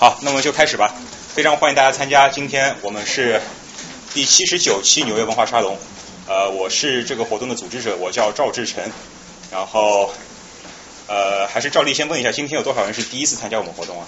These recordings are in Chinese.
好，那么就开始吧。非常欢迎大家参加，今天我们是第七十九期纽约文化沙龙。呃，我是这个活动的组织者，我叫赵志成。然后，呃，还是照例先问一下，今天有多少人是第一次参加我们活动啊？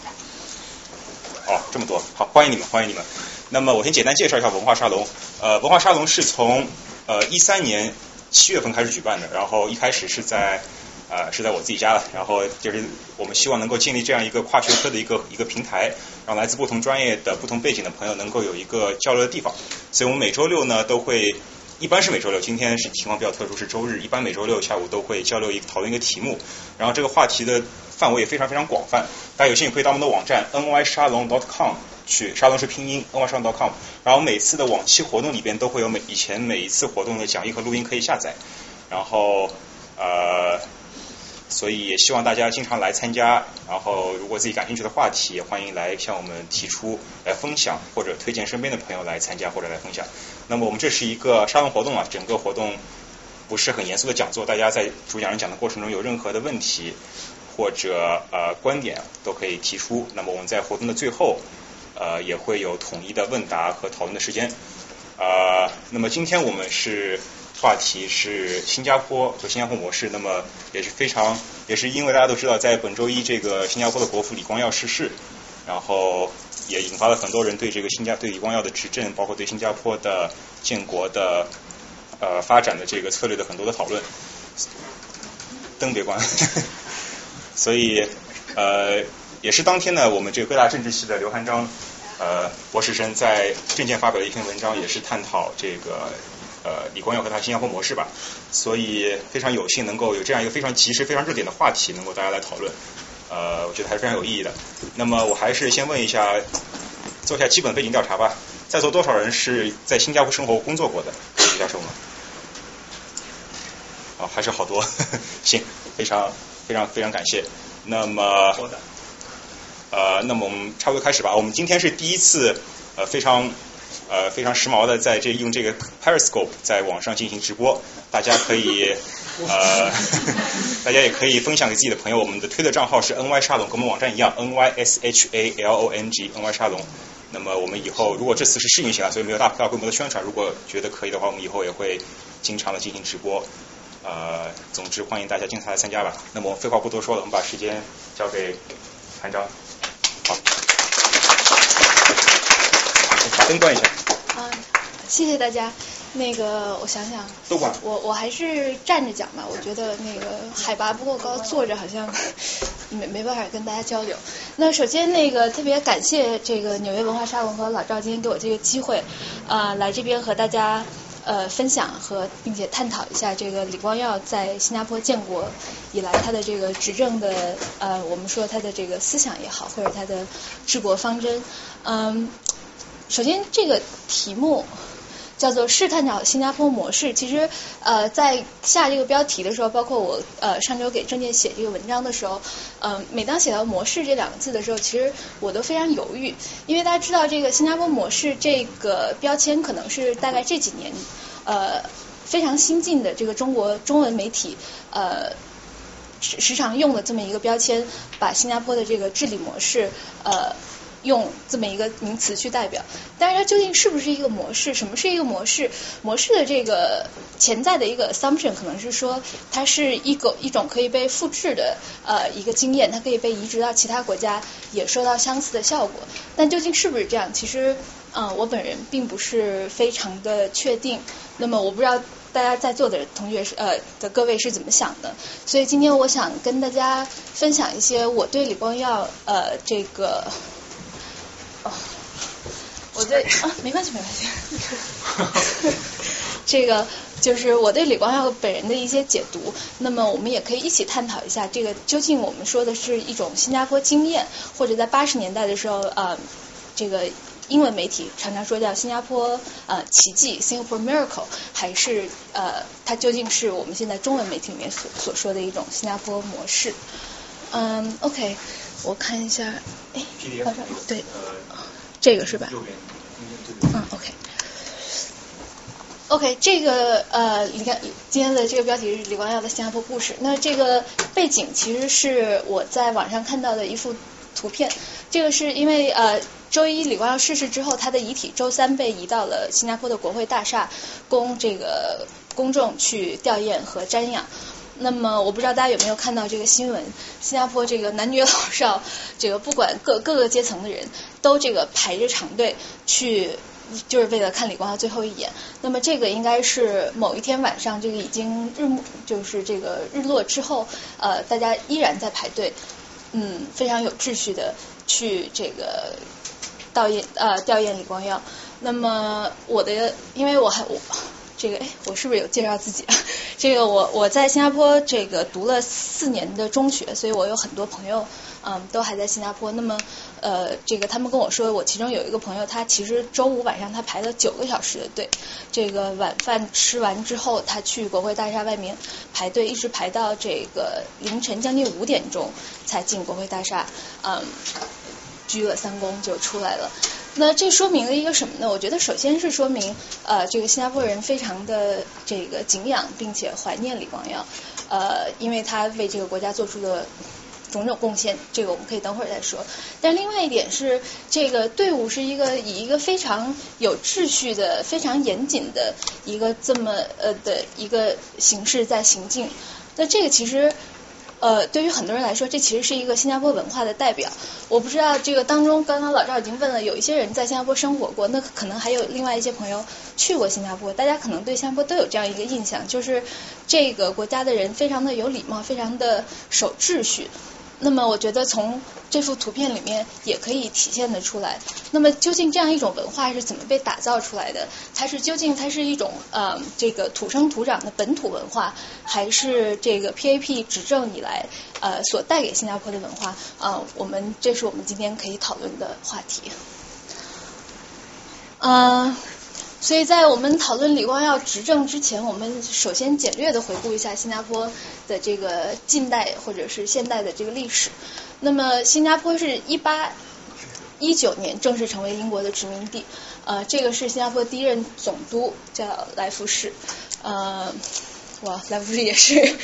哦，这么多，好，欢迎你们，欢迎你们。那么我先简单介绍一下文化沙龙。呃，文化沙龙是从呃一三年七月份开始举办的，然后一开始是在呃是在我自己家了，然后就是我们希望能够建立这样一个跨学科的一个一个平台，让来自不同专业的不同背景的朋友能够有一个交流的地方。所以我们每周六呢都会，一般是每周六，今天是情况比较特殊，是周日，一般每周六下午都会交流一讨论一个题目，然后这个话题的范围也非常非常广泛，大家有兴趣可以到我们的网站 nyshalom.com。去沙龙是拼音 n y s h a l o n c o m 然后每次的往期活动里边都会有每以前每一次活动的讲义和录音可以下载，然后呃，所以也希望大家经常来参加，然后如果自己感兴趣的话题，也欢迎来向我们提出来分享或者推荐身边的朋友来参加或者来分享。那么我们这是一个沙龙活动啊，整个活动不是很严肃的讲座，大家在主讲人讲的过程中有任何的问题或者呃观点都可以提出。那么我们在活动的最后。呃，也会有统一的问答和讨论的时间。呃，那么今天我们是话题是新加坡和新加坡模式。那么也是非常，也是因为大家都知道，在本周一这个新加坡的国父李光耀逝世，然后也引发了很多人对这个新加对李光耀的执政，包括对新加坡的建国的呃发展的这个策略的很多的讨论。灯别关。所以呃，也是当天呢，我们这个各大政治系的刘汉章。呃，博士生在证件发表了一篇文章，也是探讨这个呃李光耀和他新加坡模式吧，所以非常有幸能够有这样一个非常及时、非常热点的话题，能够大家来讨论，呃，我觉得还是非常有意义的。那么我还是先问一下，做一下基本背景调查吧，在座多少人是在新加坡生活工作过的？李教授吗？啊，还是好多，行，非常非常非常感谢。那么。呃，那么我们差不多开始吧。我们今天是第一次，呃，非常呃非常时髦的在这用这个 Periscope 在网上进行直播，大家可以呃，大家也可以分享给自己的朋友。我们的推特账号是 ny 沙龙，跟我们网站一样，ny s h a l o n g ny 沙龙。那么我们以后如果这次是试运行啊，所以没有大大规模的宣传，如果觉得可以的话，我们以后也会经常的进行直播。呃，总之欢迎大家经常来参加吧。那么废话不多说了，我们把时间交给韩章。灯关一下。啊，谢谢大家。那个，我想想。都关。我我还是站着讲吧，我觉得那个海拔不够高，坐着好像没没办法跟大家交流。那首先，那个特别感谢这个纽约文化沙龙和老赵今天给我这个机会，啊，来这边和大家。呃，分享和并且探讨一下这个李光耀在新加坡建国以来他的这个执政的呃，我们说他的这个思想也好，或者他的治国方针。嗯，首先这个题目叫做试探找新加坡模式。其实呃，在下这个标题的时候，包括我呃上周给郑健写这个文章的时候，嗯，每当写到模式这两个字的时候，其实我都非常犹豫，因为大家知道这个新加坡模式这个标签可能是大概这几年。呃，非常新进的这个中国中文媒体呃时时常用的这么一个标签，把新加坡的这个治理模式呃用这么一个名词去代表。但是它究竟是不是一个模式？什么是一个模式？模式的这个潜在的一个 assumption 可能是说它是一个一种可以被复制的呃一个经验，它可以被移植到其他国家，也受到相似的效果。但究竟是不是这样？其实。嗯，我本人并不是非常的确定。那么我不知道大家在座的同学是呃的各位是怎么想的。所以今天我想跟大家分享一些我对李光耀呃这个，哦，我对啊没关系没关系，这个就是我对李光耀本人的一些解读。那么我们也可以一起探讨一下，这个究竟我们说的是一种新加坡经验，或者在八十年代的时候呃这个。英文媒体常常说叫新加坡呃奇迹 Singapore miracle，还是呃它究竟是我们现在中文媒体里面所所说的一种新加坡模式？嗯，OK，我看一下，哎，对，这个是吧？嗯，OK，OK，这个呃，你看今天的这个标题是李光耀的新加坡故事。那这个背景其实是我在网上看到的一幅。图片。这个是因为呃，周一李光耀逝世之后，他的遗体周三被移到了新加坡的国会大厦，供这个公众去吊唁和瞻仰。那么我不知道大家有没有看到这个新闻，新加坡这个男女老少，这个不管各各个阶层的人都这个排着长队去，就是为了看李光耀最后一眼。那么这个应该是某一天晚上，这个已经日暮，就是这个日落之后，呃，大家依然在排队，嗯，非常有秩序的去这个悼唁呃吊唁李光耀。那么我的，因为我还我。这个哎，我是不是有介绍自己啊？这个我我在新加坡这个读了四年的中学，所以我有很多朋友，嗯，都还在新加坡。那么呃，这个他们跟我说，我其中有一个朋友，他其实周五晚上他排了九个小时的队，这个晚饭吃完之后，他去国会大厦外面排队，一直排到这个凌晨将近五点钟才进国会大厦，嗯，鞠了三躬就出来了。那这说明了一个什么呢？我觉得首先是说明，呃，这个新加坡人非常的这个敬仰并且怀念李光耀，呃，因为他为这个国家做出了种种贡献，这个我们可以等会儿再说。但另外一点是，这个队伍是一个以一个非常有秩序的、非常严谨的一个这么呃的一个形式在行进。那这个其实。呃，对于很多人来说，这其实是一个新加坡文化的代表。我不知道这个当中，刚刚老赵已经问了，有一些人在新加坡生活过，那可能还有另外一些朋友去过新加坡。大家可能对新加坡都有这样一个印象，就是这个国家的人非常的有礼貌，非常的守秩序。那么我觉得从这幅图片里面也可以体现得出来。那么究竟这样一种文化是怎么被打造出来的？它是究竟它是一种呃这个土生土长的本土文化，还是这个 PAP 执政以来呃所带给新加坡的文化？呃，我们这是我们今天可以讨论的话题。嗯。所以在我们讨论李光耀执政之前，我们首先简略的回顾一下新加坡的这个近代或者是现代的这个历史。那么，新加坡是一八一九年正式成为英国的殖民地。呃，这个是新加坡第一任总督叫来福士。呃。哇，来福士也是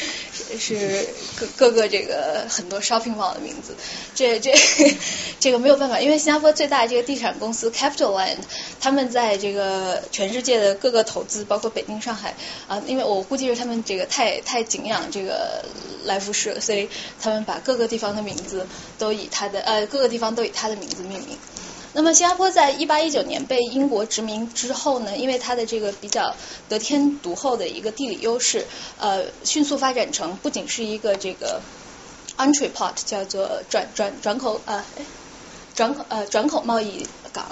是各各个这个很多 shopping mall 的名字，这这 这个没有办法，因为新加坡最大的这个地产公司 Capital Land，他们在这个全世界的各个投资，包括北京、上海啊，因为我估计是他们这个太太敬仰这个来福士，所以他们把各个地方的名字都以他的呃各个地方都以他的名字命名。那么新加坡在一八一九年被英国殖民之后呢，因为它的这个比较得天独厚的一个地理优势，呃，迅速发展成不仅是一个这个 entry port，叫做转转转口呃转口呃转口贸易港。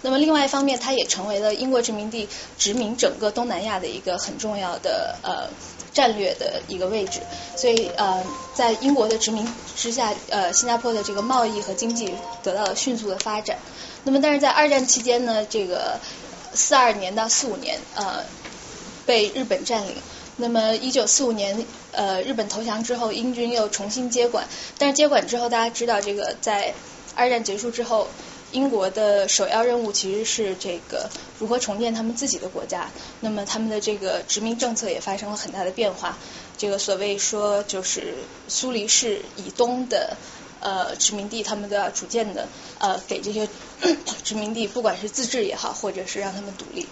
那么另外一方面，它也成为了英国殖民地殖民整个东南亚的一个很重要的呃战略的一个位置。所以呃，在英国的殖民之下，呃，新加坡的这个贸易和经济得到了迅速的发展。那么，但是在二战期间呢，这个四二年到四五年，呃，被日本占领。那么一九四五年，呃，日本投降之后，英军又重新接管。但是接管之后，大家知道，这个在二战结束之后，英国的首要任务其实是这个如何重建他们自己的国家。那么他们的这个殖民政策也发生了很大的变化。这个所谓说，就是苏黎世以东的。呃，殖民地他们都要逐渐的呃给这些 殖民地，不管是自治也好，或者是让他们独立。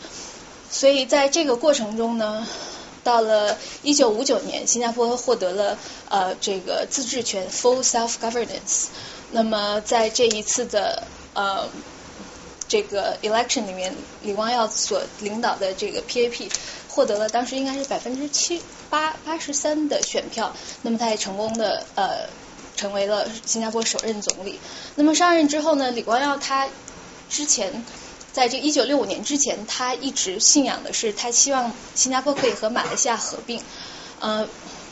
所以在这个过程中呢，到了一九五九年，新加坡获得了呃这个自治权 （full self governance）。那么在这一次的呃这个 election 里面，李光耀所领导的这个 PAP 获得了当时应该是百分之七八八十三的选票，那么他也成功的呃。成为了新加坡首任总理。那么上任之后呢，李光耀他之前在这一九六五年之前，他一直信仰的是他希望新加坡可以和马来西亚合并。呃。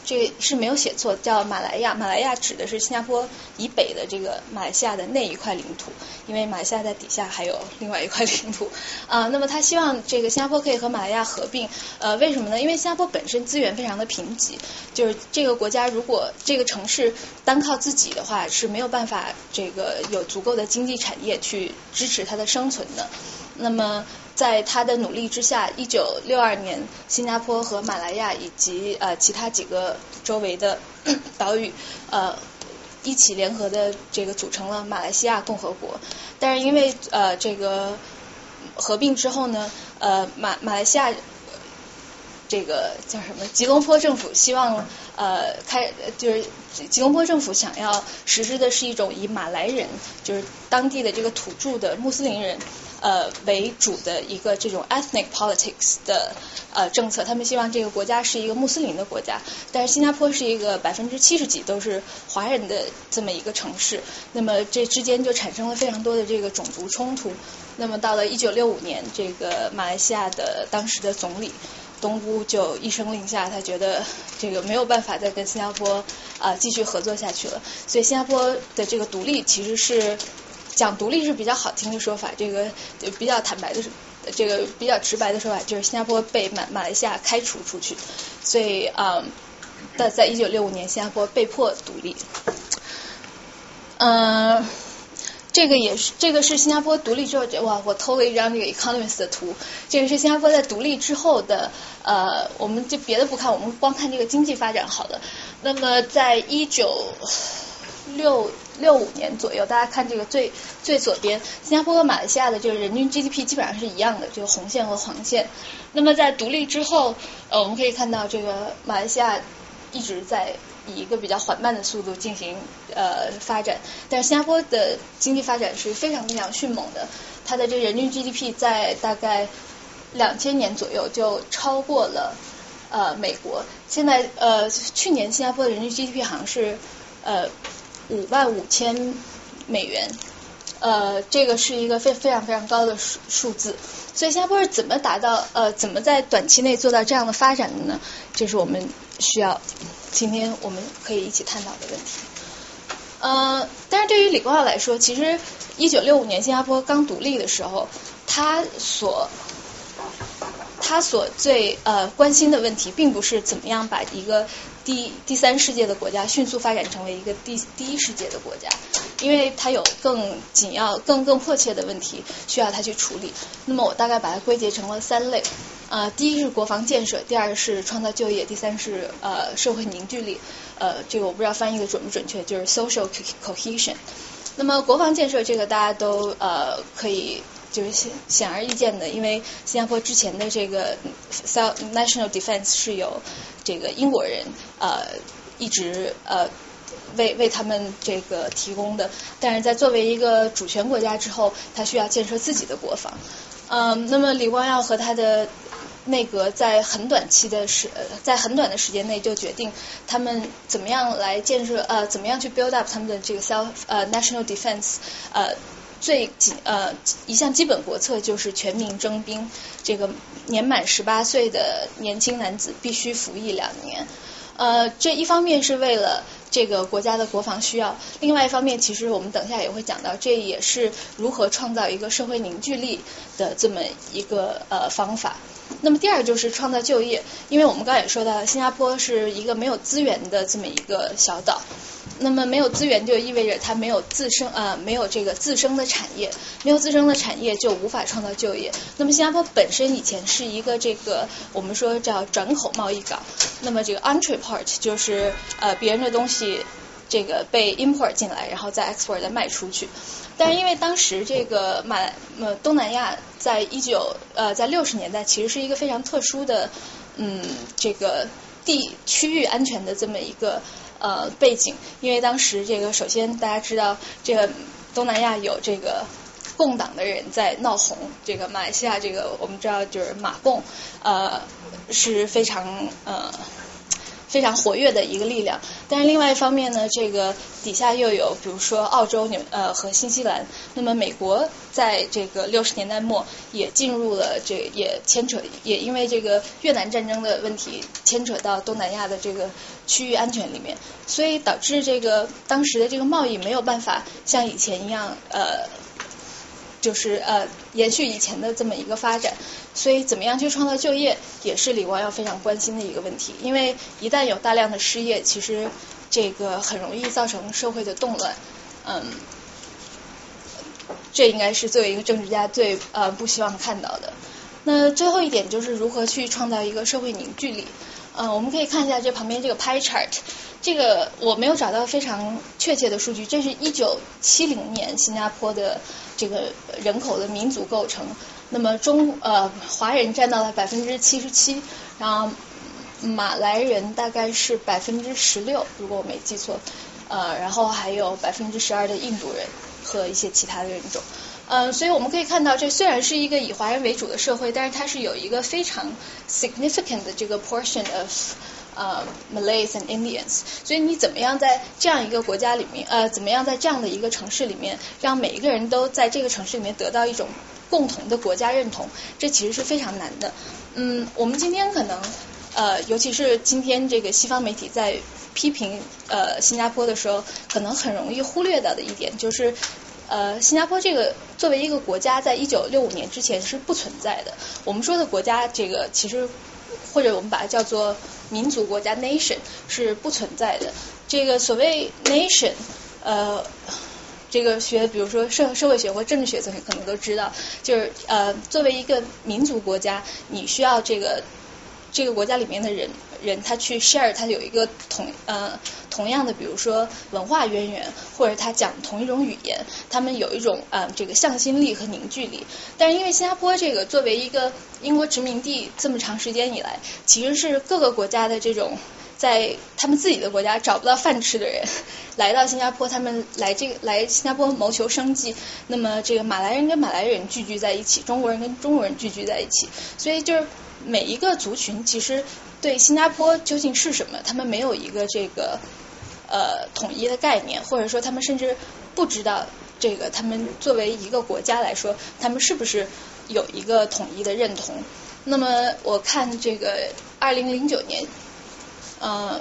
这是没有写错，叫马来亚。马来亚指的是新加坡以北的这个马来西亚的那一块领土，因为马来西亚在底下还有另外一块领土 啊。那么他希望这个新加坡可以和马来亚合并，呃，为什么呢？因为新加坡本身资源非常的贫瘠，就是这个国家如果这个城市单靠自己的话是没有办法这个有足够的经济产业去支持它的生存的。那么在他的努力之下，一九六二年，新加坡和马来亚以及呃其他几个周围的 岛屿呃一起联合的这个组成了马来西亚共和国。但是因为呃这个合并之后呢，呃马马来西亚这个叫什么？吉隆坡政府希望呃开就是吉隆坡政府想要实施的是一种以马来人就是当地的这个土著的穆斯林人呃为主的一个这种 ethnic politics 的呃政策。他们希望这个国家是一个穆斯林的国家，但是新加坡是一个百分之七十几都是华人的这么一个城市，那么这之间就产生了非常多的这个种族冲突。那么到了一九六五年，这个马来西亚的当时的总理。东姑就一声令下，他觉得这个没有办法再跟新加坡啊继续合作下去了，所以新加坡的这个独立其实是讲独立是比较好听的说法，这个比较坦白的这个比较直白的说法就是新加坡被马马来西亚开除出去，所以啊，在在一九六五年新加坡被迫独立，嗯。这个也是，这个是新加坡独立之后，哇，我偷了一张这个 Economist 的图。这个是新加坡在独立之后的，呃，我们就别的不看，我们光看这个经济发展好了。那么，在一九六六五年左右，大家看这个最最左边，新加坡和马来西亚的这个人均 GDP 基本上是一样的，这个红线和黄线。那么在独立之后，呃，我们可以看到这个马来西亚一直在。以一个比较缓慢的速度进行呃发展，但是新加坡的经济发展是非常非常迅猛的，它的这人均 GDP 在大概两千年左右就超过了呃美国，现在呃去年新加坡的人均 GDP 好像是呃五万五千美元，呃这个是一个非非常非常高的数数字，所以新加坡是怎么达到呃怎么在短期内做到这样的发展的呢？这是我们需要。今天我们可以一起探讨的问题，呃，但是对于李光耀来说，其实一九六五年新加坡刚独立的时候，他所他所最呃关心的问题，并不是怎么样把一个第第三世界的国家迅速发展成为一个第第一世界的国家，因为它有更紧要、更更迫切的问题需要它去处理。那么我大概把它归结成了三类。呃，第一是国防建设，第二是创造就业，第三是呃社会凝聚力。呃，这个我不知道翻译的准不准确，就是 social cohesion。那么国防建设这个大家都呃可以就是显显而易见的，因为新加坡之前的这个 national defense 是由这个英国人呃一直呃为为他们这个提供的，但是在作为一个主权国家之后，他需要建设自己的国防。嗯，那么李光耀和他的内阁在很短期的时，在很短的时间内就决定他们怎么样来建设呃，怎么样去 build up 他们的这个 self 呃 national defense 呃最基呃一项基本国策就是全民征兵，这个年满十八岁的年轻男子必须服役两年。呃，这一方面是为了这个国家的国防需要，另外一方面，其实我们等下也会讲到，这也是如何创造一个社会凝聚力的这么一个呃方法。那么第二就是创造就业，因为我们刚才也说到，新加坡是一个没有资源的这么一个小岛，那么没有资源就意味着它没有自身呃没有这个自身的产业，没有自身的产业就无法创造就业。那么新加坡本身以前是一个这个我们说叫转口贸易港，那么这个 entry port 就是呃别人的东西这个被 import 进来，然后再 export 再卖出去。但是因为当时这个马呃东南亚在一九呃在六十年代其实是一个非常特殊的嗯这个地区域安全的这么一个呃背景，因为当时这个首先大家知道这个东南亚有这个共党的人在闹红，这个马来西亚这个我们知道就是马共呃是非常呃。非常活跃的一个力量，但是另外一方面呢，这个底下又有比如说澳洲、纽呃和新西兰，那么美国在这个六十年代末也进入了这也牵扯，也因为这个越南战争的问题牵扯到东南亚的这个区域安全里面，所以导致这个当时的这个贸易没有办法像以前一样呃。就是呃延续以前的这么一个发展，所以怎么样去创造就业，也是李光耀非常关心的一个问题。因为一旦有大量的失业，其实这个很容易造成社会的动乱，嗯，这应该是作为一个政治家最呃不希望看到的。那最后一点就是如何去创造一个社会凝聚力。嗯，我们可以看一下这旁边这个 pie chart，这个我没有找到非常确切的数据，这是一九七零年新加坡的这个人口的民族构成。那么中呃华人占到了百分之七十七，然后马来人大概是百分之十六，如果我没记错，呃，然后还有百分之十二的印度人和一些其他的人种。嗯，所以我们可以看到，这虽然是一个以华人为主的社会，但是它是有一个非常 significant 的这个 portion of 呃 Malays and Indians。所以你怎么样在这样一个国家里面，呃，怎么样在这样的一个城市里面，让每一个人都在这个城市里面得到一种共同的国家认同，这其实是非常难的。嗯，我们今天可能呃，尤其是今天这个西方媒体在批评呃新加坡的时候，可能很容易忽略到的一点就是。呃，新加坡这个作为一个国家，在一九六五年之前是不存在的。我们说的国家，这个其实或者我们把它叫做民族国家 （nation） 是不存在的。这个所谓 nation，呃，这个学比如说社社会学或政治学同学可能都知道，就是呃，作为一个民族国家，你需要这个这个国家里面的人。人他去 share，他有一个同呃同样的，比如说文化渊源，或者他讲同一种语言，他们有一种呃这个向心力和凝聚力。但是因为新加坡这个作为一个英国殖民地这么长时间以来，其实是各个国家的这种在他们自己的国家找不到饭吃的人 来到新加坡，他们来这个来新加坡谋求生计。那么这个马来人跟马来人聚居在一起，中国人跟中国人聚居在一起，所以就是每一个族群其实。对新加坡究竟是什么？他们没有一个这个呃统一的概念，或者说他们甚至不知道这个他们作为一个国家来说，他们是不是有一个统一的认同？那么我看这个二零零九年，呃，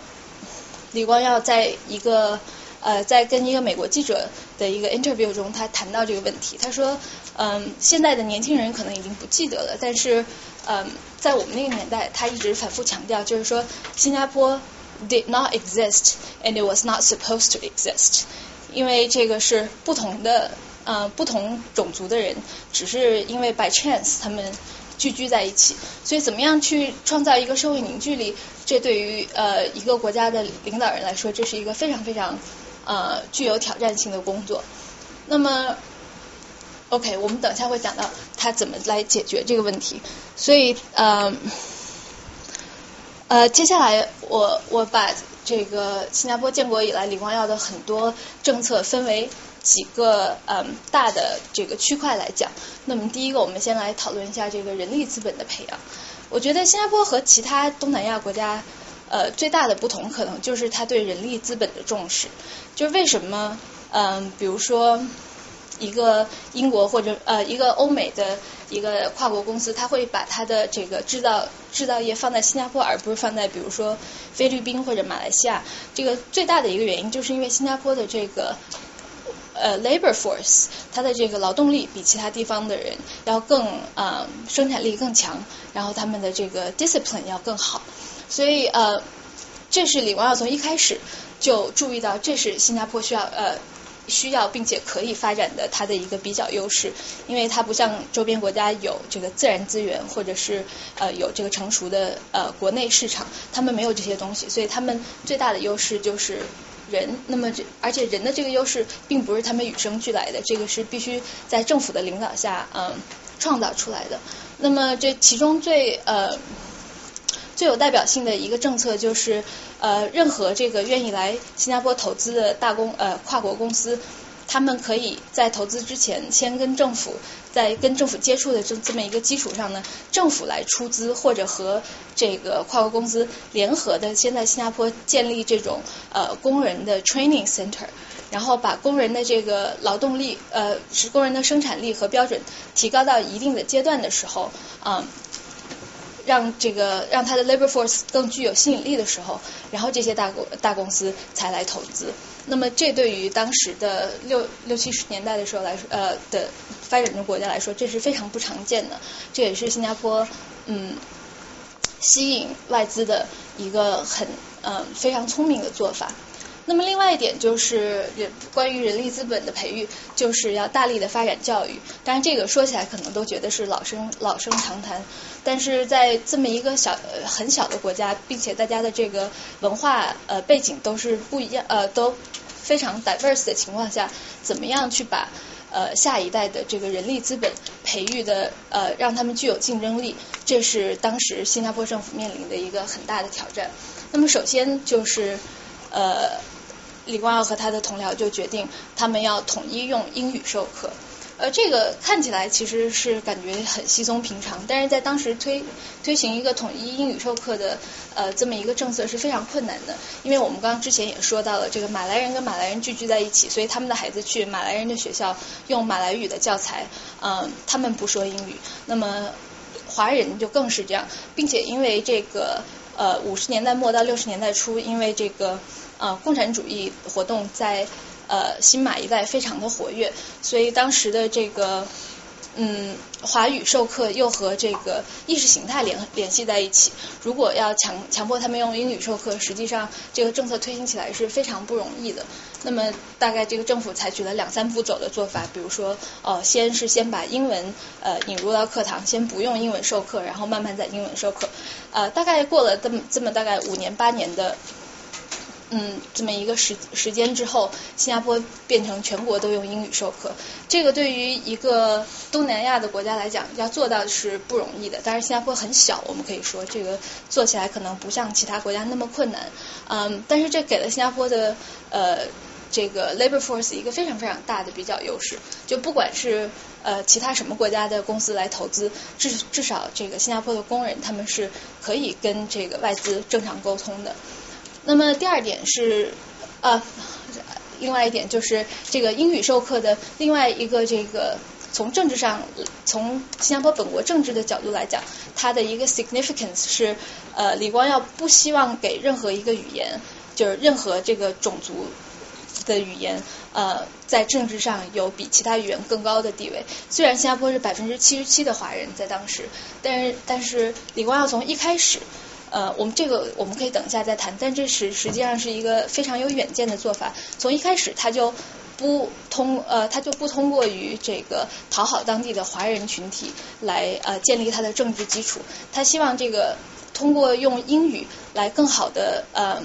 李光耀在一个呃在跟一个美国记者的一个 interview 中，他谈到这个问题，他说，嗯，现在的年轻人可能已经不记得了，但是。嗯，在我们那个年代，他一直反复强调，就是说新加坡 did not exist and it was not supposed to exist，因为这个是不同的，呃，不同种族的人，只是因为 by chance 他们聚居在一起，所以怎么样去创造一个社会凝聚力，这对于呃一个国家的领导人来说，这是一个非常非常呃具有挑战性的工作。那么。OK，我们等一下会讲到他怎么来解决这个问题。所以，呃，呃，接下来我我把这个新加坡建国以来李光耀的很多政策分为几个嗯大的这个区块来讲。那么第一个，我们先来讨论一下这个人力资本的培养。我觉得新加坡和其他东南亚国家呃最大的不同，可能就是他对人力资本的重视。就是为什么嗯，比如说。一个英国或者呃一个欧美的一个跨国公司，他会把它的这个制造制造业放在新加坡，而不是放在比如说菲律宾或者马来西亚。这个最大的一个原因，就是因为新加坡的这个呃 labor force，它的这个劳动力比其他地方的人要更呃生产力更强，然后他们的这个 discipline 要更好。所以呃，这是李光耀从一开始就注意到，这是新加坡需要呃。需要并且可以发展的它的一个比较优势，因为它不像周边国家有这个自然资源，或者是呃有这个成熟的呃国内市场，他们没有这些东西，所以他们最大的优势就是人。那么这而且人的这个优势并不是他们与生俱来的，这个是必须在政府的领导下嗯创造出来的。那么这其中最呃。最有代表性的一个政策就是，呃，任何这个愿意来新加坡投资的大公呃跨国公司，他们可以在投资之前先跟政府在跟政府接触的这这么一个基础上呢，政府来出资或者和这个跨国公司联合的，先在新加坡建立这种呃工人的 training center，然后把工人的这个劳动力呃是工人的生产力和标准提高到一定的阶段的时候，啊。让这个让他的 labor force 更具有吸引力的时候，然后这些大公大公司才来投资。那么这对于当时的六六七十年代的时候来说，呃的发展中国家来说，这是非常不常见的。这也是新加坡嗯吸引外资的一个很嗯非常聪明的做法。那么另外一点就是人关于人力资本的培育，就是要大力的发展教育。当然这个说起来可能都觉得是老生老生常谈，但是在这么一个小呃很小的国家，并且大家的这个文化呃背景都是不一样呃都非常 diverse 的情况下，怎么样去把呃下一代的这个人力资本培育的呃让他们具有竞争力，这是当时新加坡政府面临的一个很大的挑战。那么首先就是呃。李光耀和他的同僚就决定，他们要统一用英语授课。呃，这个看起来其实是感觉很稀松平常，但是在当时推推行一个统一英语授课的呃这么一个政策是非常困难的，因为我们刚刚之前也说到了，这个马来人跟马来人聚居在一起，所以他们的孩子去马来人的学校用马来语的教材，嗯，他们不说英语，那么华人就更是这样，并且因为这个呃五十年代末到六十年代初，因为这个。呃，共产主义活动在呃新马一带非常的活跃，所以当时的这个嗯华语授课又和这个意识形态联联系在一起。如果要强强迫他们用英语授课，实际上这个政策推行起来是非常不容易的。那么大概这个政府采取了两三步走的做法，比如说呃先是先把英文呃引入到课堂，先不用英文授课，然后慢慢在英文授课。呃，大概过了这么这么大概五年八年的。嗯，这么一个时时间之后，新加坡变成全国都用英语授课。这个对于一个东南亚的国家来讲，要做到是不容易的。但是新加坡很小，我们可以说这个做起来可能不像其他国家那么困难。嗯，但是这给了新加坡的呃这个 labor force 一个非常非常大的比较优势。就不管是呃其他什么国家的公司来投资，至至少这个新加坡的工人他们是可以跟这个外资正常沟通的。那么第二点是，呃，另外一点就是这个英语授课的另外一个这个从政治上，从新加坡本国政治的角度来讲，它的一个 significance 是，呃，李光耀不希望给任何一个语言，就是任何这个种族的语言，呃，在政治上有比其他语言更高的地位。虽然新加坡是百分之七十七的华人在当时，但是但是李光耀从一开始。呃，我们这个我们可以等一下再谈，但这是实际上是一个非常有远见的做法。从一开始他就不通呃，他就不通过于这个讨好当地的华人群体来呃建立他的政治基础，他希望这个通过用英语来更好的呃。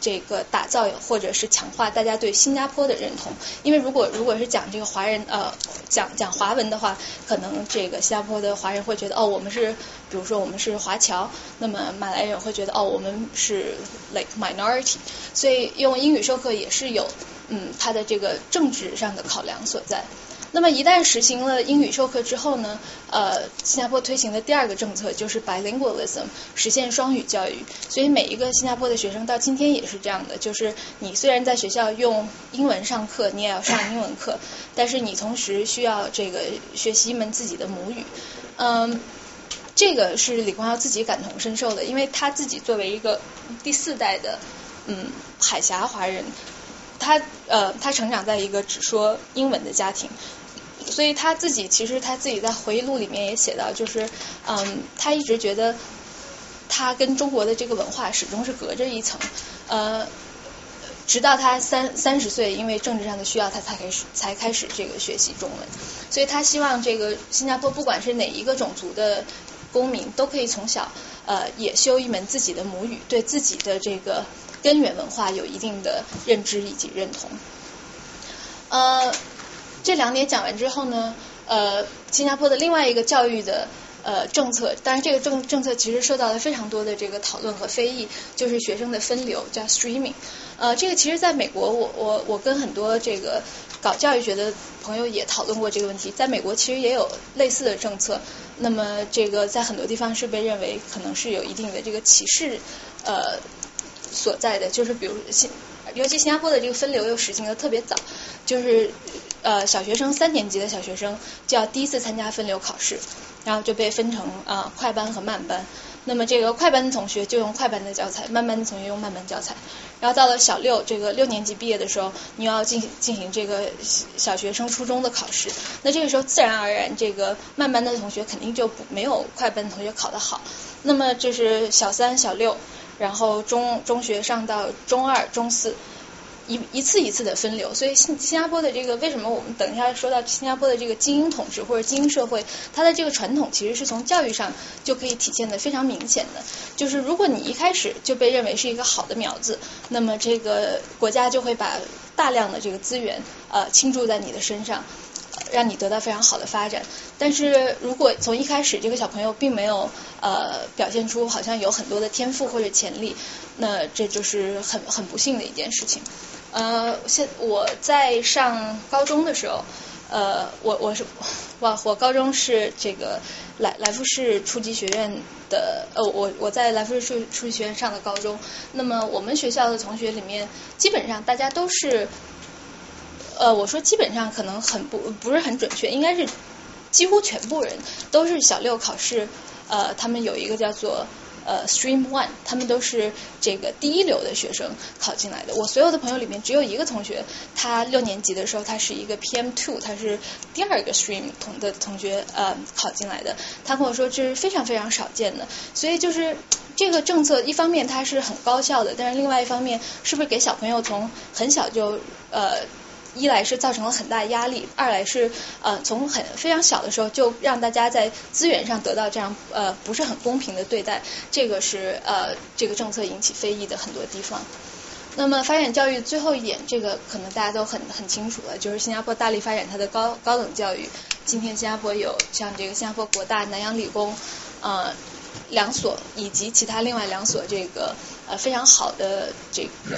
这个打造或者是强化大家对新加坡的认同，因为如果如果是讲这个华人呃讲讲华文的话，可能这个新加坡的华人会觉得哦我们是比如说我们是华侨，那么马来人会觉得哦我们是 like minority，所以用英语授课也是有嗯它的这个政治上的考量所在。那么一旦实行了英语授课之后呢，呃，新加坡推行的第二个政策就是 bilingualism，实现双语教育。所以每一个新加坡的学生到今天也是这样的，就是你虽然在学校用英文上课，你也要上英文课，但是你同时需要这个学习一门自己的母语。嗯，这个是李光耀自己感同身受的，因为他自己作为一个第四代的嗯海峡华人，他呃他成长在一个只说英文的家庭。所以他自己其实他自己在回忆录里面也写到，就是嗯，他一直觉得他跟中国的这个文化始终是隔着一层，呃，直到他三三十岁，因为政治上的需要，他才开始才开始这个学习中文。所以他希望这个新加坡不管是哪一个种族的公民，都可以从小呃也修一门自己的母语，对自己的这个根源文化有一定的认知以及认同，呃。这两点讲完之后呢，呃，新加坡的另外一个教育的呃政策，当然这个政政策其实受到了非常多的这个讨论和非议，就是学生的分流叫 streaming，呃，这个其实在美国，我我我跟很多这个搞教育学的朋友也讨论过这个问题，在美国其实也有类似的政策，那么这个在很多地方是被认为可能是有一定的这个歧视呃所在的，就是比如新，尤其新加坡的这个分流又实行的特别早，就是。呃，小学生三年级的小学生就要第一次参加分流考试，然后就被分成啊快班和慢班。那么这个快班的同学就用快班的教材，慢班的同学用慢班教材。然后到了小六这个六年级毕业的时候，你要进行进行这个小学生初中的考试。那这个时候自然而然，这个慢班的同学肯定就不没有快班同学考得好。那么这是小三、小六，然后中中学上到中二、中四。一一次一次的分流，所以新新加坡的这个为什么我们等一下说到新加坡的这个精英统治或者精英社会，它的这个传统其实是从教育上就可以体现的非常明显的，就是如果你一开始就被认为是一个好的苗子，那么这个国家就会把大量的这个资源呃倾注在你的身上。让你得到非常好的发展，但是如果从一开始这个小朋友并没有呃表现出好像有很多的天赋或者潜力，那这就是很很不幸的一件事情。呃，现我在上高中的时候，呃，我我是 哇我高中是这个来来福士初级学院的，呃，我我在来福士初初级学院上的高中，那么我们学校的同学里面，基本上大家都是。呃，我说基本上可能很不不是很准确，应该是几乎全部人都是小六考试，呃，他们有一个叫做呃 Stream One，他们都是这个第一流的学生考进来的。我所有的朋友里面只有一个同学，他六年级的时候他是一个 PM Two，他是第二个 Stream 同的同学呃考进来的。他跟我说这是非常非常少见的，所以就是这个政策一方面它是很高效的，但是另外一方面是不是给小朋友从很小就呃。一来是造成了很大压力，二来是呃从很非常小的时候就让大家在资源上得到这样呃不是很公平的对待，这个是呃这个政策引起非议的很多地方。那么发展教育最后一点，这个可能大家都很很清楚了，就是新加坡大力发展它的高高等教育。今天新加坡有像这个新加坡国大、南洋理工呃两所以及其他另外两所这个。呃，非常好的这个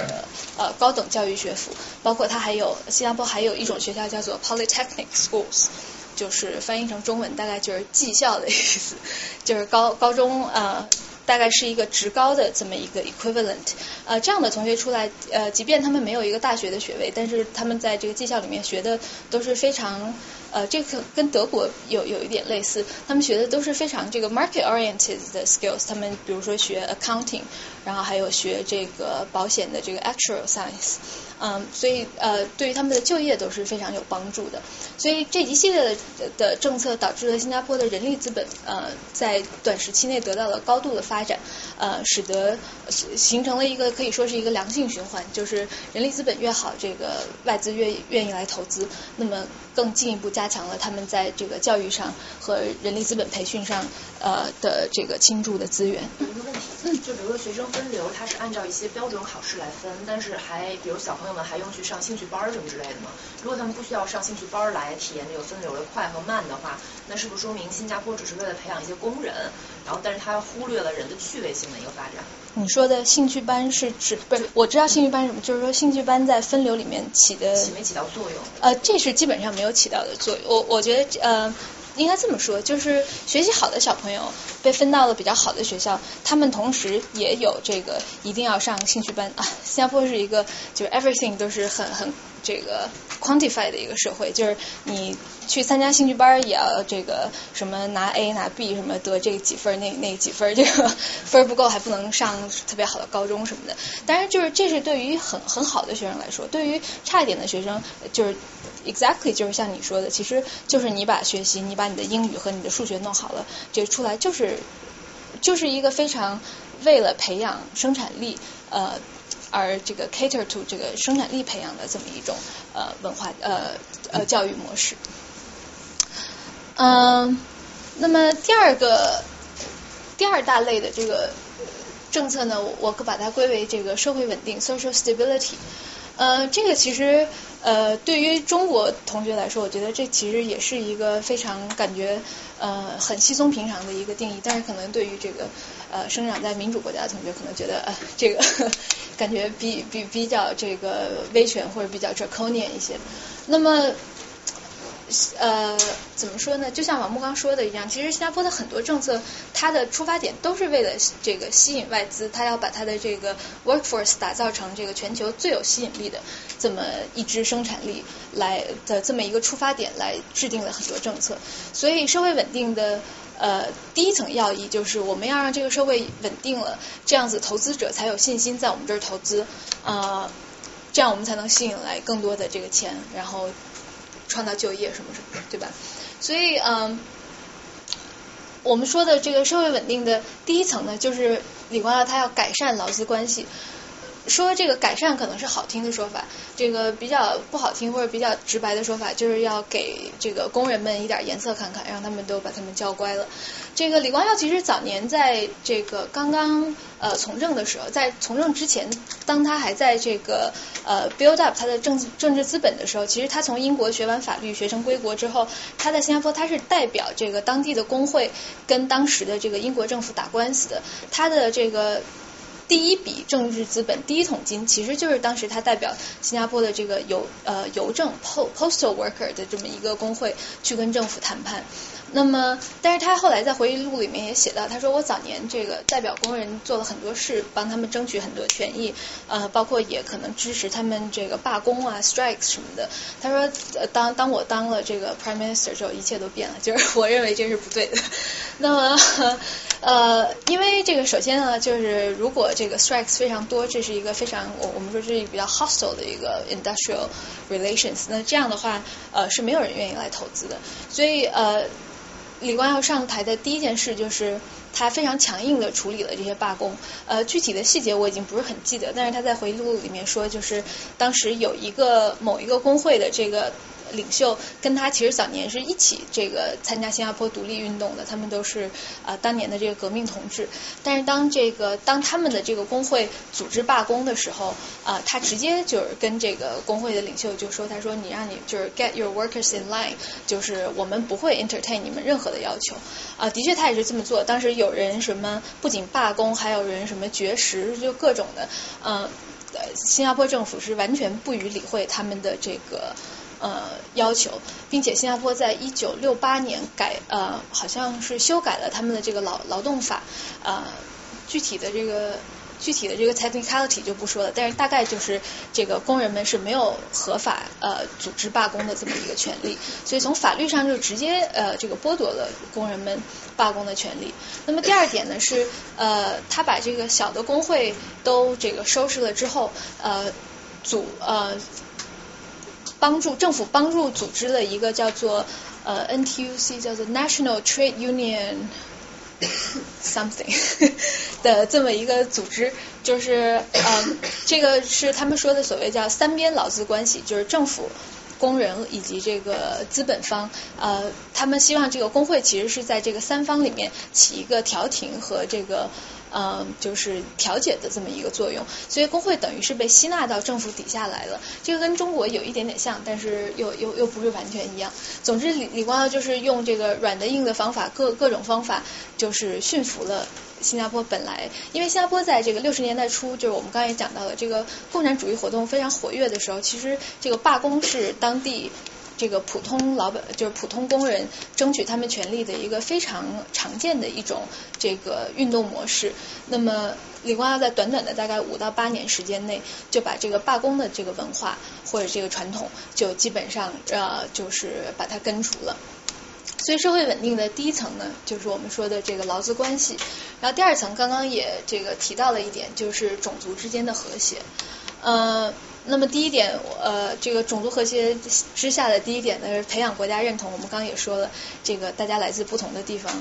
呃高等教育学府，包括它还有新加坡还有一种学校叫做 Polytechnic Schools，就是翻译成中文大概就是技校的意思，就是高高中呃大概是一个职高的这么一个 equivalent，呃这样的同学出来呃即便他们没有一个大学的学位，但是他们在这个技校里面学的都是非常。呃，这个跟德国有有一点类似，他们学的都是非常这个 market oriented 的 skills。他们比如说学 accounting，然后还有学这个保险的这个 actual science。嗯，所以呃，对于他们的就业都是非常有帮助的。所以这一系列的的政策导致了新加坡的人力资本呃在短时期内得到了高度的发展，呃，使得形成了一个可以说是一个良性循环，就是人力资本越好，这个外资越愿意来投资，那么更进一步加强了他们在这个教育上和人力资本培训上呃的这个倾注的资源。有一个问题，就比如说学生分流，它是按照一些标准考试来分，但是还比如小朋友。们还用去上兴趣班什么之类的吗？如果他们不需要上兴趣班来体验这个分流的快和慢的话，那是不是说明新加坡只是为了培养一些工人，然后但是他忽略了人的趣味性的一个发展？你说的兴趣班是指不是？我知道兴趣班什么，就是说兴趣班在分流里面起的起没起到作用？呃，这是基本上没有起到的作用。我我觉得呃。应该这么说，就是学习好的小朋友被分到了比较好的学校，他们同时也有这个一定要上兴趣班啊。新加坡是一个就是 everything 都是很很这个 quantify 的一个社会，就是你去参加兴趣班也要这个什么拿 A 拿 B 什么得这几分那 那几分这个 分不够还不能上特别好的高中什么的。当然就是这是对于很很好的学生来说，对于差一点的学生就是。Exactly，就是像你说的，其实就是你把学习，你把你的英语和你的数学弄好了，这出来就是就是一个非常为了培养生产力呃而这个 cater to 这个生产力培养的这么一种呃文化呃呃教育模式。嗯，那么第二个第二大类的这个政策呢，我可把它归为这个社会稳定 social stability。呃，这个其实呃，对于中国同学来说，我觉得这其实也是一个非常感觉呃很稀松平常的一个定义。但是可能对于这个呃生长在民主国家的同学，可能觉得呃这个 感觉比比比较这个威权或者比较 draconian 一些。那么。呃，怎么说呢？就像王木刚说的一样，其实新加坡的很多政策，它的出发点都是为了这个吸引外资，它要把它的这个 workforce 打造成这个全球最有吸引力的这么一支生产力来的这么一个出发点来制定了很多政策。所以社会稳定的呃第一层要义就是我们要让这个社会稳定了，这样子投资者才有信心在我们这儿投资，呃，这样我们才能吸引来更多的这个钱，然后。创造就业什么什么的，对吧？所以，嗯，我们说的这个社会稳定的第一层呢，就是李光耀他要改善劳资关系。说这个改善可能是好听的说法，这个比较不好听或者比较直白的说法，就是要给这个工人们一点颜色看看，让他们都把他们教乖了。这个李光耀其实早年在这个刚刚呃从政的时候，在从政之前，当他还在这个呃 build up 他的政政治资本的时候，其实他从英国学完法律，学成归国之后，他在新加坡他是代表这个当地的工会跟当时的这个英国政府打官司的，他的这个。第一笔政治资本，第一桶金，其实就是当时他代表新加坡的这个邮呃邮政 postal worker 的这么一个工会去跟政府谈判。那么，但是他后来在回忆录里面也写到，他说我早年这个代表工人做了很多事，帮他们争取很多权益，呃，包括也可能支持他们这个罢工啊、strikes 什么的。他说，当当我当了这个 prime minister 之后，一切都变了，就是 我认为这是不对的。那么，呃，因为这个首先呢，就是如果这个 strikes 非常多，这是一个非常我我们说这是一个比较 hostile 的一个 industrial relations，那这样的话，呃，是没有人愿意来投资的。所以，呃。李光耀上台的第一件事就是他非常强硬的处理了这些罢工，呃，具体的细节我已经不是很记得，但是他在回忆录里面说，就是当时有一个某一个工会的这个。领袖跟他其实早年是一起这个参加新加坡独立运动的，他们都是啊当年的这个革命同志。但是当这个当他们的这个工会组织罢工的时候啊，他直接就是跟这个工会的领袖就说：“他说你让你就是 get your workers in line，就是我们不会 entertain 你们任何的要求啊。”的确，他也是这么做。当时有人什么不仅罢工，还有人什么绝食，就各种的。嗯，新加坡政府是完全不予理会他们的这个。呃，要求，并且新加坡在一九六八年改呃，好像是修改了他们的这个劳劳动法，呃，具体的这个具体的这个 technicality 就不说了，但是大概就是这个工人们是没有合法呃组织罢工的这么一个权利，所以从法律上就直接呃这个剥夺了工人们罢工的权利。那么第二点呢是呃，他把这个小的工会都这个收拾了之后，呃，组呃。帮助政府帮助组织了一个叫做呃 NTUC 叫做 National Trade Union something 的这么一个组织，就是嗯这个是他们说的所谓叫三边劳资关系，就是政府、工人以及这个资本方，呃他们希望这个工会其实是在这个三方里面起一个调停和这个。嗯，就是调解的这么一个作用，所以工会等于是被吸纳到政府底下来了。这个跟中国有一点点像，但是又又又不是完全一样。总之，李李光耀就是用这个软的硬的方法，各各种方法，就是驯服了新加坡。本来，因为新加坡在这个六十年代初，就是我们刚才也讲到了，这个共产主义活动非常活跃的时候，其实这个罢工是当地。这个普通老板就是普通工人争取他们权利的一个非常常见的一种这个运动模式。那么李光耀在短短的大概五到八年时间内，就把这个罢工的这个文化或者这个传统，就基本上呃就是把它根除了。所以社会稳定的第一层呢，就是我们说的这个劳资关系。然后第二层刚刚也这个提到了一点，就是种族之间的和谐。呃。那么第一点，呃，这个种族和谐之下的第一点呢，是培养国家认同。我们刚刚也说了，这个大家来自不同的地方，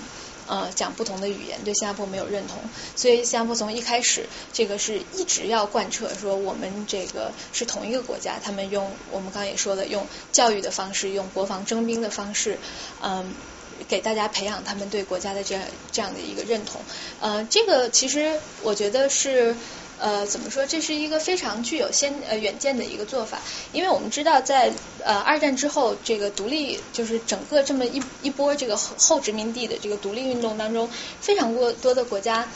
呃，讲不同的语言，对新加坡没有认同。所以新加坡从一开始，这个是一直要贯彻说我们这个是同一个国家。他们用我们刚刚也说了，用教育的方式，用国防征兵的方式，嗯，给大家培养他们对国家的这样这样的一个认同。呃，这个其实我觉得是。呃，怎么说？这是一个非常具有先呃远见的一个做法，因为我们知道，在呃二战之后，这个独立就是整个这么一一波这个后殖民地的这个独立运动当中，非常多多的国家。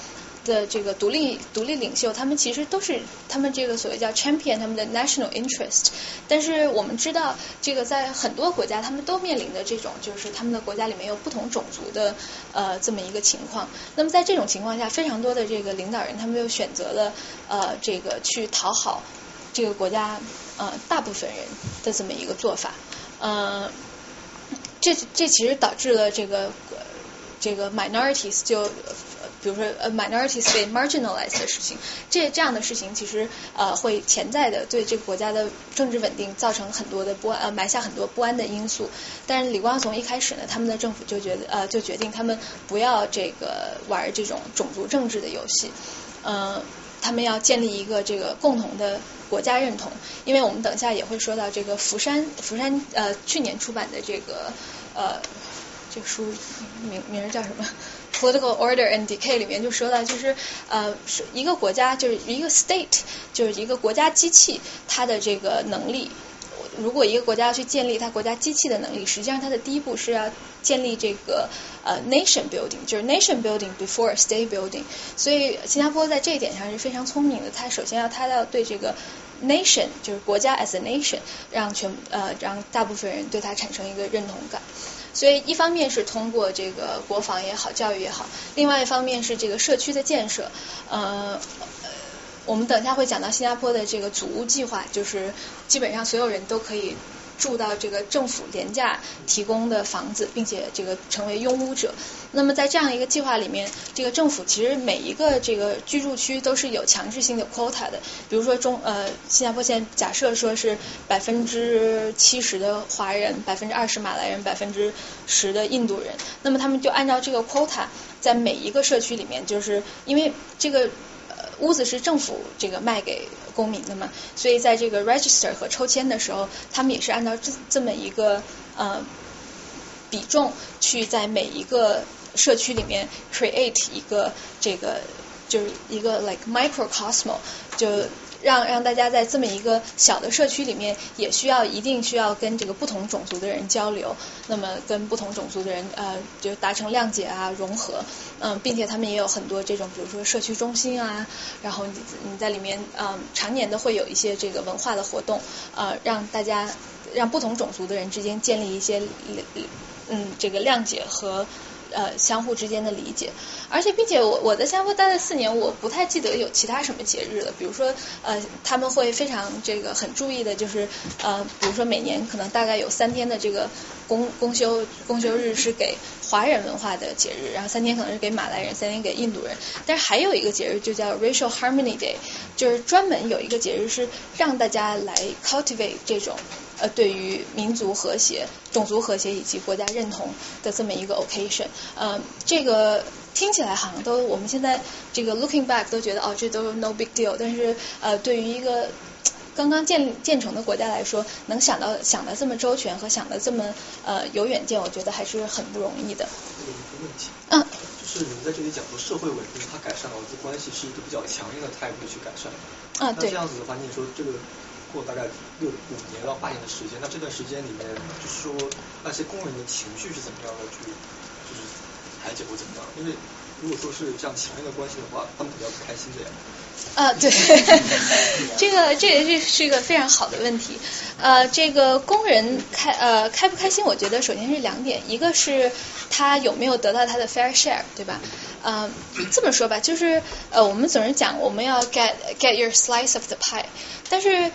的这个独立独立领袖，他们其实都是他们这个所谓叫 champion 他们的 national interest。但是我们知道，这个在很多国家，他们都面临的这种就是他们的国家里面有不同种族的呃这么一个情况。那么在这种情况下，非常多的这个领导人，他们又选择了呃这个去讨好这个国家呃大部分人的这么一个做法。呃，这这其实导致了这个这个 minorities 就。比如说，呃，minorities 被 marginalized 的事情，这这样的事情其实呃会潜在的对这个国家的政治稳定造成很多的不安，呃，埋下很多不安的因素。但是李光从一开始呢，他们的政府就觉得呃就决定他们不要这个玩这种种族政治的游戏，嗯。他们要建立一个这个共同的国家认同，因为我们等一下也会说到这个福山福山呃去年出版的这个呃这个书名名叫什么？Political Order and Decay 里面就说到，就是呃，一个国家就是一个 state，就是一个国家机器，它的这个能力，如果一个国家要去建立它国家机器的能力，实际上它的第一步是要建立这个呃 nation building，就是 nation building before state building。所以新加坡在这一点上是非常聪明的，它首先要它要对这个 nation，就是国家 as a nation，让全呃让大部分人对它产生一个认同感。所以一方面是通过这个国防也好，教育也好，另外一方面是这个社区的建设。呃，我们等一下会讲到新加坡的这个祖屋计划，就是基本上所有人都可以。住到这个政府廉价提供的房子，并且这个成为拥屋者。那么在这样一个计划里面，这个政府其实每一个这个居住区都是有强制性的 quota 的。比如说中呃新加坡现在假设说是百分之七十的华人，百分之二十马来人，百分之十的印度人。那么他们就按照这个 quota，在每一个社区里面，就是因为这个屋子是政府这个卖给。公民的嘛，所以在这个 register 和抽签的时候，他们也是按照这这么一个呃比重去在每一个社区里面 create 一个这个就是一个 like microcosmo 就。让让大家在这么一个小的社区里面，也需要一定需要跟这个不同种族的人交流，那么跟不同种族的人呃就达成谅解啊融合，嗯，并且他们也有很多这种比如说社区中心啊，然后你你在里面嗯常年的会有一些这个文化的活动，呃让大家让不同种族的人之间建立一些嗯这个谅解和。呃，相互之间的理解，而且并且我我在新加坡待了四年，我不太记得有其他什么节日了。比如说，呃，他们会非常这个很注意的，就是呃，比如说每年可能大概有三天的这个公公休公休日是给华人文化的节日，然后三天可能是给马来人，三天给印度人。但是还有一个节日就叫 Racial Harmony Day，就是专门有一个节日是让大家来 cultivate 这种。呃，对于民族和谐、种族和谐以及国家认同的这么一个 occasion，呃，这个听起来好像都我们现在这个 looking back 都觉得哦，这都 no big deal，但是呃，对于一个刚刚建建成的国家来说，能想到想的这么周全和想的这么呃有远见，我觉得还是很不容易的。有一个问题，嗯，就是你们在这里讲说社会稳定，它改善劳资关系是一个比较强硬的态度去改善。啊，对。那这样子的话，你说这个。过大概六五年到八年的时间，那这段时间里面，就是说那些工人的情绪是怎么样的去，就是排解或怎么样？因为如果说是这样强硬的关系的话，他们比较不开心的呀。啊，对，这个这这是一个非常好的问题。呃，这个工人开呃开不开心，我觉得首先是两点，一个是他有没有得到他的 fair share，对吧？嗯，这么说吧，就是呃我们总是讲我们要 get get your slice of the pie，但是。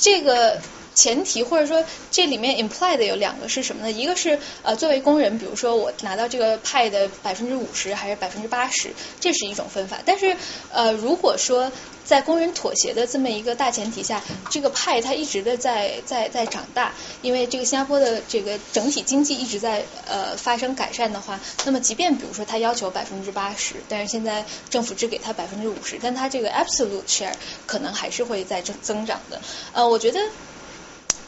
这个前提或者说这里面 imply 的有两个是什么呢？一个是呃作为工人，比如说我拿到这个派的百分之五十还是百分之八十，这是一种分法。但是呃如果说在工人妥协的这么一个大前提下，这个派它一直的在在在长大，因为这个新加坡的这个整体经济一直在呃发生改善的话，那么即便比如说他要求百分之八十，但是现在政府只给他百分之五十，但他这个 absolute share 可能还是会在增增长的。呃，我觉得。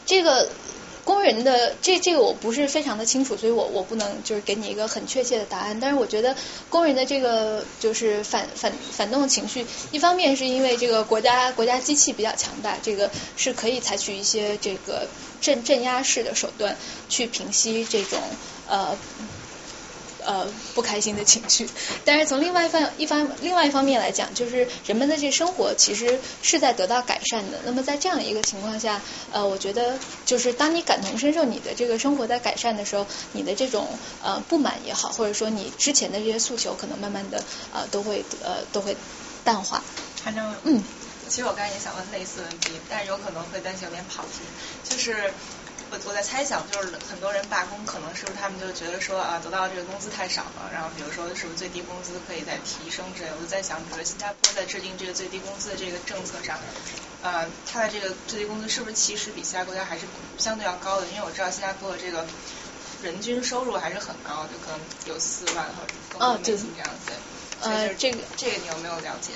这个工人的这这个我不是非常的清楚，所以我我不能就是给你一个很确切的答案。但是我觉得工人的这个就是反反反动情绪，一方面是因为这个国家国家机器比较强大，这个是可以采取一些这个镇镇压式的手段去平息这种呃。呃，不开心的情绪，但是从另外一方一方另外一方面来讲，就是人们的这生活其实是在得到改善的。那么在这样一个情况下，呃，我觉得就是当你感同身受你的这个生活在改善的时候，你的这种呃不满也好，或者说你之前的这些诉求，可能慢慢的呃都会呃都会淡化。反正嗯，其实我刚才也想问类似问题，但是有可能会担心有点跑题，就是。我我在猜想，就是很多人罢工，可能是不是他们就觉得说啊，得到这个工资太少了，然后比如说是不是最低工资可以再提升之类。我就在想，比如说新加坡在制定这个最低工资的这个政策上，呃，它的这个最低工资是不是其实比其他国家还是相对要高的？因为我知道新加坡的这个人均收入还是很高，就可能有四万或者更多美金这样子。呃，这个这个你有没有了解？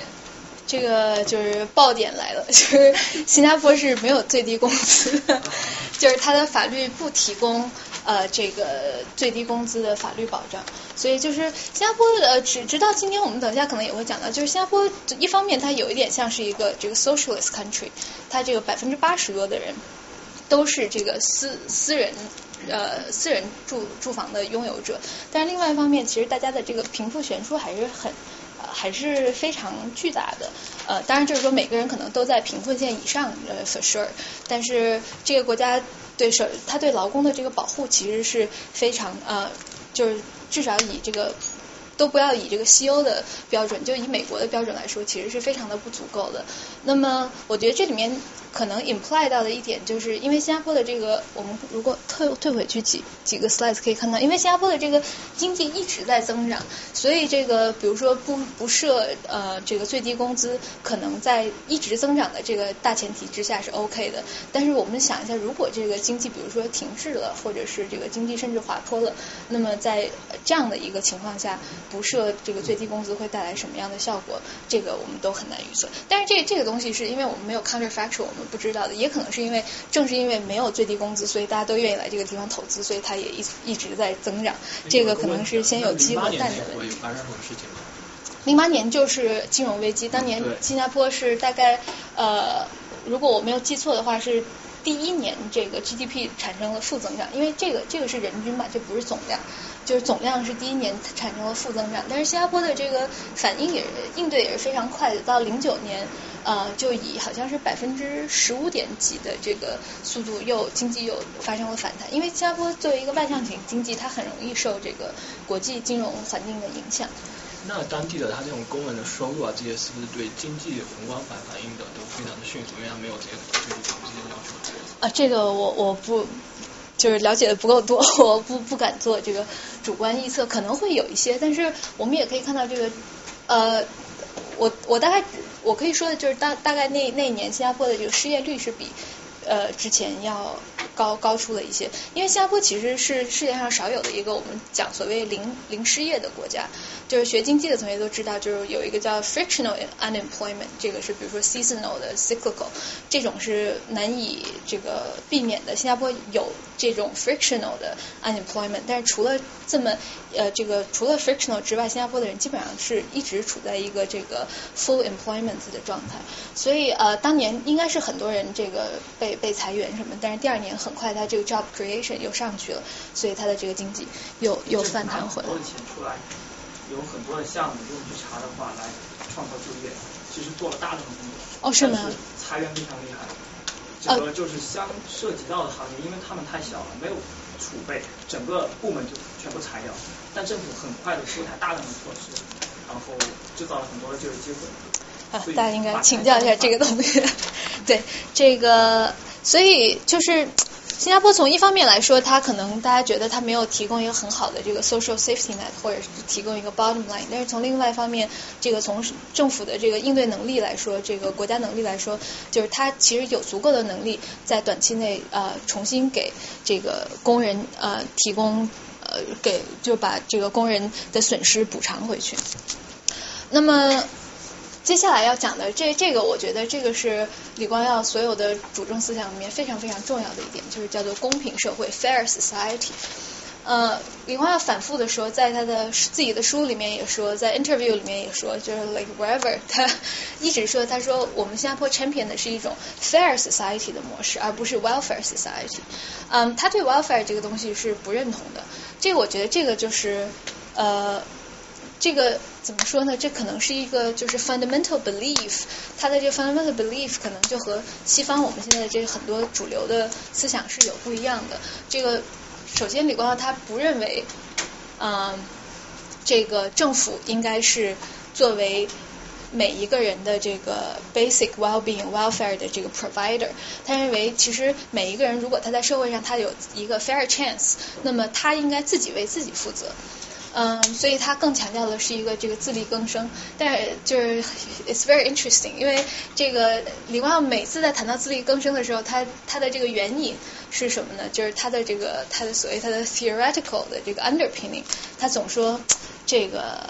这个就是爆点来了，就是新加坡是没有最低工资的，就是它的法律不提供呃这个最低工资的法律保障，所以就是新加坡呃直直到今天我们等一下可能也会讲到，就是新加坡一方面它有一点像是一个这个 socialist country，它这个百分之八十多的人都是这个私私人。呃，私人住住房的拥有者，但是另外一方面，其实大家的这个贫富悬殊还是很，还是非常巨大的。呃，当然就是说每个人可能都在贫困线以上，呃，for sure。但是这个国家对社，他对劳工的这个保护其实是非常呃，就是至少以这个都不要以这个西欧的标准，就以美国的标准来说，其实是非常的不足够的。那么，我觉得这里面。可能 imply 到的一点，就是因为新加坡的这个，我们如果退退回去几几个 slides 可以看到，因为新加坡的这个经济一直在增长，所以这个比如说不不设呃这个最低工资，可能在一直增长的这个大前提之下是 OK 的。但是我们想一下，如果这个经济比如说停滞了，或者是这个经济甚至滑坡了，那么在这样的一个情况下，不设这个最低工资会带来什么样的效果？这个我们都很难预测。但是这这个东西是因为我们没有 counterfactual，我们不知道的，也可能是因为正是因为没有最低工资，所以大家都愿意来这个地方投资，所以它也一一直在增长。这个可能是先有鸡和蛋的问题。零八年就是金融危机，当年新加坡是大概呃，如果我没有记错的话是。第一年这个 GDP 产生了负增长，因为这个这个是人均嘛，这不是总量，就是总量是第一年产生了负增长。但是新加坡的这个反应也应对也是非常快的，到零九年呃就以好像是百分之十五点几的这个速度又经济又发生了反弹，因为新加坡作为一个外向型经济，它很容易受这个国际金融环境的影响。那当地的他这种工人的收入啊，这些是不是对经济宏观反反应的都非常的迅速？因为他没有这些最低工资的要求。啊，这个我我不就是了解的不够多，我不不敢做这个主观预测，可能会有一些，但是我们也可以看到这个呃，我我大概我可以说的就是大大概那那一年新加坡的这个失业率是比呃之前要。高高出了一些，因为新加坡其实是世界上少有的一个我们讲所谓零零失业的国家，就是学经济的同学都知道，就是有一个叫 frictional unemployment，这个是比如说 seasonal 的 cyclical，这种是难以这个避免的。新加坡有这种 frictional 的 unemployment，但是除了这么呃这个除了 frictional 之外，新加坡的人基本上是一直处在一个这个 full employment 的状态，所以呃当年应该是很多人这个被被裁员什么，但是第二年。很快，他这个 job creation 又上去了，所以他的这个经济又又反弹回来。很多的钱出来，有很多的项目，如果你去查的话，来创造就业，其实做了大量的工作。哦，是吗？裁员非常厉害。整个就是相涉及到的行业，因为他们太小了，没有储备，整个部门就全部裁掉。但政府很快的出台大量的措施，然后制造了很多的就业机会。啊，大家应该请教一下这个东西。对，这个。所以就是新加坡从一方面来说，它可能大家觉得它没有提供一个很好的这个 social safety net，或者是提供一个 bottom line。但是从另外一方面，这个从政府的这个应对能力来说，这个国家能力来说，就是它其实有足够的能力在短期内呃重新给这个工人呃提供呃给就把这个工人的损失补偿回去。那么。接下来要讲的这这个，我觉得这个是李光耀所有的主政思想里面非常非常重要的一点，就是叫做公平社会 （fair society）。呃，李光耀反复的说，在他的自己的书里面也说，在 interview 里面也说，就是 like wherever，他一直说，他说我们新加坡 champion 的是一种 fair society 的模式，而不是 welfare society。嗯，他对 welfare 这个东西是不认同的。这个我觉得这个就是呃。这个怎么说呢？这可能是一个就是 fundamental belief，它的这个 fundamental belief 可能就和西方我们现在的这很多主流的思想是有不一样的。这个首先，李光耀他不认为，嗯，这个政府应该是作为每一个人的这个 basic well-being welfare 的这个 provider。他认为，其实每一个人如果他在社会上他有一个 fair chance，那么他应该自己为自己负责。嗯，所以他更强调的是一个这个自力更生，但是就是 it's very interesting，因为这个李光耀每次在谈到自力更生的时候，他他的这个原因是什么呢？就是他的这个他的所谓他的 theoretical 的这个 underpinning，他总说这个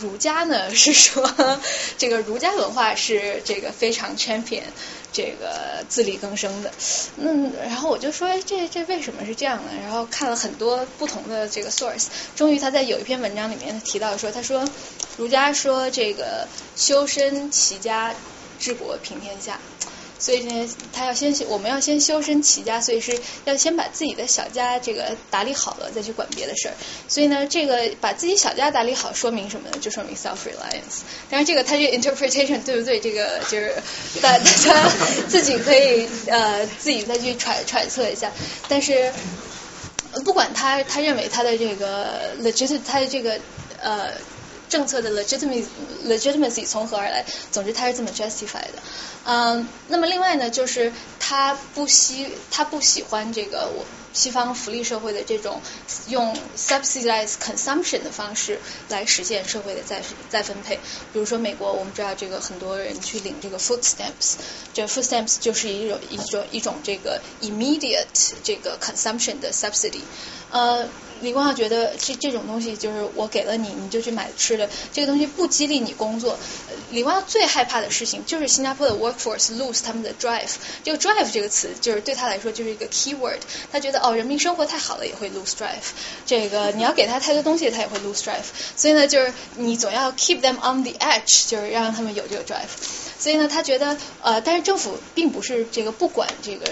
儒家呢是说这个儒家文化是这个非常 champion 这个自力更生的。嗯，然后我就说，这这为什么是这样呢？然后看了很多不同的这个 source，终于他在有一篇文章里面提到说，他说儒家说这个修身齐家治国平天下。所以呢，他要先我们要先修身齐家，所以是要先把自己的小家这个打理好了，再去管别的事儿。所以呢，这个把自己小家打理好，说明什么 呢？就说明 self reliance。当然，这个他这个 interpretation 对不对？这个就是大大家自己可以呃自己再去揣揣测一下。但是不管他他认为他的这个 legit 他的这个呃。政策的 legitimacy legitimacy 从何而来？总之，他是这么 justify 的。嗯，那么另外呢，就是他不喜他不喜欢这个我西方福利社会的这种用 subsidized consumption 的方式来实现社会的再再分配。比如说美国，我们知道这个很多人去领这个 food stamps，这 food stamps 就是一种一种一种这个 immediate 这个 consumption 的 subsidy。呃。李光耀觉得这这种东西就是我给了你，你就去买吃的，这个东西不激励你工作。李光耀最害怕的事情就是新加坡的 workforce lose 他们的 drive。这个 drive 这个词就是对他来说就是一个 key word。他觉得哦，人民生活太好了也会 lose drive。这个你要给他太多东西，他也会 lose drive。所以呢，就是你总要 keep them on the edge，就是让他们有这个 drive。所以呢，他觉得呃，但是政府并不是这个不管这个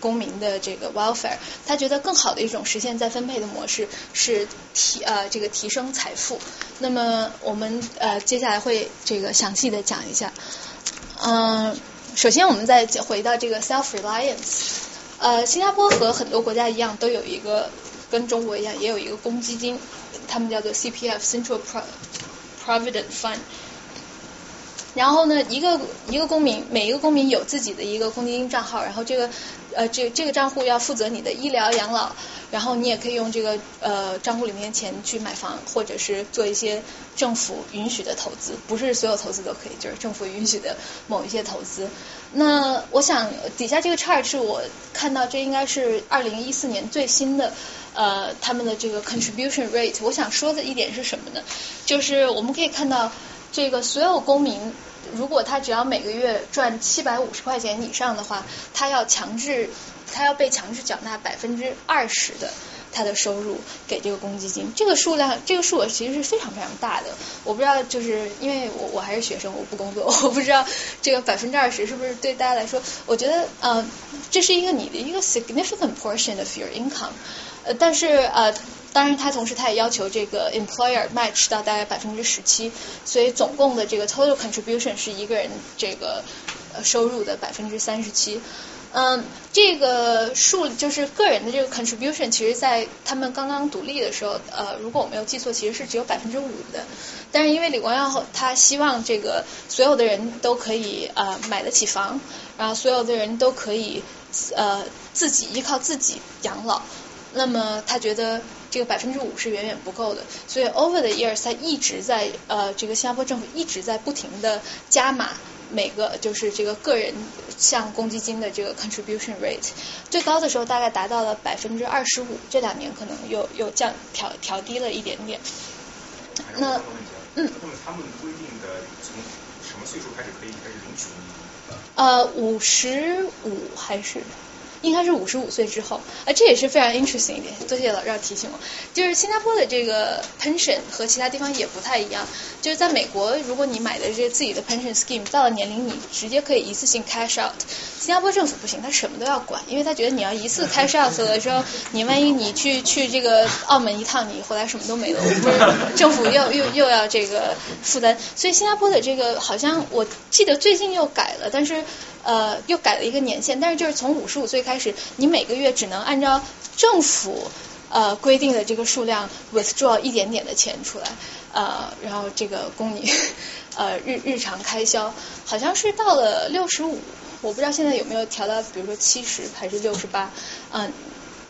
公民的这个 welfare，他觉得更好的一种实现再分配的模式是提呃这个提升财富。那么我们呃接下来会这个详细的讲一下。嗯，首先我们再回到这个 self reliance。呃，新加坡和很多国家一样，都有一个跟中国一样，也有一个公积金，他们叫做 CPF Central Provident Fund。然后呢，一个一个公民，每一个公民有自己的一个公积金账号，然后这个呃这这个账户要负责你的医疗养老，然后你也可以用这个呃账户里面钱去买房，或者是做一些政府允许的投资，不是所有投资都可以，就是政府允许的某一些投资。那我想底下这个 chart 是我看到这应该是二零一四年最新的呃他们的这个 contribution rate。我想说的一点是什么呢？就是我们可以看到。这个所有公民，如果他只要每个月赚七百五十块钱以上的话，他要强制，他要被强制缴纳百分之二十的他的收入给这个公积金。这个数量，这个数额其实是非常非常大的。我不知道，就是因为我我还是学生，我不工作，我不知道这个百分之二十是不是对大家来说，我觉得呃，这是一个你的一个 significant portion of your income。呃，但是呃。当然，他同时他也要求这个 employer match 到大概百分之十七，所以总共的这个 total contribution 是一个人这个收入的百分之三十七。嗯，这个数就是个人的这个 contribution，其实在他们刚刚独立的时候，呃，如果我没有记错，其实是只有百分之五的。但是因为李光耀他希望这个所有的人都可以呃买得起房，然后所有的人都可以呃自己依靠自己养老，那么他觉得。这个百分之五是远远不够的，所以 over the years 它一直在呃，这个新加坡政府一直在不停的加码每个就是这个个人向公积金的这个 contribution rate，最高的时候大概达到了百分之二十五，这两年可能又又降调调低了一点点。那嗯，那么他们规定的从什么岁数开始可以开始领取？呃，五十五还是？应该是五十五岁之后，啊，这也是非常 interesting 一点。多谢老赵提醒我，就是新加坡的这个 pension 和其他地方也不太一样。就是在美国，如果你买的这自己的 pension scheme，到了年龄你直接可以一次性 cash out。新加坡政府不行，他什么都要管，因为他觉得你要一次 cash out 的时候，你万一你去去这个澳门一趟，你回来什么都没了，政府又又又要这个负担。所以新加坡的这个好像我记得最近又改了，但是。呃，又改了一个年限，但是就是从五十五岁开始，你每个月只能按照政府呃规定的这个数量 withdraw 一点点的钱出来，呃，然后这个供你呃日日常开销，好像是到了六十五，我不知道现在有没有调到，比如说七十还是六十八，嗯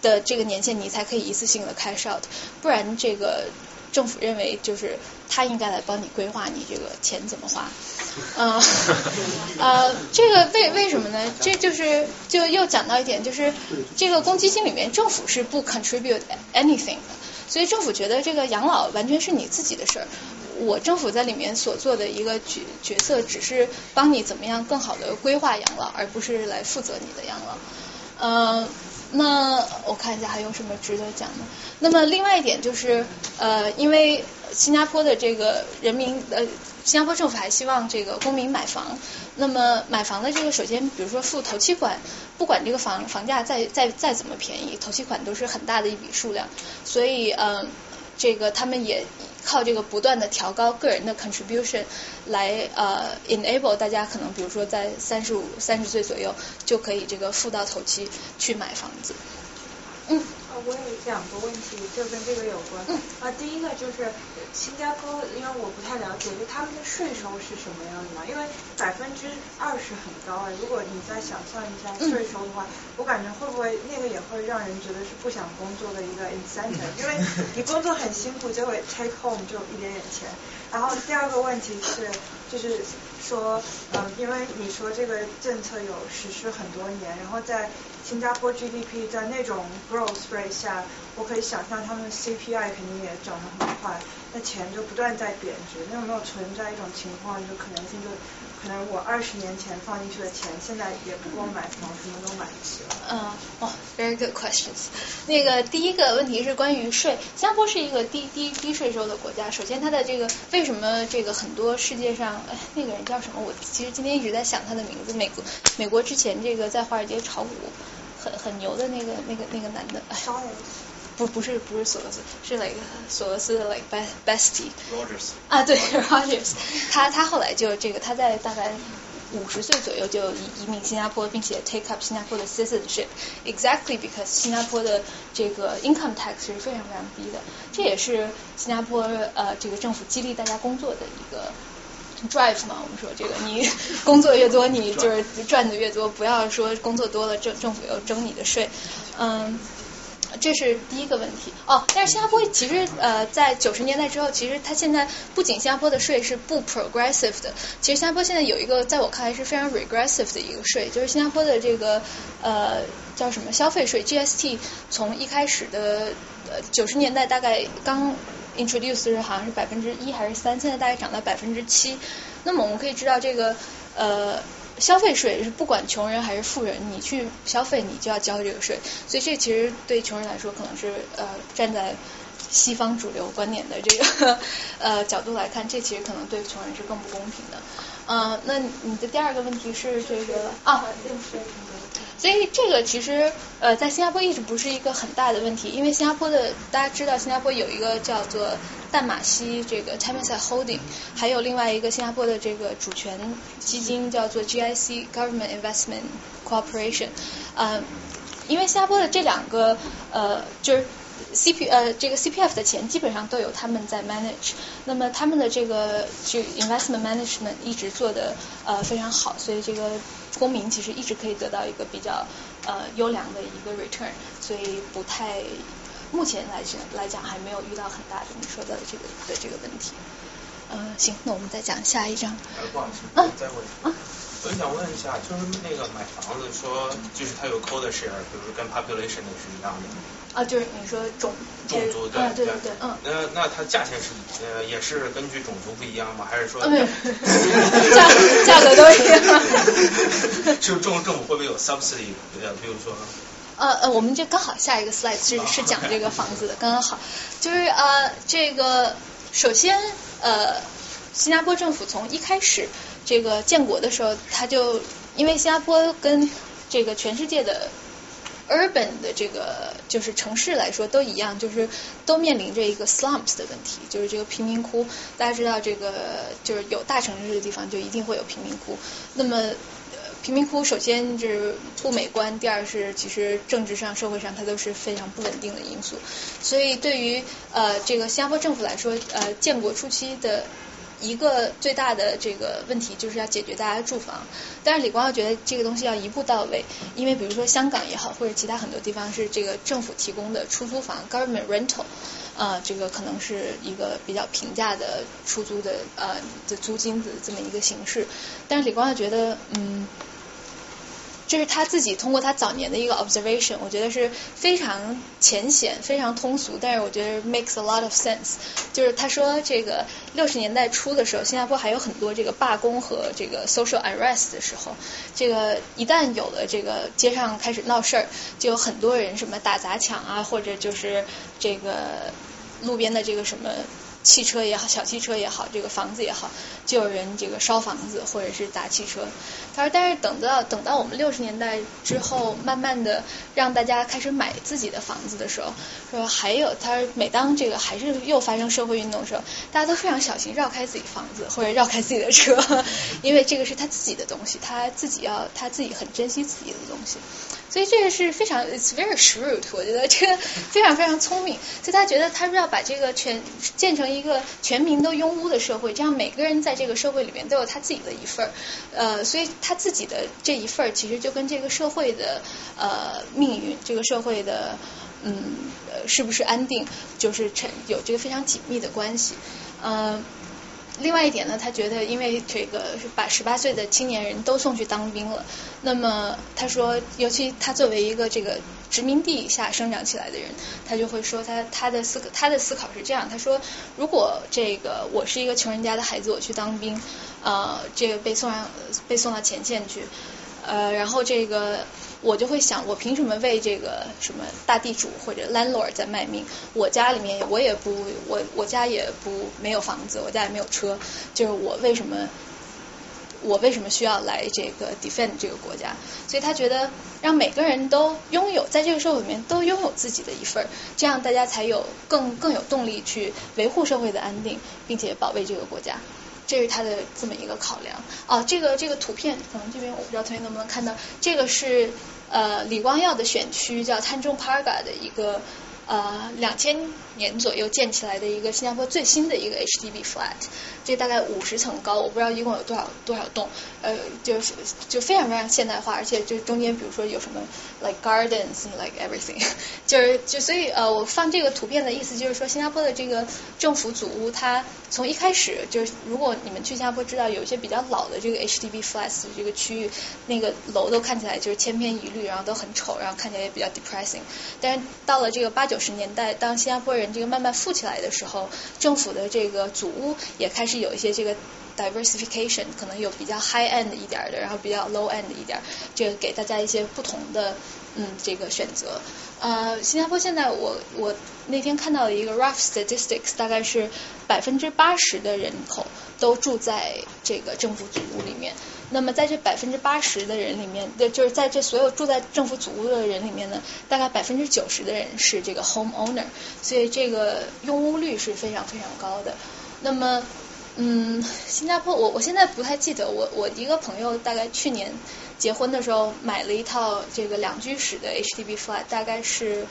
的这个年限，你才可以一次性的 cash out，不然这个。政府认为就是他应该来帮你规划你这个钱怎么花，呃呃，这个为为什么呢？这就是就又讲到一点，就是这个公积金里面政府是不 contribute anything 的，所以政府觉得这个养老完全是你自己的事儿。我政府在里面所做的一个角角色，只是帮你怎么样更好的规划养老，而不是来负责你的养老。嗯，那我看一下还有什么值得讲的。那么另外一点就是，呃，因为新加坡的这个人民呃，新加坡政府还希望这个公民买房。那么买房的这个，首先比如说付头期款，不管这个房房价再再再怎么便宜，头期款都是很大的一笔数量。所以呃，这个他们也靠这个不断的调高个人的 contribution 来呃 enable 大家可能比如说在三十五三十岁左右就可以这个付到头期去买房子。嗯。呃，我有两个问题，就跟这个有关。嗯。啊，第一个就是新加坡，因为我不太了解，就他们的税收是什么样的嘛？因为百分之二十很高啊，如果你再想象一下税收的话，我感觉会不会那个也会让人觉得是不想工作的一个 incentive？因为你工作很辛苦，结果 take home 就一点点钱。然后第二个问题是，就是说，嗯，因为你说这个政策有实施很多年，然后在新加坡 GDP 在那种 growth rate 下，我可以想象他们的 CPI 肯定也涨得很快，那钱就不断在贬值。那有没有存在一种情况，就可能性就可能我二十年前放进去的钱，现在也不够买房，什么都买不起了？嗯，哦，very good questions。那个第一个问题是关于税，新加坡是一个低低低税收的国家。首先，它的这个为什么这个很多世界上，哎，那个人叫什么？我其实今天一直在想他的名字。美国美国之前这个在华尔街炒股很很牛的那个那个那个男的，哎，不不是不是索罗斯，是那个索罗斯的 like bestie。Rogers。啊，对 Rogers，他他后来就这个他在大概。五十岁左右就移移民新加坡，并且 take up 新加坡的 citizenship，exactly because 新加坡的这个 income tax 是非常非常低的，这也是新加坡呃这个政府激励大家工作的一个 drive 嘛。我们说这个你 工作越多，你 就是赚的越多，不要说工作多了政政府又征你的税，嗯。这是第一个问题哦，但是新加坡其实呃在九十年代之后，其实它现在不仅新加坡的税是不 progressive 的，其实新加坡现在有一个在我看来是非常 regressive 的一个税，就是新加坡的这个呃叫什么消费税 GST，从一开始的呃九十年代大概刚 introduce 是好像是百分之一还是三，现在大概涨到百分之七。那么我们可以知道这个呃。消费税是不管穷人还是富人，你去消费你就要交这个税，所以这其实对穷人来说可能是呃站在西方主流观点的这个 呃角度来看，这其实可能对穷人是更不公平的。嗯，那你的第二个问题是这个啊，所以这个其实呃在新加坡一直不是一个很大的问题，因为新加坡的大家知道新加坡有一个叫做淡马锡这个 Temasek Holding，还有另外一个新加坡的这个主权基金叫做 GIC Government Investment Corporation，呃，因为新加坡的这两个呃就是。C P 呃，这个 C P F 的钱基本上都由他们在 manage，那么他们的这个这 investment management 一直做的呃非常好，所以这个公民其实一直可以得到一个比较呃优良的一个 return，所以不太目前来讲来讲还没有遇到很大的你说的这个的这个问题。嗯、呃，行，那我们再讲下一章。呃，不好意思，嗯再问。啊。我想问一下，就是那个买房子说，就是它有 quota share，比如跟 population 的是一样的。啊，就是你说种种族对、啊、对对对，嗯。那那它价钱是呃也是根据种族不一样吗？还是说？啊，没有，价价格都一样。是政政府会不会有 subsidy？呃，比如说。呃呃，我们就刚好下一个 slide 是是讲这个房子的，刚刚好，就是呃这个首先呃新加坡政府从一开始这个建国的时候，他就因为新加坡跟这个全世界的 urban 的这个就是城市来说都一样，就是都面临着一个 slums 的问题，就是这个贫民窟。大家知道这个就是有大城市的地方就一定会有贫民窟，那么。贫民窟首先就是不美观，第二是其实政治上、社会上它都是非常不稳定的因素。所以对于呃这个新加坡政府来说，呃建国初期的一个最大的这个问题就是要解决大家住房。但是李光耀觉得这个东西要一步到位，因为比如说香港也好，或者其他很多地方是这个政府提供的出租房 （government rental），呃这个可能是一个比较平价的出租的呃的租金的这么一个形式。但是李光耀觉得嗯。这是他自己通过他早年的一个 observation，我觉得是非常浅显、非常通俗，但是我觉得 makes a lot of sense。就是他说，这个六十年代初的时候，新加坡还有很多这个罢工和这个 social unrest 的时候，这个一旦有了这个街上开始闹事儿，就有很多人什么打砸抢啊，或者就是这个路边的这个什么。汽车也好，小汽车也好，这个房子也好，就有人这个烧房子或者是砸汽车。他说，但是等到等到我们六十年代之后，慢慢的让大家开始买自己的房子的时候，说还有他说，每当这个还是又发生社会运动的时候，大家都非常小心绕开自己房子或者绕开自己的车，因为这个是他自己的东西，他自己要他自己很珍惜自己的东西。所以这个是非常 it's very shrewd，我觉得这个非常非常聪明。所以他觉得他是要把这个全建成一个全民都拥屋的社会，这样每个人在这个社会里面都有他自己的一份儿。呃，所以他自己的这一份儿其实就跟这个社会的呃命运，这个社会的嗯是不是安定，就是成有这个非常紧密的关系。嗯。另外一点呢，他觉得因为这个把十八岁的青年人都送去当兵了，那么他说，尤其他作为一个这个殖民地以下生长起来的人，他就会说他他的思他的思考是这样，他说，如果这个我是一个穷人家的孩子，我去当兵，呃，这个被送上被送到前线去，呃，然后这个。我就会想，我凭什么为这个什么大地主或者 landlord 在卖命？我家里面我也不，我我家也不没有房子，我家也没有车，就是我为什么我为什么需要来这个 defend 这个国家？所以他觉得让每个人都拥有在这个社会里面都拥有自己的一份，这样大家才有更更有动力去维护社会的安定，并且保卫这个国家。这是他的这么一个考量哦，这个这个图片可能这边我不知道同学能不能看到，这个是呃李光耀的选区叫 Tanjung Pagar 的一个呃两千年左右建起来的一个新加坡最新的一个 HDB flat，这大概五十层高，我不知道一共有多少多少栋，呃就是就非常非常现代化，而且就中间比如说有什么 like gardens like everything，就是就所以呃我放这个图片的意思就是说新加坡的这个政府组屋它。从一开始就是，如果你们去新加坡知道，有一些比较老的这个 HDB flats 这个区域，那个楼都看起来就是千篇一律，然后都很丑，然后看起来也比较 depressing。但是到了这个八九十年代，当新加坡人这个慢慢富起来的时候，政府的这个祖屋也开始有一些这个 diversification，可能有比较 high end 一点的，然后比较 low end 一点，这个给大家一些不同的嗯这个选择。呃，新加坡现在我我那天看到了一个 rough statistics，大概是百分之八十的人口都住在这个政府组屋里面。那么在这百分之八十的人里面，就是在这所有住在政府组屋的人里面呢，大概百分之九十的人是这个 home owner，所以这个拥屋率是非常非常高的。那么，嗯，新加坡我我现在不太记得，我我一个朋友大概去年。结婚的时候买了一套这个两居室的 HDB flat，大概是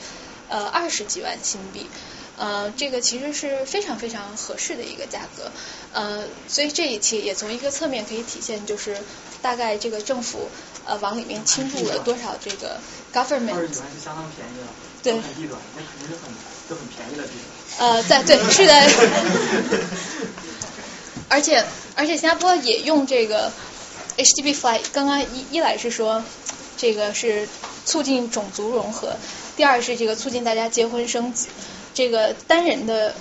呃二十几万新币，呃这个其实是非常非常合适的一个价格，呃所以这一期也从一个侧面可以体现，就是大概这个政府呃往里面倾注了多少这个 government。二十几万是相当便宜了，对，很地段，那肯定是很就很便宜的地段。呃在对是的，而且而且新加坡也用这个。HDB flat 刚刚一一来是说这个是促进种族融合，第二是这个促进大家结婚生子。这个单人的，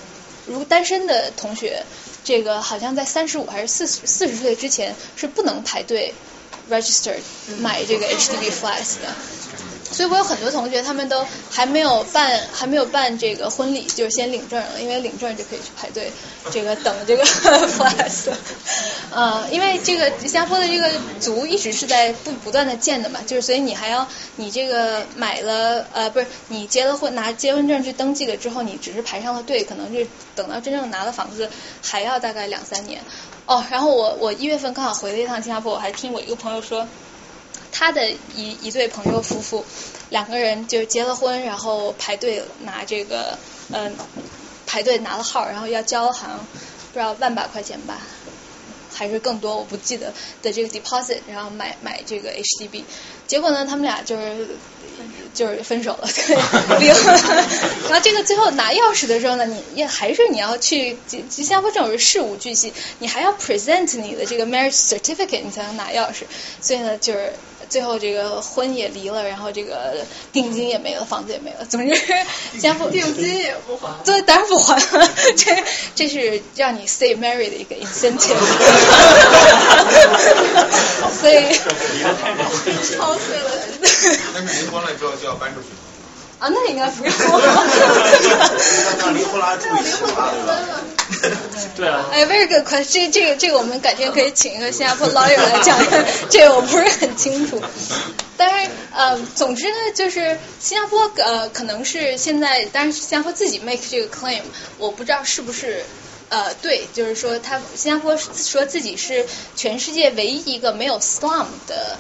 如果单身的同学，这个好像在三十五还是四四十岁之前是不能排队 register 买这个 H D V flats 的。所以我有很多同学，他们都还没有办，还没有办这个婚礼，就是先领证，因为领证就可以去排队，这个等这个 flat。呃，因为这个新加坡的这个族一直是在不不断的建的嘛，就是所以你还要你这个买了呃不是你结了婚拿结婚证去登记了之后，你只是排上了队，可能就等到真正拿了房子还要大概两三年。哦，然后我我一月份刚好回了一趟新加坡，我还听我一个朋友说。他的一一对朋友夫妇，两个人就结了婚，然后排队拿这个，嗯，排队拿了号，然后要交好像不知道万把块钱吧，还是更多，我不记得的这个 deposit，然后买买这个 HDB，结果呢，他们俩就是就是分手了，对离婚。然后这个最后拿钥匙的时候呢，你也还是你要去新加坡政府是事无巨细，你还要 present 你的这个 marriage certificate，你才能拿钥匙。所以呢，就是。最后这个婚也离了，然后这个定金也没了，房子也没了。总之，家父定金也不还，对，当然不还了。这这是让你 stay married 的一个 incentive。所以，操碎了。但是离婚了之后就要搬出去。啊，那应该不用。那离婚了住一起吧，对吧？对啊。哎，very good question。这这个这个我们改天可以请一个新加坡 lawyer 来讲，这个我不是很清楚。但是呃，总之呢，就是新加坡呃，可能是现在，但是新加坡自己 make 这个 claim，我不知道是不是呃对，就是说他新加坡说自己是全世界唯一一个没有 slum 的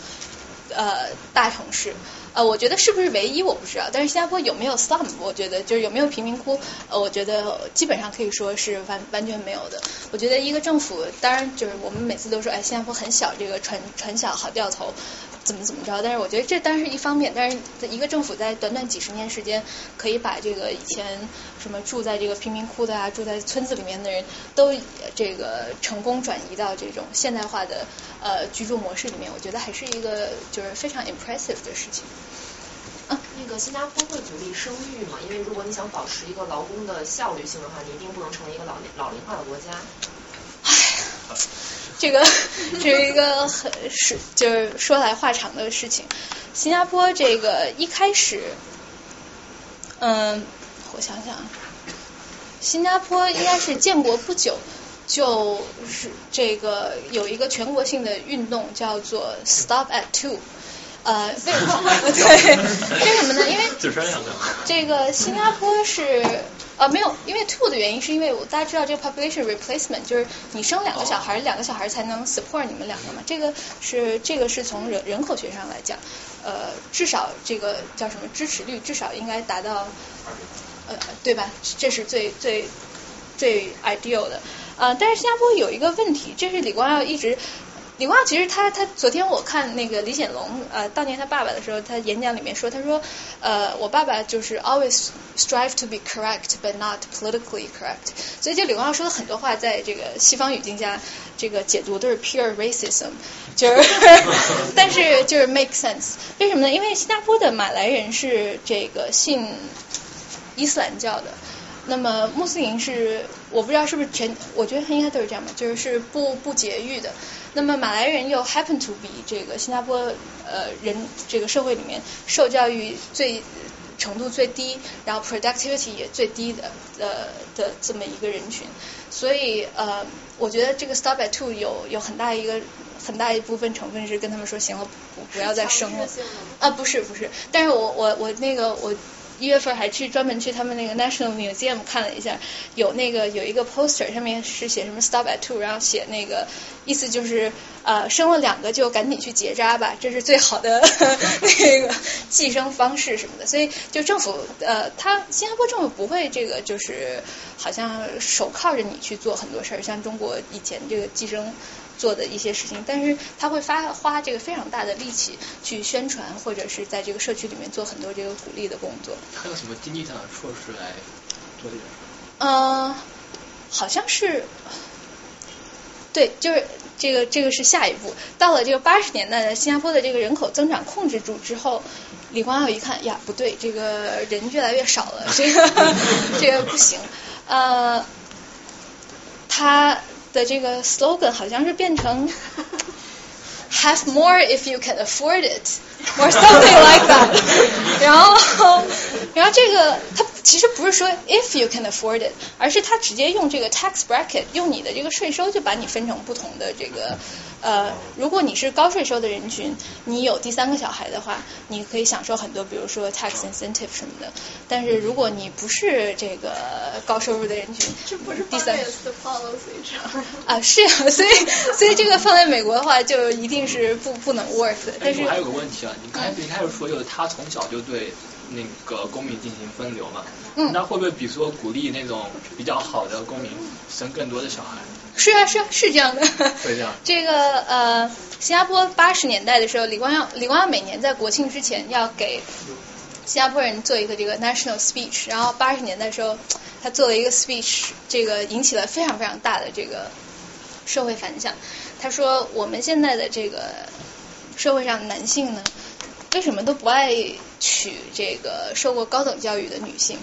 呃大城市。呃，我觉得是不是唯一我不知道，但是新加坡有没有 slum，我觉得就是有没有贫民窟，呃，我觉得基本上可以说是完完全没有的。我觉得一个政府，当然就是我们每次都说，哎，新加坡很小，这个船船小好掉头，怎么怎么着，但是我觉得这当然是一方面，但是一个政府在短短几十年时间，可以把这个以前什么住在这个贫民窟的啊，住在村子里面的人都这个成功转移到这种现代化的呃居住模式里面，我觉得还是一个就是非常 impressive 的事情。嗯，那个新加坡会鼓励生育嘛？因为如果你想保持一个劳工的效率性的话，你一定不能成为一个老老龄化的国家。唉，这个这是一个很是就是说来话长的事情。新加坡这个一开始，嗯，我想想，新加坡应该是建国不久，就是这个有一个全国性的运动叫做 Stop at Two。呃，为什么？对，为什么呢？因为这个新加坡是呃没有，因为 two 的原因是因为我大家知道这个 population replacement 就是你生两个小孩，两个小孩才能 support 你们两个嘛。这个是这个是从人人口学上来讲，呃，至少这个叫什么支持率至少应该达到呃对吧？这是最最最 ideal 的。呃，但是新加坡有一个问题，这是李光耀一直。李光耀其实他他昨天我看那个李显龙呃悼念他爸爸的时候，他演讲里面说，他说呃我爸爸就是 always strive to be correct but not politically correct，所以就李光耀说的很多话，在这个西方语境下，这个解读都是 pure racism，就是 但是就是 make sense，为什么呢？因为新加坡的马来人是这个信伊斯兰教的。那么穆斯林是我不知道是不是全，我觉得应该都是这样吧，就是是不不节育的。那么马来人又 happen to be 这个新加坡呃人这个社会里面受教育最程度最低，然后 productivity 也最低的呃的这么一个人群，所以呃我觉得这个 stop at two 有有很大一个很大一部分成分是跟他们说行了不不要再生了啊不是不是，但是我我我那个我。一月份还去专门去他们那个 National Museum 看了一下，有那个有一个 poster 上面是写什么 Stop at two，然后写那个意思就是呃生了两个就赶紧去结扎吧，这是最好的 那个寄生方式什么的。所以就政府呃，他新加坡政府不会这个就是好像手铐着你去做很多事儿，像中国以前这个寄生。做的一些事情，但是他会发花这个非常大的力气去宣传，或者是在这个社区里面做很多这个鼓励的工作。他有什么经济上的措施来做这个？呃，好像是，对，就是这个这个是下一步。到了这个八十年代的新加坡的这个人口增长控制住之后，李光耀一看呀，不对，这个人越来越少了，这个这个不行。呃，他。的这个 slogan 好像是变成 have more if you can afford it or something like that，然后然后这个它其实不是说 if you can afford it，而是它直接用这个 tax bracket，用你的这个税收就把你分成不同的这个。 呃，如果你是高税收的人群，你有第三个小孩的话，你可以享受很多，比如说 tax incentive 什么的。但是如果你不是这个高收入的人群，这不是第三 policy 啊，是啊，所以所以这个放在美国的话，就一定是不不能 work。但是还有个问题啊，你刚才一开始说就是他从小就对那个公民进行分流嘛，嗯，那会不会比如说鼓励那种比较好的公民生更多的小孩？是啊，是啊，是这样的。对这样。这个呃，新加坡八十年代的时候，李光耀，李光耀每年在国庆之前要给新加坡人做一个这个 national speech，然后八十年代的时候，他做了一个 speech，这个引起了非常非常大的这个社会反响。他说，我们现在的这个社会上男性呢，为什么都不爱娶这个受过高等教育的女性？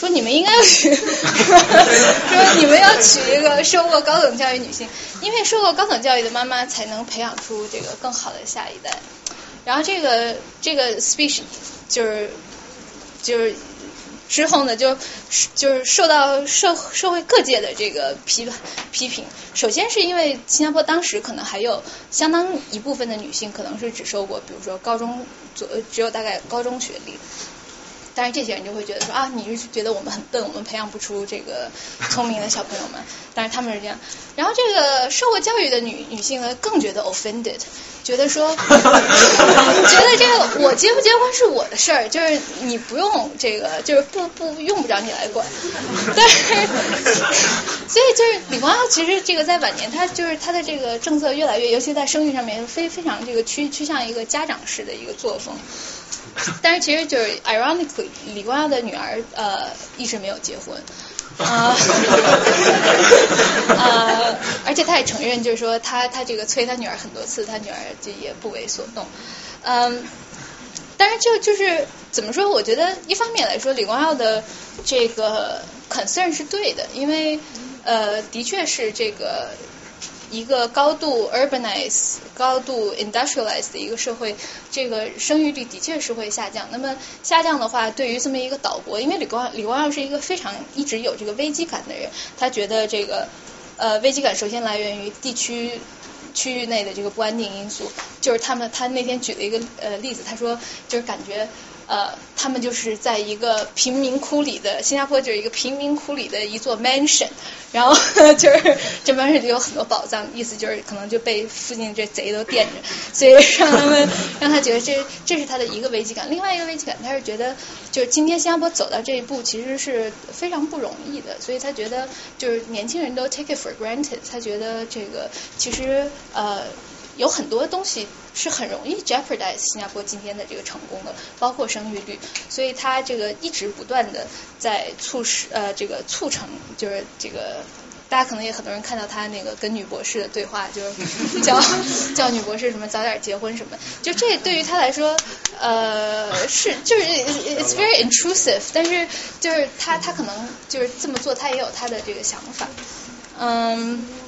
说你们应该要娶，说你们要娶一个受过高等教育女性，因为受过高等教育的妈妈才能培养出这个更好的下一代。然后这个这个 speech 就是就是之后呢，就就是受到社社会各界的这个批批评。首先是因为新加坡当时可能还有相当一部分的女性可能是只受过，比如说高中左只有大概高中学历。但是这些人就会觉得说啊，你是觉得我们很笨，我们培养不出这个聪明的小朋友们。但是他们是这样。然后这个受过教育的女女性呢，更觉得 offended，觉得说，觉得这个我结不结婚是我的事儿，就是你不用这个，就是不不用不着你来管。但是，所以就是李光耀其实这个在晚年，他就是他的这个政策越来越，尤其在生育上面非非常这个趋趋向一个家长式的一个作风。但是其实就是 ironically，李光耀的女儿呃一直没有结婚，啊 呃，而且他也承认，就是说他他这个催他女儿很多次，他女儿就也不为所动，嗯，但是就就是怎么说？我觉得一方面来说，李光耀的这个 concern 是对的，因为呃的确是这个。一个高度 urbanize、高度 industrialize 的一个社会，这个生育率的确是会下降。那么下降的话，对于这么一个岛国，因为李光李光耀是一个非常一直有这个危机感的人，他觉得这个呃危机感首先来源于地区区域内的这个不安定因素，就是他们他那天举了一个呃例子，他说就是感觉。呃，他们就是在一个贫民窟里的新加坡，就是一个贫民窟里的一座 mansion，然后 就是这 mansion 里有很多宝藏，意思就是可能就被附近这贼都惦着，所以让他们让他觉得这这是他的一个危机感。另外一个危机感，他是觉得就是今天新加坡走到这一步其实是非常不容易的，所以他觉得就是年轻人都 take it for granted，他觉得这个其实呃。有很多东西是很容易 jeopardize 新加坡今天的这个成功的，包括生育率，所以他这个一直不断的在促使呃这个促成，就是这个大家可能也很多人看到他那个跟女博士的对话，就是叫叫女博士什么早点结婚什么，就这对于他来说呃是就是 it's very intrusive，但是就是他他可能就是这么做，他也有他的这个想法，嗯。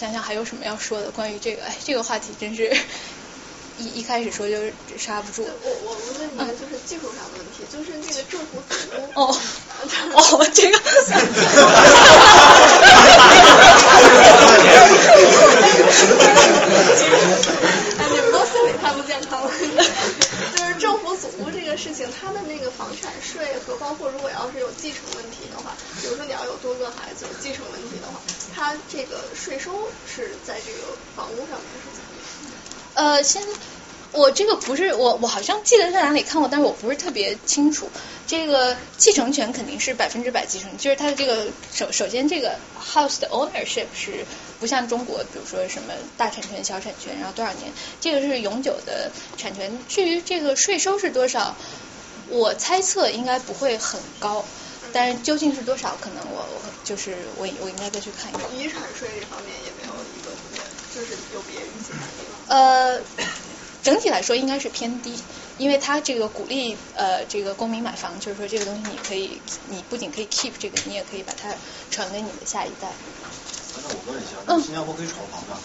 想想还有什么要说的？关于这个，哎，这个话题真是一一开始说就刹不住。我我我问你个就是技术上的问题，就是那个政府。哦哦，这个。太不健康了。就是政府组屋这个事情，它的那个房产税和包括如果要是有继承问题的话，比如说你要有多个孩子有继承问题的话。它这个税收是在这个房屋上面是怎么样？呃，先，我这个不是我，我好像记得在哪里看过，但是我不是特别清楚。这个继承权肯定是百分之百继承，就是它的这个首首先这个 house 的 ownership 是不像中国，比如说什么大产权、小产权，然后多少年，这个是永久的产权。至于这个税收是多少，我猜测应该不会很高。但是究竟是多少？可能我我就是我我应该再去看一看。遗产税这方面也没有一个特别，就是有别于其他地方。呃，整体来说应该是偏低，因为它这个鼓励呃这个公民买房，就是说这个东西你可以，你不仅可以 keep 这个，你也可以把它传给你的下一代。那我问一下，新加坡可以炒房吗？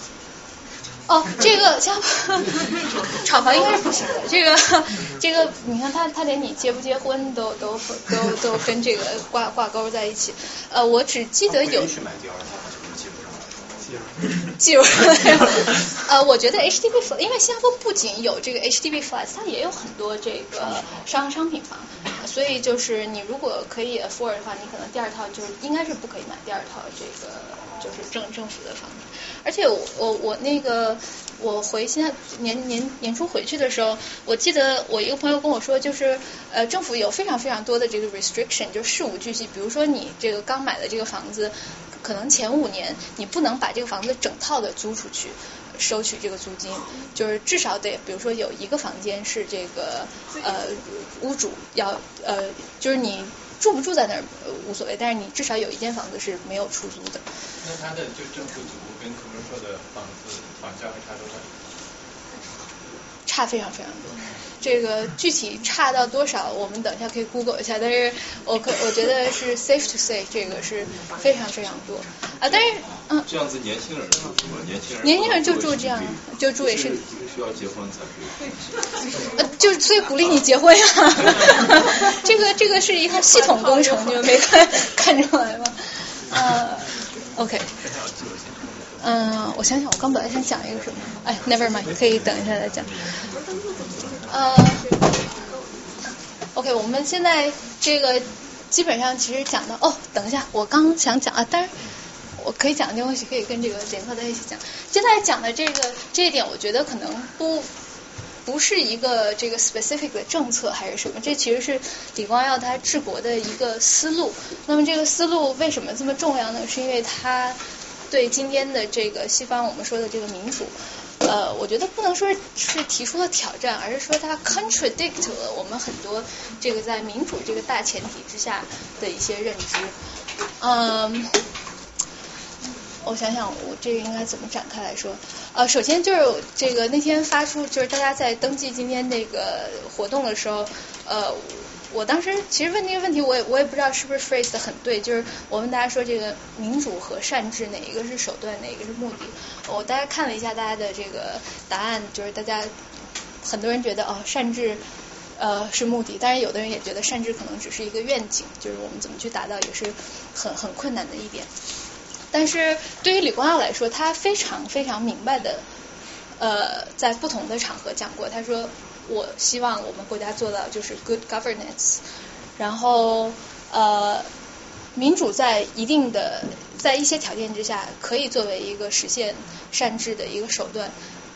哦，这个像炒房应该是不行的。这个这个，你看他他连你结不结婚都都都都跟这个挂挂钩在一起。呃，我只记得有。记不上来。呃，我觉得 HDB flat，因为新加坡不仅有这个 HDB flat，它也有很多这个商商品房，所以就是你如果可以 afford 的话，你可能第二套就是应该是不可以买第二套这个就是政政府的房子。而且我我我那个我回现在年年年初回去的时候，我记得我一个朋友跟我说，就是呃政府有非常非常多的这个 restriction，就事无巨细，比如说你这个刚买的这个房子。可能前五年你不能把这个房子整套的租出去，收取这个租金，就是至少得，比如说有一个房间是这个呃屋主要呃，就是你住不住在那儿无所谓，但是你至少有一间房子是没有出租的。那他的就政府组跟 commercial 的房子房价会差多少？差非常非常多。这个具体差到多少，我们等一下可以 Google 一下。但是我可我觉得是 safe to say，这个是非常非常多啊。但是嗯，这样子年轻人住什么？年轻人年轻人就住这样，就住也是需要结婚才可以。呃，就所以鼓励你结婚呀。这个这个是一个系统工程，你们没看看出来吗？呃，OK。嗯，我想想，我刚本来想讲一个什么，哎，Never mind，可以等一下再讲。呃，OK，我们现在这个基本上其实讲到，哦，等一下，我刚想讲啊，当然我可以讲的东西可以跟这个联合在一起讲。现在讲的这个这一点，我觉得可能不不是一个这个 specific 的政策还是什么，这其实是李光耀他治国的一个思路。那么这个思路为什么这么重要呢？是因为他。对今天的这个西方我们说的这个民主，呃，我觉得不能说是提出了挑战，而是说它 contradict 了我们很多这个在民主这个大前提之下的一些认知。嗯，我想想，我这个应该怎么展开来说？呃，首先就是这个那天发出，就是大家在登记今天那个活动的时候，呃。我当时其实问那个问题，我也我也不知道是不是 phrase 的很对，就是我问大家说这个民主和善治哪一个是手段，哪一个是目的？我大家看了一下大家的这个答案，就是大家很多人觉得哦善治呃是目的，但是有的人也觉得善治可能只是一个愿景，就是我们怎么去达到也是很很困难的一点。但是对于李光耀来说，他非常非常明白的呃在不同的场合讲过，他说。我希望我们国家做到就是 good governance，然后呃，民主在一定的在一些条件之下可以作为一个实现善治的一个手段，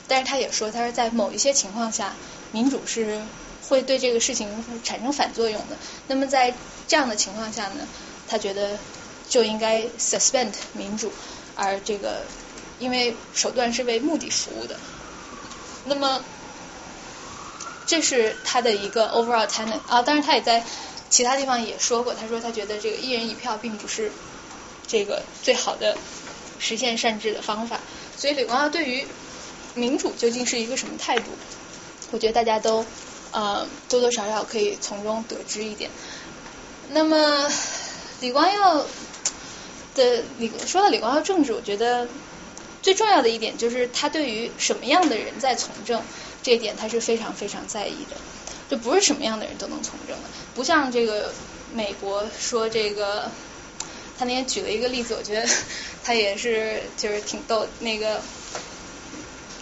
但是他也说他是在某一些情况下，民主是会对这个事情产生反作用的。那么在这样的情况下呢，他觉得就应该 suspend 民主，而这个因为手段是为目的服务的，那么。这是他的一个 overall tenet 啊，当然他也在其他地方也说过，他说他觉得这个一人一票并不是这个最好的实现善治的方法，所以李光耀对于民主究竟是一个什么态度，我觉得大家都呃多多少少可以从中得知一点。那么李光耀的李说到李光耀政治，我觉得最重要的一点就是他对于什么样的人在从政。这点他是非常非常在意的，就不是什么样的人都能从政的，不像这个美国说这个，他那天举了一个例子，我觉得 他也是就是挺逗，那个。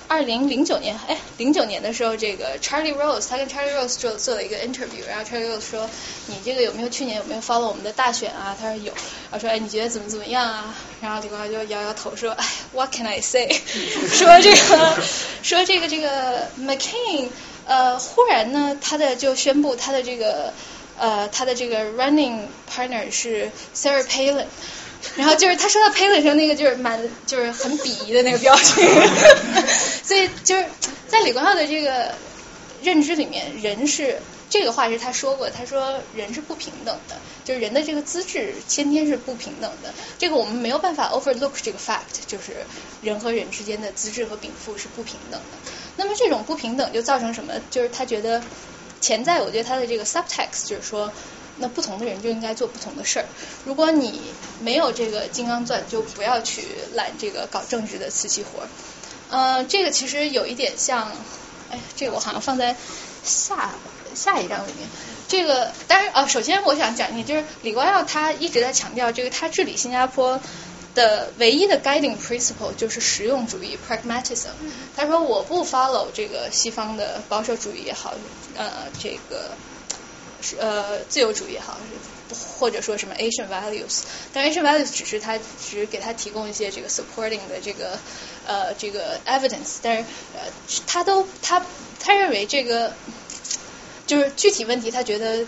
二零零九年，哎，零九年的时候，这个 Charlie Rose，他跟 Charlie Rose 做做了一个 interview，然后 Charlie Rose 说，你这个有没有去年有没有 follow 我们的大选啊？他说有，然后说，哎，你觉得怎么怎么样啊？然后李光耀就摇摇头说，哎，What can I say？说这个，说这个这个 McCain，呃，忽然呢，他的就宣布他的这个呃他的这个 running partner 是 Sarah Palin。然后就是他说到呸的时候，那个就是蛮就是很鄙夷的那个表情，所以就是在李光耀的这个认知里面，人是这个话是他说过，他说人是不平等的，就是人的这个资质先天是不平等的，这个我们没有办法 overlook 这个 fact，就是人和人之间的资质和禀赋是不平等的。那么这种不平等就造成什么？就是他觉得潜在，我觉得他的这个 subtext 就是说。那不同的人就应该做不同的事儿。如果你没有这个金刚钻，就不要去揽这个搞政治的瓷器活儿。呃，这个其实有一点像，哎，这个我好像放在下下一章里面。这个当然啊，首先我想讲一点，就是李光耀他一直在强调，这个他治理新加坡的唯一的 guiding principle 就是实用主义 pragmatism。他说我不 follow 这个西方的保守主义也好，呃，这个。是呃自由主义哈，或者说什么 Asian values，但 Asian values 只是他只是给他提供一些这个 supporting 的这个呃这个 evidence，但是呃他都他他认为这个就是具体问题，他觉得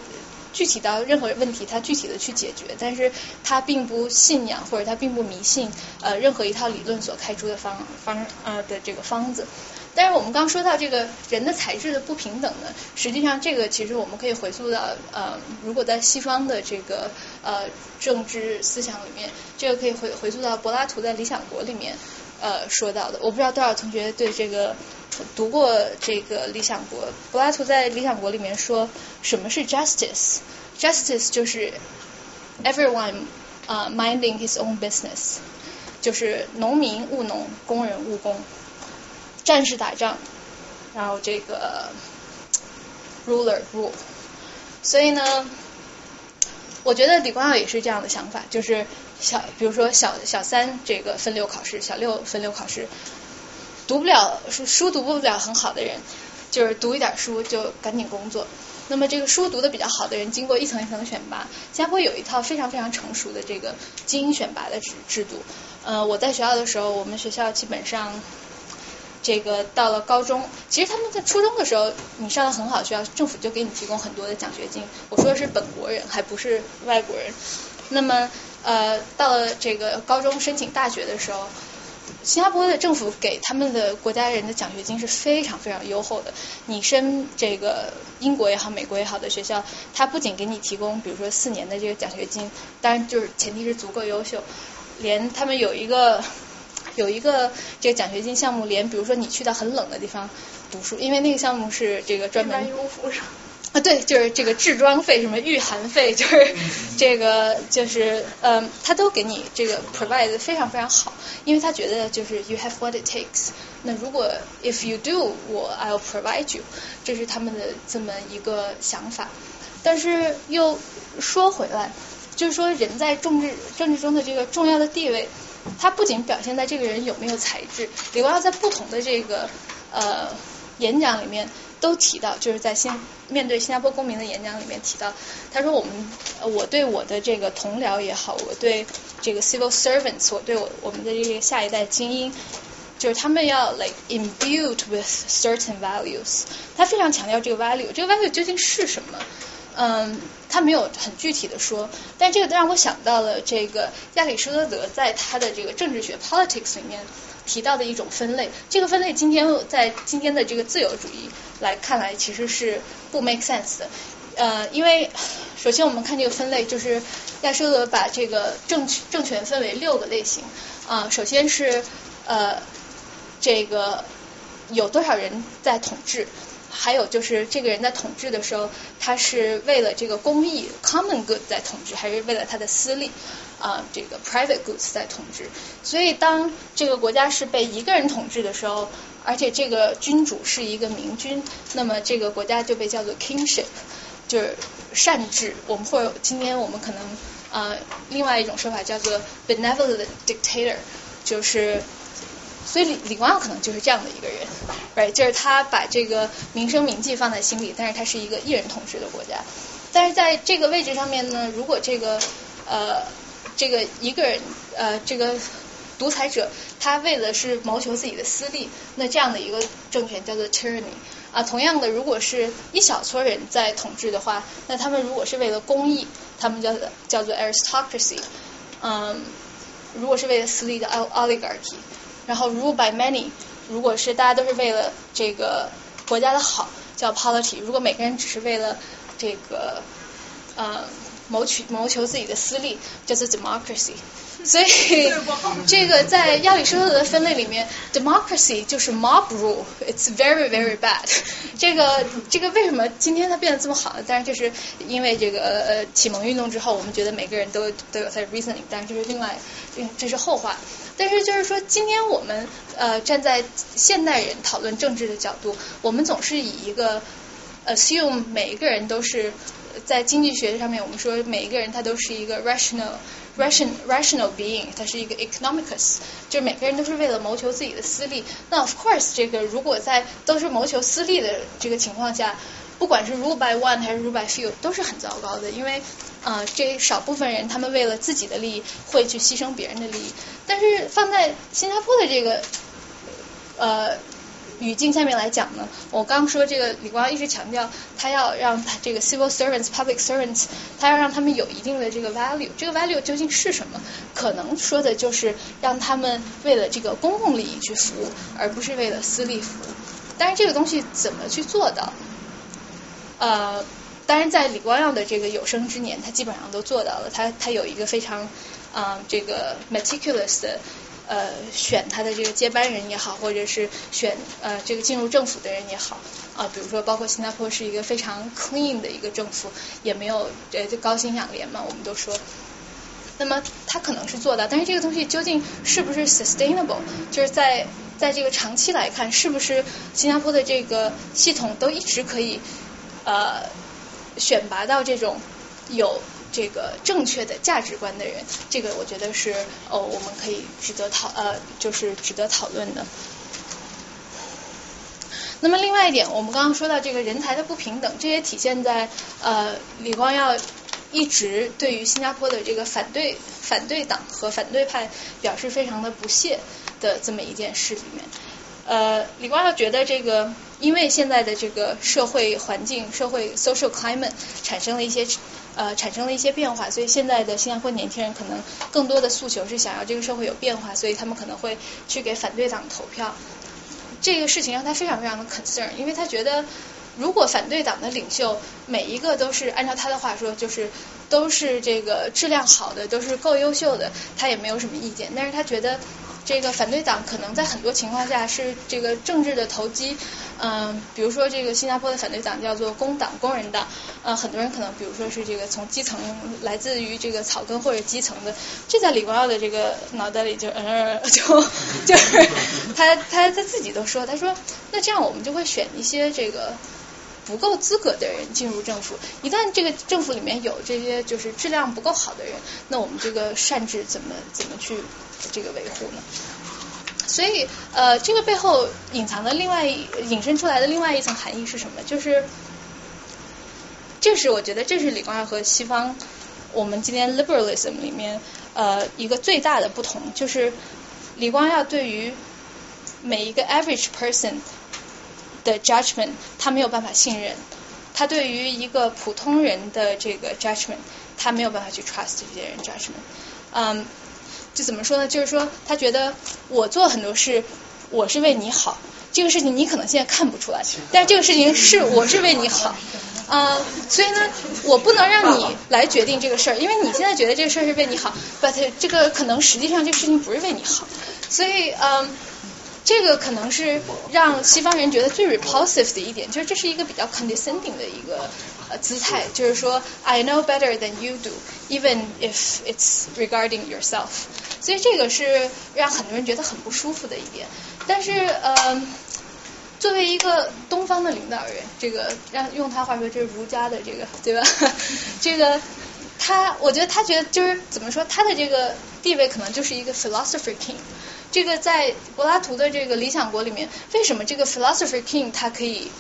具体到任何问题，他具体的去解决，但是他并不信仰或者他并不迷信呃任何一套理论所开出的方方呃的这个方子。但是我们刚说到这个人的材质的不平等呢，实际上这个其实我们可以回溯到呃，如果在西方的这个呃政治思想里面，这个可以回回溯到柏拉图在《理想国》里面呃说到的。我不知道多少同学对这个读过这个《理想国》，柏拉图在《理想国》里面说什么是 justice？justice 就是 everyone 啊、minding his own business，就是农民务农，工人务工，战士打仗，然后这个 ruler rule。所以呢，我觉得李光耀也是这样的想法，就是小，比如说小小三这个分流考试，小六分流考试，读不了书书读不了很好的人，就是读一点书就赶紧工作。那么这个书读的比较好的人，经过一层一层的选拔，新加坡有一套非常非常成熟的这个精英选拔的制制度。呃，我在学校的时候，我们学校基本上。这个到了高中，其实他们在初中的时候，你上的很好学校，政府就给你提供很多的奖学金。我说的是本国人，还不是外国人。那么呃，到了这个高中申请大学的时候，新加坡的政府给他们的国家人的奖学金是非常非常优厚的。你申这个英国也好，美国也好的学校，它不仅给你提供，比如说四年的这个奖学金，当然就是前提是足够优秀，连他们有一个。有一个这个奖学金项目，连比如说你去到很冷的地方读书，因为那个项目是这个专门啊，对，就是这个置装费，什么御寒费，就是这个就是嗯，他都给你这个 provide 非常非常好，因为他觉得就是 you have what it takes。那如果 if you do，我 I'll provide you，这是他们的这么一个想法。但是又说回来，就是说人在政治政治中的这个重要的地位。他不仅表现在这个人有没有才智，李光耀在不同的这个呃演讲里面都提到，就是在新面对新加坡公民的演讲里面提到，他说我们我对我的这个同僚也好，我对这个 civil servants，我对我我们的这个下一代精英，就是他们要 like imbued with certain values，他非常强调这个 value，这个 value 究竟是什么？嗯，他没有很具体的说，但这个都让我想到了这个亚里士多德在他的这个政治学 politics 里面提到的一种分类。这个分类今天在今天的这个自由主义来看来其实是不 make sense 的。呃，因为首先我们看这个分类，就是亚里士多德把这个政政权分为六个类型啊。首先是呃这个有多少人在统治。还有就是这个人在统治的时候，他是为了这个公益 （common good） 在统治，还是为了他的私利啊这个 （private goods） 在统治？所以当这个国家是被一个人统治的时候，而且这个君主是一个明君，那么这个国家就被叫做 kingship，就是善治。我们或者今天我们可能啊另外一种说法叫做 benevolent dictator，就是。所以李李光耀可能就是这样的一个人，right？就是他把这个民生民计放在心里，但是他是一个一人统治的国家。但是在这个位置上面呢，如果这个呃这个一个人呃这个独裁者，他为了是谋求自己的私利，那这样的一个政权叫做 tyranny 啊。同样的，如果是一小撮人在统治的话，那他们如果是为了公益，他们叫叫做 aristocracy。嗯，如果是为了私利的 oligarchy。然后 rule by many，如果是大家都是为了这个国家的好，叫 polity；如果每个人只是为了这个呃谋取谋求自己的私利，叫做 democracy。所以这个在亚里士多德的分类里面，democracy 就是 mob rule，it's very very bad。这个这个为什么今天它变得这么好呢？当然就是因为这个呃启蒙运动之后，我们觉得每个人都都有在 reasoning，但是这是另外这是后话。但是就是说，今天我们呃站在现代人讨论政治的角度，我们总是以一个 assume 每一个人都是在经济学上面，我们说每一个人他都是一个 rational ration rational being，他是一个 economicus，就是每个人都是为了谋求自己的私利。那 of course 这个如果在都是谋求私利的这个情况下，不管是 rule by one 还是 rule by few，都是很糟糕的，因为。啊，这少部分人，他们为了自己的利益会去牺牲别人的利益。但是放在新加坡的这个呃语境下面来讲呢，我刚说这个李光耀一直强调，他要让他这个 civil servants、public servants，他要让他们有一定的这个 value。这个 value 究竟是什么？可能说的就是让他们为了这个公共利益去服务，而不是为了私利服务。但是这个东西怎么去做到？呃。当然，在李光耀的这个有生之年，他基本上都做到了。他他有一个非常啊这个 meticulous 的呃选他的这个接班人也好，或者是选呃这个进入政府的人也好啊，比如说包括新加坡是一个非常 clean 的一个政府，也没有呃就高薪养廉嘛，我们都说。那么他可能是做到，但是这个东西究竟是不是 sustainable，就是在在这个长期来看，是不是新加坡的这个系统都一直可以呃选拔到这种有这个正确的价值观的人？这个我觉得是哦，我们可以值得讨呃，就是值得讨论的。那么另外一点，我们刚刚说到这个人才的不平等，这也体现在呃李光耀。一直对于新加坡的这个反对反对党和反对派表示非常的不屑的这么一件事里面，呃，李光耀觉得这个因为现在的这个社会环境、社会 social climate 产生了一些呃产生了一些变化，所以现在的新加坡年轻人可能更多的诉求是想要这个社会有变化，所以他们可能会去给反对党投票。这个事情让他非常非常的 concern，因为他觉得。如果反对党的领袖每一个都是按照他的话说，就是都是这个质量好的，都是够优秀的，他也没有什么意见。但是他觉得这个反对党可能在很多情况下是这个政治的投机，嗯，比如说这个新加坡的反对党叫做工党工人党，呃，很多人可能比如说是这个从基层来自于这个草根或者基层的，这在李光耀的这个脑袋里就呃 就就是他他他自己都说，他说那这样我们就会选一些这个。不够资格的人进入政府，一旦这个政府里面有这些就是质量不够好的人，那我们这个善治怎么怎么去这个维护呢？所以呃，这个背后隐藏的另外引申出来的另外一层含义是什么？就是这是我觉得这是李光耀和西方我们今天 liberalism 里面呃一个最大的不同，就是李光耀对于每一个 average person。的 judgment，他没有办法信任，他对于一个普通人的这个 judgment，他没有办法去 trust 这些人 judgment。嗯，就怎么说呢？就是说，他觉得我做很多事，我是为你好，这个事情你可能现在看不出来，但是这个事情是我是为你好，啊，所以呢，我不能让你来决定这个事儿，因为你现在觉得这个事儿是为你好，but 这个可能实际上这个事情不是为你好，所以嗯。这个可能是让西方人觉得最 repulsive 的一点，就是这是一个比较 condescending 的一个呃姿态，就是说 I know better than you do, even if it's regarding yourself。所以这个是让很多人觉得很不舒服的一点。但是呃，作为一个东方的领导人，这个让用他话说，这是儒家的这个对吧？这个他，我觉得他觉得就是怎么说，他的这个地位可能就是一个 philosopher king。这个在柏拉图的这个《理想国》里面，为什么这个 philosopher king 他可以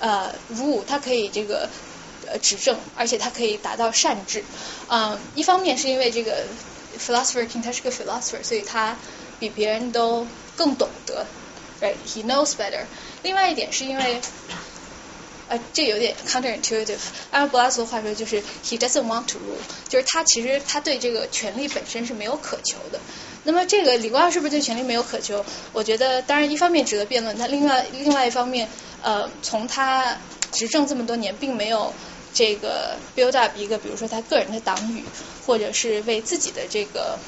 呃 rule，他可以这个呃执政，而且他可以达到善治？嗯，一方面是因为这个 philosopher king 他是个 philosopher，所以他比别人都更懂得，right？He knows better。另外一点是因为这有点 counterintuitive。按柏拉图的话说，就是 he doesn't want to rule，就是他其实他对这个权力本身是没有渴求的。那么这个李光耀是不是对权力没有渴求？我觉得当然一方面值得辩论，但另外另外一方面，呃，从他执政这么多年，并没有这个 build up 一个，比如说他个人的党羽，或者是为自己的这个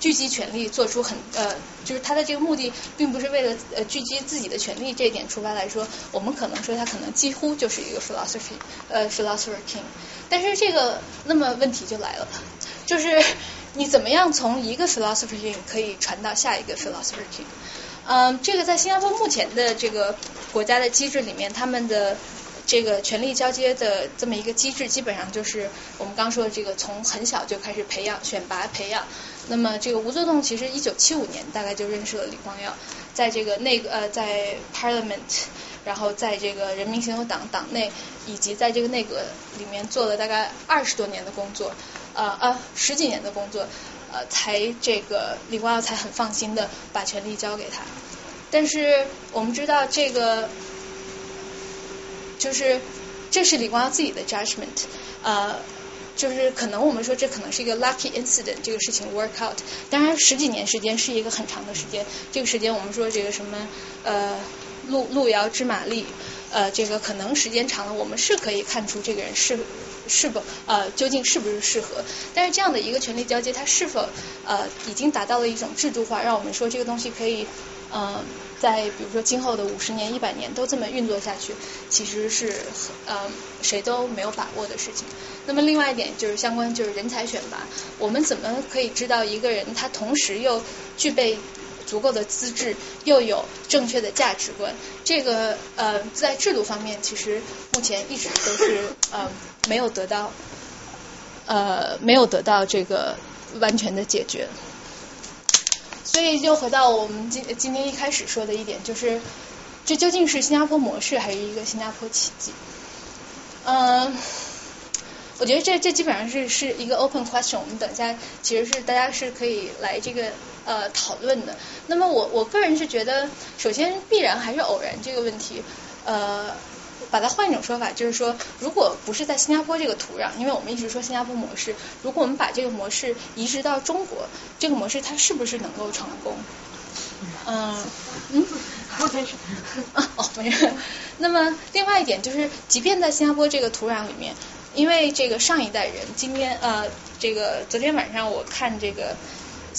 聚集权力做出很呃，就是他的这个目的，并不是为了呃聚集自己的权力这一点出发来说，我们可能说他可能几乎就是一个 philosophy 呃 philosopher king。但是这个那么问题就来了，就是。你怎么样从一个 philosopher king 可以传到下一个 philosopher king？嗯，这个在新加坡目前的这个国家的机制里面，他们的这个权力交接的这么一个机制，基本上就是我们刚说的这个从很小就开始培养、选拔、培养。那么这个吴作栋其实一九七五年大概就认识了李光耀，在这个内呃在 parliament，然后在这个人民行动党党内以及在这个内阁里面做了大概二十多年的工作。呃呃，十几年的工作，呃，才这个李光耀才很放心的把权力交给他。但是我们知道这个，就是这是李光耀自己的 judgment，呃，就是可能我们说这可能是一个 lucky incident，这个事情 work out。当然十几年时间是一个很长的时间，这个时间我们说这个什么呃路路遥知马力，呃，这个可能时间长了，我们是可以看出这个人是是否呃究竟是不是适合。但是这样的一个权力交接，它是否呃已经达到了一种制度化，让我们说这个东西可以嗯。在比如说今后的五十年、一百年都这么运作下去，其实是呃谁都没有把握的事情。那么另外一点就是相关就是人才选拔，我们怎么可以知道一个人他同时又具备足够的资质，又有正确的价值观？这个呃在制度方面其实目前一直都是呃没有得到呃没有得到这个完全的解决。所以就回到我们今今天一开始说的一点，就是这究竟是新加坡模式还是一个新加坡奇迹？嗯，我觉得这这基本上是是一个 open question，我们等一下其实是大家是可以来这个呃讨论的。那么我我个人是觉得，首先必然还是偶然这个问题，呃。把它换一种说法，就是说，如果不是在新加坡这个土壤，因为我们一直说新加坡模式，如果我们把这个模式移植到中国，这个模式它是不是能够成功？嗯嗯，没事啊哦没事。那么另外一点就是，即便在新加坡这个土壤里面，因为这个上一代人，今天呃，这个昨天晚上我看这个。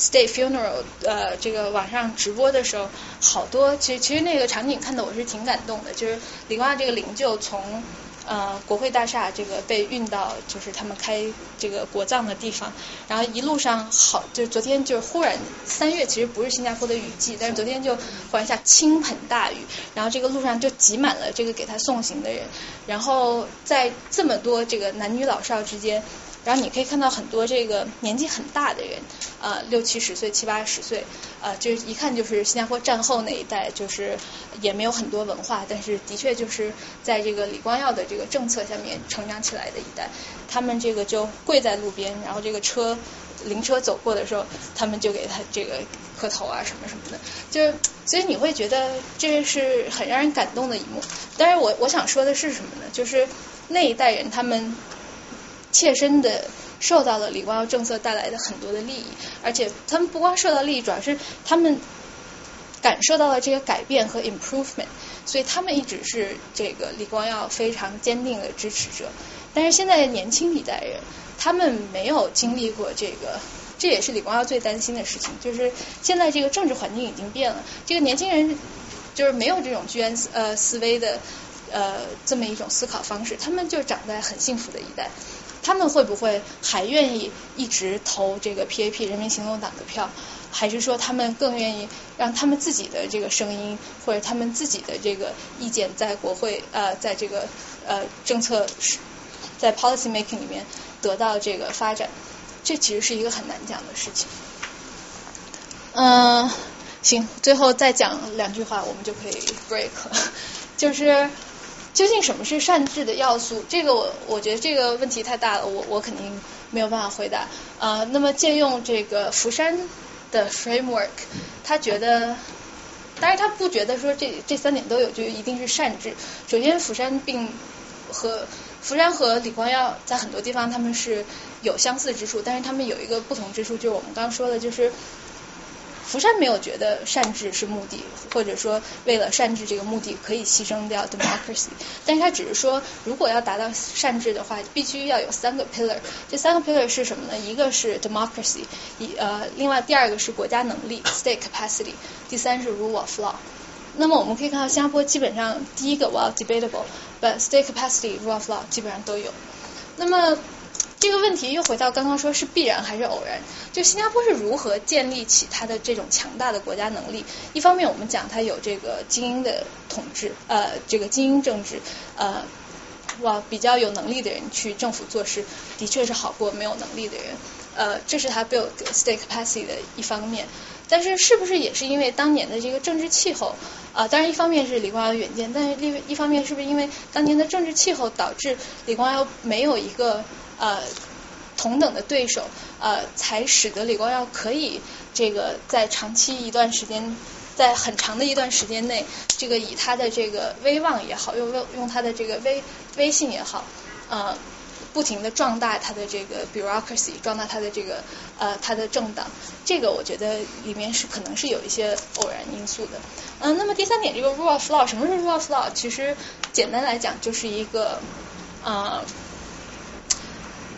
State funeral，呃，这个网上直播的时候，好多其实其实那个场景看的我是挺感动的，就是李光耀这个灵柩从呃国会大厦这个被运到就是他们开这个国葬的地方，然后一路上好，就昨天就忽然三月其实不是新加坡的雨季，但是昨天就忽然下倾盆大雨，然后这个路上就挤满了这个给他送行的人，然后在这么多这个男女老少之间。然后你可以看到很多这个年纪很大的人，呃，六七十岁、七八十岁，呃，就是一看就是新加坡战后那一代，就是也没有很多文化，但是的确就是在这个李光耀的这个政策下面成长起来的一代。他们这个就跪在路边，然后这个车灵车走过的时候，他们就给他这个磕头啊什么什么的，就是所以你会觉得这是很让人感动的一幕。但是我我想说的是什么呢？就是那一代人他们。切身的受到了李光耀政策带来的很多的利益，而且他们不光受到利益，主要是他们感受到了这个改变和 improvement，所以他们一直是这个李光耀非常坚定的支持者。但是现在年轻一代人，他们没有经历过这个，这也是李光耀最担心的事情，就是现在这个政治环境已经变了，这个年轻人就是没有这种居安思呃思危的呃这么一种思考方式，他们就长在很幸福的一代。他们会不会还愿意一直投这个 PAP 人民行动党的票？还是说他们更愿意让他们自己的这个声音或者他们自己的这个意见在国会呃在这个呃政策在 policy making 里面得到这个发展？这其实是一个很难讲的事情。嗯，行，最后再讲两句话，我们就可以 break，就是。究竟什么是善治的要素？这个我我觉得这个问题太大了，我我肯定没有办法回答。呃，那么借用这个福山的 framework，他觉得，当然他不觉得说这这三点都有就一定是善治。首先，福山并和福山和李光耀在很多地方他们是有相似之处，但是他们有一个不同之处，就是我们刚刚说的，就是。福山没有觉得善治是目的，或者说为了善治这个目的可以牺牲掉 democracy，但是他只是说，如果要达到善治的话，必须要有三个 pillar，这三个 pillar 是什么呢？一个是 democracy，一呃，另外第二个是国家能力 state capacity，第三是 rule of law。那么我们可以看到，新加坡基本上第一个 well debatable，but state capacity rule of law 基本上都有。那么这个问题又回到刚刚说是必然还是偶然？就新加坡是如何建立起它的这种强大的国家能力？一方面我们讲它有这个精英的统治，呃，这个精英政治，呃，哇，比较有能力的人去政府做事，的确是好过没有能力的人，呃，这是它 build state capacity 的一方面。但是是不是也是因为当年的这个政治气候？啊，当然一方面是李光耀的远见，但是另一方面是不是因为当年的政治气候导致李光耀没有一个？呃，同等的对手，呃，才使得李光耀可以这个在长期一段时间，在很长的一段时间内，这个以他的这个威望也好，用用用他的这个威威信也好，呃，不停的壮大他的这个 bureaucracy，壮大他的这个呃他的政党，这个我觉得里面是可能是有一些偶然因素的。嗯，那么第三点，这个 rule of law，什么是 rule of law？其实简单来讲就是一个呃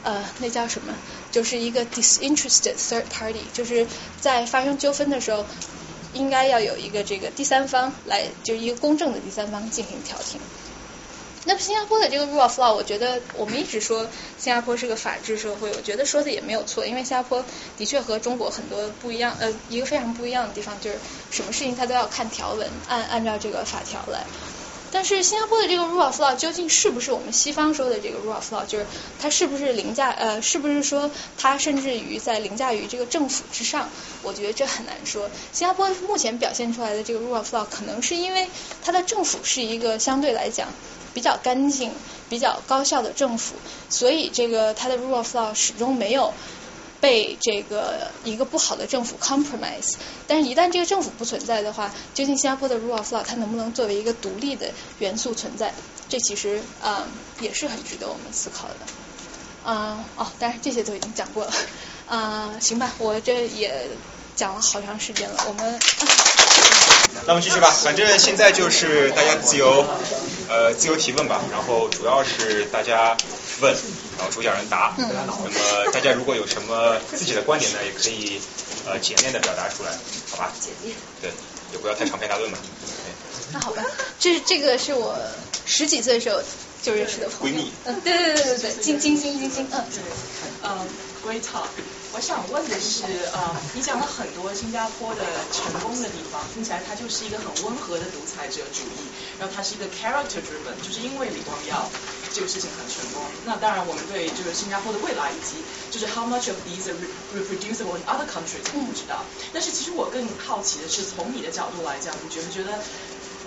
呃那叫什么？就是一个 disinterested third party，就是在发生纠纷的时候，应该要有一个这个第三方来，就是一个公正的第三方进行调停。那新加坡的这个 rule of law，我觉得我们一直说新加坡是个法治社会，我觉得说的也没有错，因为新加坡的确和中国很多不一样，呃，一个非常不一样的地方就是什么事情它都要看条文，按按照这个法条来。但是新加坡的这个 rule of law 究竟是不是我们西方说的这个 rule of law？就是它是不是凌驾呃，是不是说它甚至于在凌驾于这个政府之上？我觉得这很难说。新加坡目前表现出来的这个 rule of law，可能是因为它的政府是一个相对来讲比较干净、比较高效的政府，所以这个它的 rule of law 始终没有。被这个一个不好的政府 compromise，但是，一旦这个政府不存在的话，究竟新加坡的 rule of law 它能不能作为一个独立的元素存在？这其实啊也是很值得我们思考的。啊哦，当然这些都已经讲过了。啊，行吧，我这也讲了好长时间了，我们。那我们继续吧，反正现在就是大家自由呃自由提问吧，然后主要是大家问。然后主讲人答，那么大家如果有什么自己的观点呢，也可以呃简练的表达出来，好吧？简练。对，也不要太长篇大论嘛。那好吧，这这个是我十几岁时候就认识的闺蜜。嗯，对对对对对，金金星金星，嗯。对嗯，Great talk。我想问的是，呃，你讲了很多新加坡的成功的地方，听起来它就是一个很温和的独裁者主义，然后它是一个 character driven，就是因为李光耀这个事情很成功。那当然，我们对就是新加坡的未来以及就是 how much of these are reproducible in other countries 我不知道。但是其实我更好奇的是，从你的角度来讲，你觉不觉得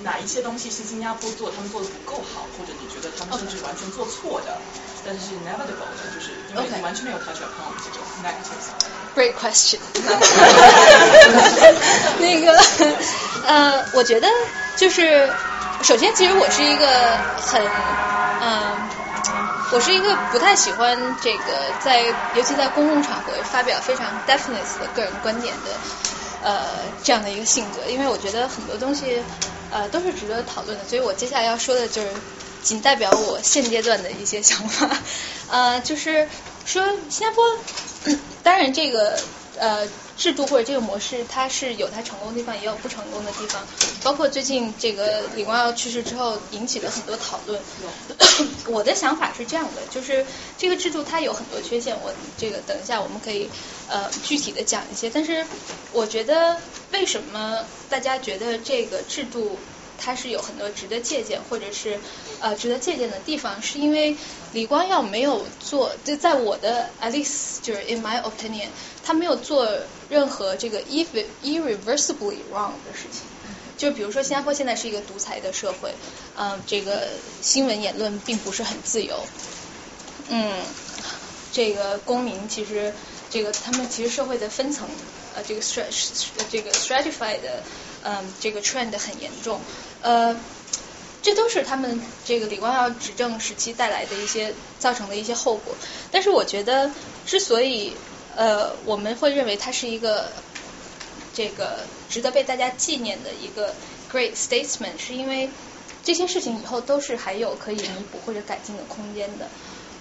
哪一些东西是新加坡做他们做的不够好，或者你觉得他们甚至完全做错的？但是 inevitable 的，就是因为你完全没有 touch upon 这种 negatives。Great question。那个呃，我觉得就是首先，其实我是一个很嗯，我是一个不太喜欢这个在尤其在公共场合发表非常 definite 的个人观点的呃这样的一个性格，因为我觉得很多东西呃都是值得讨论的，所以我接下来要说的就是。仅代表我现阶段的一些想法，呃，就是说新加坡，当然这个呃制度或者这个模式，它是有它成功的地方，也有不成功的地方。包括最近这个李光耀去世之后，引起了很多讨论。我的想法是这样的，就是这个制度它有很多缺陷，我这个等一下我们可以呃具体的讲一些。但是我觉得为什么大家觉得这个制度？它是有很多值得借鉴或者是呃值得借鉴的地方，是因为李光耀没有做，就在我的 at least 就是 in my opinion，他没有做任何这个 irreversibly wrong 的事情。就比如说新加坡现在是一个独裁的社会，嗯，这个新闻言论并不是很自由，嗯，这个公民其实这个他们其实社会的分层呃这个 strat 这个 stratified 嗯这个 trend 很严重。呃，这都是他们这个李光耀执政时期带来的一些造成的一些后果。但是我觉得，之所以呃我们会认为他是一个这个值得被大家纪念的一个 great statesman，是因为这些事情以后都是还有可以弥补或者改进的空间的。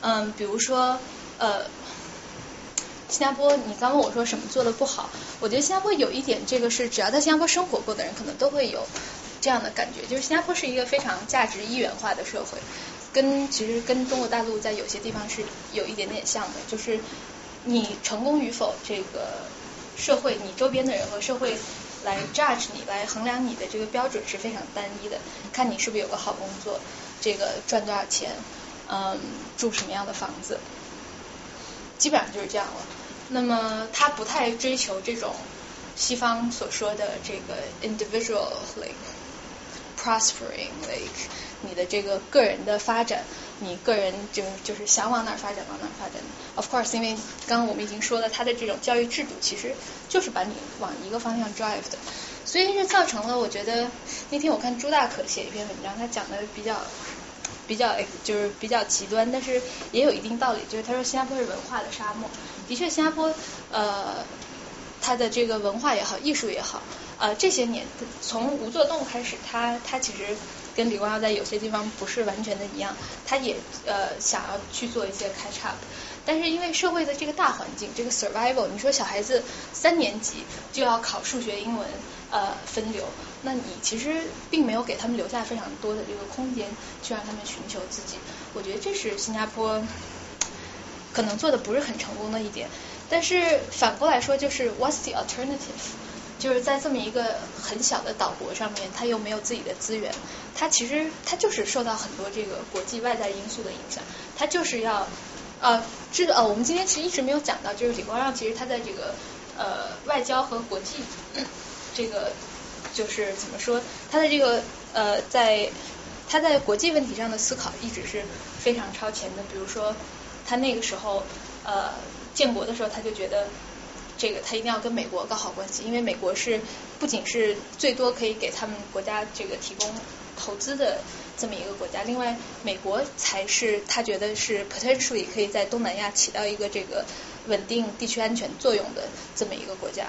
嗯，比如说呃，新加坡，你刚问我说什么做的不好？我觉得新加坡有一点，这个是只要在新加坡生活过的人可能都会有。这样的感觉，就是新加坡是一个非常价值一元化的社会，跟其实跟中国大陆在有些地方是有一点点像的，就是你成功与否，这个社会你周边的人和社会来 judge 你，来衡量你的这个标准是非常单一的，看你是不是有个好工作，这个赚多少钱，嗯，住什么样的房子，基本上就是这样了。那么他不太追求这种西方所说的这个 individual like。Prospering like 你的这个个人的发展，你个人就就是想往哪发展往哪发展。Of course，因为刚刚我们已经说了，他的这种教育制度其实就是把你往一个方向 drive 的，所以这造成了我觉得那天我看朱大可写一篇文章，他讲的比较比较就是比较极端，但是也有一定道理。就是他说新加坡是文化的沙漠，的确新加坡呃它的这个文化也好，艺术也好，呃这些年从无作动开始，他他其实跟李光耀在有些地方不是完全的一样，他也呃想要去做一些 catch up。但是因为社会的这个大环境，这个 survival，你说小孩子三年级就要考数学、英文呃分流，那你其实并没有给他们留下非常多的这个空间去让他们寻求自己。我觉得这是新加坡可能做的不是很成功的一点。但是反过来说，就是 what's the alternative？就是在这么一个很小的岛国上面，他又没有自己的资源，他其实他就是受到很多这个国际外在因素的影响，他就是要。呃，这个呃，我们今天其实一直没有讲到，就是李光耀其实他在这个呃外交和国际这个就是怎么说，他的这个呃在他在国际问题上的思考一直是非常超前的。比如说他那个时候呃建国的时候，他就觉得这个他一定要跟美国搞好关系，因为美国是不仅是最多可以给他们国家这个提供投资的。这么一个国家，另外美国才是他觉得是 potentially 可以在东南亚起到一个这个稳定地区安全作用的这么一个国家。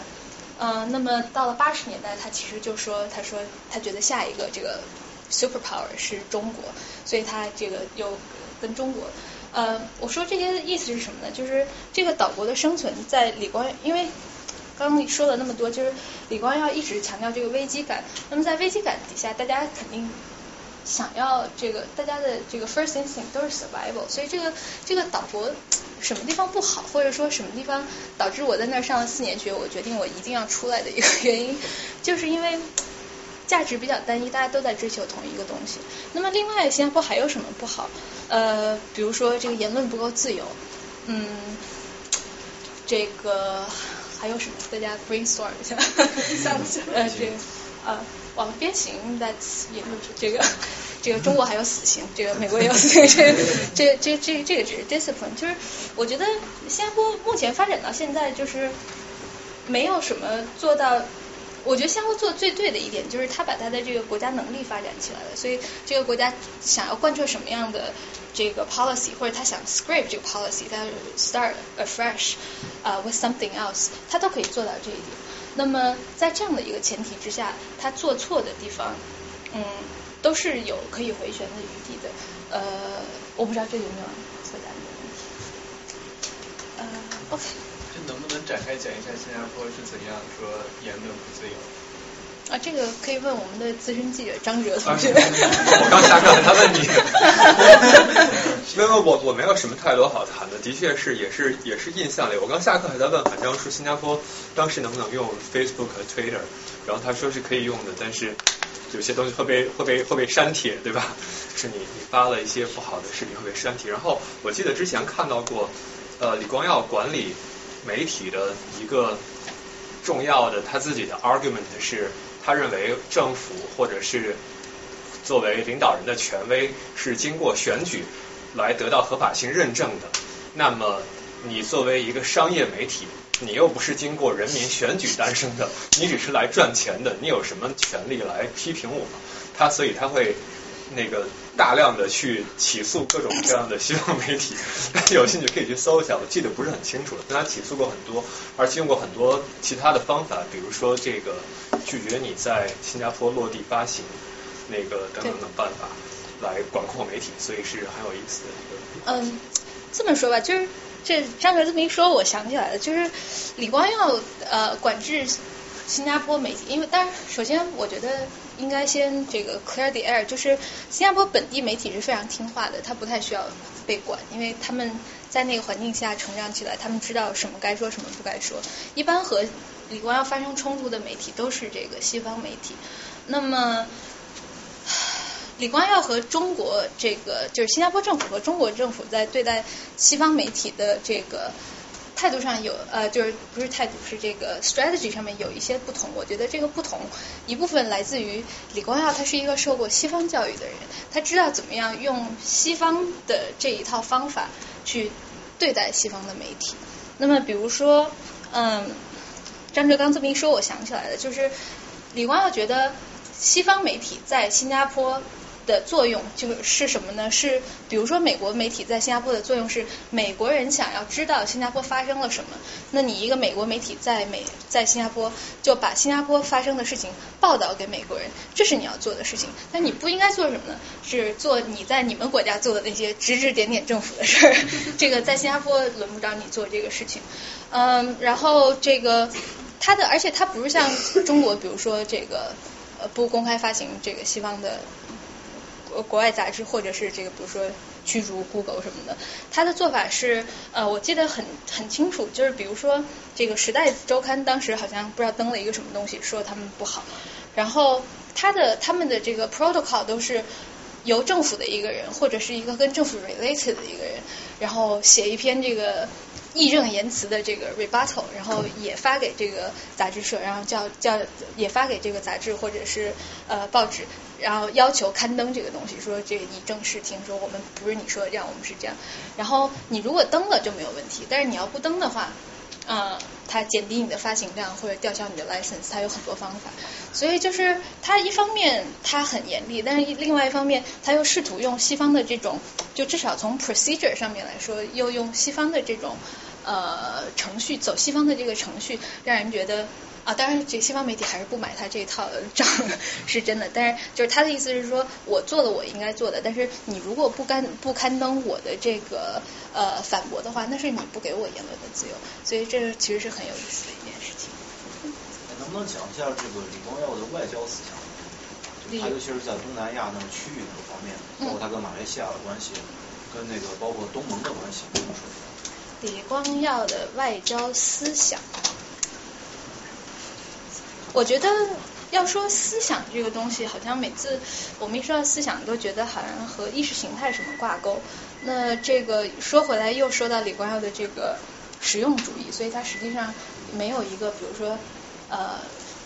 嗯，那么到了八十年代，他其实就说，他说他觉得下一个这个 superpower 是中国，所以他这个又跟中国。呃，我说这些意思是什么呢？就是这个岛国的生存在李光，因为刚刚说了那么多，就是李光耀一直强调这个危机感。那么在危机感底下，大家肯定。想要这个，大家的这个 first instinct 都是 survival，所以这个这个岛国 什么地方不好，或者说什么地方导致我在那儿上了四年学，我决定我一定要出来的一个原因，就是因为价值比较单一，大家都在追求同一个东西。那么另外，新加坡还有什么不好？呃，比如说这个言论不够自由，嗯，这个还有什么？大家 brainstorm 一下，想不起来。呃，这个呃。往鞭刑，that's 也就是这个，这个中国还有死刑，这个美国也有死刑，这这这这这个只是 discipline，就是我觉得新加坡目前发展到现在就是没有什么做到，我觉得相互做最对的一点就是他把他的这个国家能力发展起来了，所以这个国家想要贯彻什么样的这个 policy，或者他想 scrape 这个 policy，他 start afresh，啊 with something else，他都可以做到这一点。那么在这样的一个前提之下，他做错的地方，嗯，都是有可以回旋的余地的。呃，我不知道这有没有回答你的问题。呃，OK。这能不能展开讲一下新加坡是怎样说言论不自由？啊，这个可以问我们的资深记者张哲同学。我刚下课，他问你。因为我我没有什么太多好谈的，的确是也是也是印象里。我刚下课还在问韩江说新加坡当时能不能用 Facebook 和 Twitter，然后他说是可以用的，但是有些东西会被会被会被删帖，对吧？是你你发了一些不好的视频会被删帖。然后我记得之前看到过，呃，李光耀管理媒体的一个重要的他自己的 argument 是。他认为政府或者是作为领导人的权威是经过选举来得到合法性认证的。那么你作为一个商业媒体，你又不是经过人民选举诞生的，你只是来赚钱的，你有什么权利来批评我？他所以他会那个大量的去起诉各种各样的西方媒体，有兴趣可以去搜一下，我记得不是很清楚了。但他起诉过很多，而且用过很多其他的方法，比如说这个。拒绝你在新加坡落地发行那个等等的办法来管控媒体，所以是很有意思的一个。嗯，这么说吧，就是这张哲这么一说，我想起来了，就是李光耀呃管制新加坡媒体，因为当然首先我觉得应该先这个 clear the air，就是新加坡本地媒体是非常听话的，他不太需要被管，因为他们在那个环境下成长起来，他们知道什么该说什么不该说，一般和。李光耀发生冲突的媒体都是这个西方媒体。那么，李光耀和中国这个就是新加坡政府和中国政府在对待西方媒体的这个态度上有呃，就是不是态度是这个 strategy 上面有一些不同。我觉得这个不同一部分来自于李光耀他是一个受过西方教育的人，他知道怎么样用西方的这一套方法去对待西方的媒体。那么，比如说，嗯。张哲刚这么一说，我想起来了，就是李光耀觉得西方媒体在新加坡的作用就是什么呢？是比如说美国媒体在新加坡的作用是美国人想要知道新加坡发生了什么，那你一个美国媒体在美在新加坡就把新加坡发生的事情报道给美国人，这是你要做的事情。但你不应该做什么呢？是做你在你们国家做的那些指指点点政府的事儿。这个在新加坡轮不着你做这个事情。嗯，然后这个它的，而且它不是像中国，比如说这个呃不公开发行这个西方的。国外杂志，或者是这个，比如说驱逐 Google 什么的，他的做法是，呃，我记得很很清楚，就是比如说这个《时代周刊》当时好像不知道登了一个什么东西，说他们不好，然后他的他们的这个 protocol 都是由政府的一个人或者是一个跟政府 related 的一个人，然后写一篇这个。义正言辞的这个 rebuttal，然后也发给这个杂志社，然后叫叫也发给这个杂志或者是呃报纸，然后要求刊登这个东西，说这你正视听，说我们不是你说的这样，我们是这样。然后你如果登了就没有问题，但是你要不登的话，呃，它减低你的发行量或者吊销你的 license，它有很多方法。所以就是它一方面它很严厉，但是另外一方面它又试图用西方的这种，就至少从 procedure 上面来说，又用西方的这种。呃，程序走西方的这个程序，让人觉得啊，当然这西方媒体还是不买他这一套账，是真的。但是就是他的意思是说，我做了我应该做的，但是你如果不刊不刊登我的这个呃反驳的话，那是你不给我言论的自由。所以这其实是很有意思的一件事情。能不能讲一下这个李光耀的外交思想？他尤其是在东南亚那个区域那个方面，包括他跟马来西亚的关系，跟那个包括东盟的关系？李光耀的外交思想，我觉得要说思想这个东西，好像每次我们一说到思想，都觉得好像和意识形态什么挂钩。那这个说回来，又说到李光耀的这个实用主义，所以他实际上没有一个，比如说呃，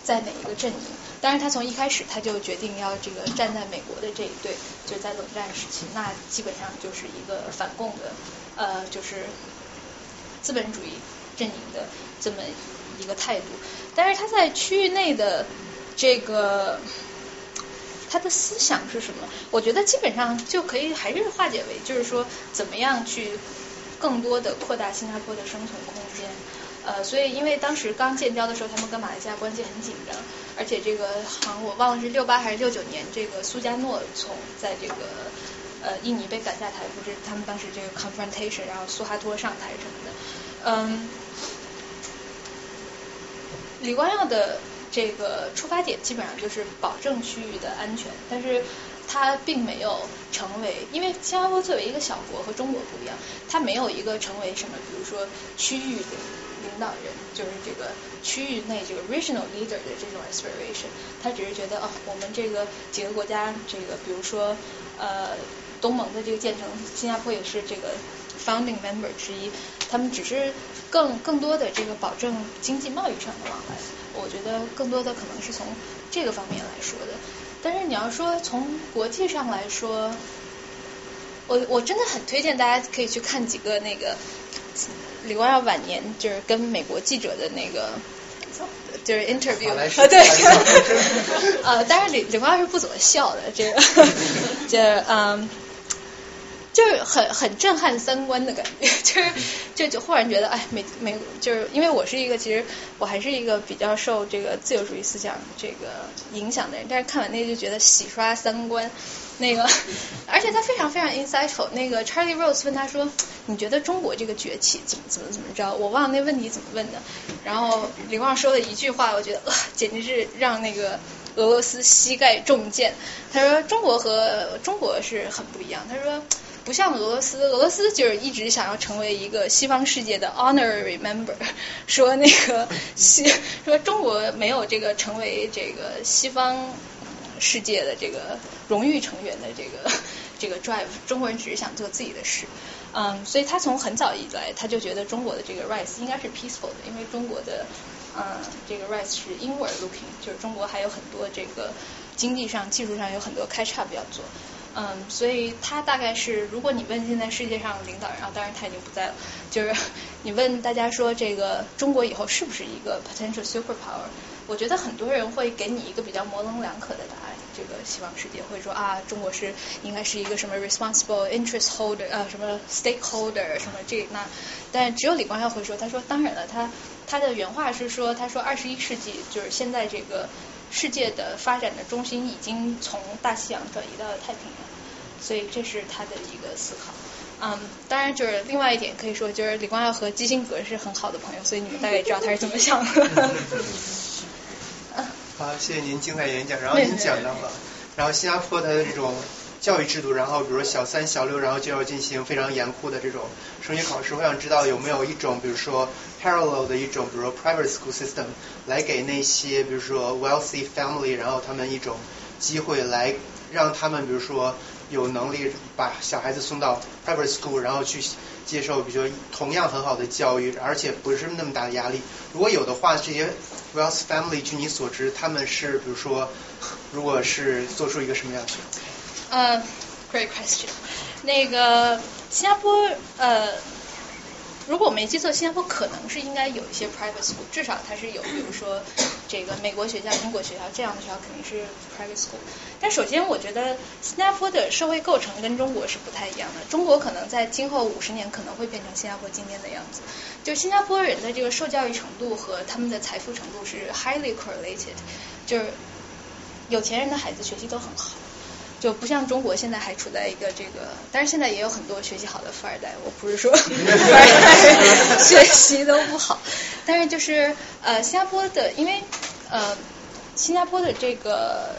在哪一个阵营。当然，他从一开始他就决定要这个站在美国的这一队，就在冷战时期，那基本上就是一个反共的，呃，就是。资本主义阵营的这么一个态度，但是他在区域内的这个他的思想是什么？我觉得基本上就可以还是化解为，就是说怎么样去更多的扩大新加坡的生存空间。呃，所以因为当时刚建交的时候，他们跟马来西亚关系很紧张，而且这个好像我忘了是六八还是六九年，这个苏加诺从在这个。呃，印尼被赶下台，不是他们当时这个 confrontation，然后苏哈托上台什么的。嗯，李光耀的这个出发点基本上就是保证区域的安全，但是他并没有成为，因为新加坡作为一个小国和中国不一样，他没有一个成为什么，比如说区域的领导人，就是这个区域内这个 regional leader 的这种 aspiration，他只是觉得哦，我们这个几个国家，这个比如说呃。东盟的这个建成，新加坡也是这个 founding member 之一，他们只是更更多的这个保证经济贸易上的往来，我觉得更多的可能是从这个方面来说的。但是你要说从国际上来说，我我真的很推荐大家可以去看几个那个李光耀晚年就是跟美国记者的那个。就是 interview 啊，对，呃，当然李李光耀是不怎么笑的，这个，这嗯。就是很很震撼三观的感觉，就是就就忽然觉得，哎，美美就是因为我是一个其实我还是一个比较受这个自由主义思想这个影响的人，但是看完那个就觉得洗刷三观，那个 而且他非常非常 insightful。那个 Charlie Rose 问他说，你觉得中国这个崛起怎么怎么怎么着？我忘了那问题怎么问的。然后李旺说了一句话，我觉得简直是让那个俄罗斯膝盖中箭。他说中国和中国是很不一样。他说。不像俄罗斯，俄罗斯就是一直想要成为一个西方世界的 honorary member，说那个西 说中国没有这个成为这个西方世界的这个荣誉成员的这个 这个 drive，中国人只是想做自己的事，嗯，所以他从很早以来他就觉得中国的这个 rise 应该是 peaceful 的，因为中国的嗯这个 rise 是 inward looking，就是中国还有很多这个经济上、技术上有很多开叉要做。嗯，所以他大概是，如果你问现在世界上领导人，啊，当然他已经不在了，就是 你问大家说这个中国以后是不是一个 potential superpower？我觉得很多人会给你一个比较模棱两可的答案，这个西方世界，会说啊，中国是应该是一个什么 responsible interest holder 呃什么 stakeholder 什么这那，但只有李光耀会说，他说当然了，他他的原话是说，他说二十一世纪就是现在这个世界的发展的中心已经从大西洋转移到了太平洋，所以这是他的一个思考。嗯，当然就是另外一点可以说，就是李光耀和基辛格是很好的朋友，所以你们大概知道他是怎么想的。好，谢谢您精彩演讲。然后您讲到了，然后新加坡它的这种教育制度，然后比如说小三、小六，然后就要进行非常严酷的这种升学考试。我想知道有没有一种，比如说 parallel 的一种，比如说 private school system，来给那些比如说 wealthy family，然后他们一种机会，来让他们比如说有能力把小孩子送到 private school，然后去接受比如说同样很好的教育，而且不是那么大的压力。如果有的话，这些 wealthy family，据你所知，他们是比如说，如果是做出一个什么样的选择？呃、great question。那个新加坡呃，如果我没记错，新加坡可能是应该有一些 private school，至少它是有，比如说这个美国学校、英国学校这样的学校肯定是 private school。但首先，我觉得新加坡的社会构成跟中国是不太一样的。中国可能在今后五十年可能会变成新加坡今天的样子。就新加坡人的这个受教育程度和他们的财富程度是 highly correlated，就是有钱人的孩子学习都很好。就不像中国现在还处在一个这个，但是现在也有很多学习好的富二代，我不是说 富二代学习都不好，但是就是呃新加坡的，因为呃新加坡的这个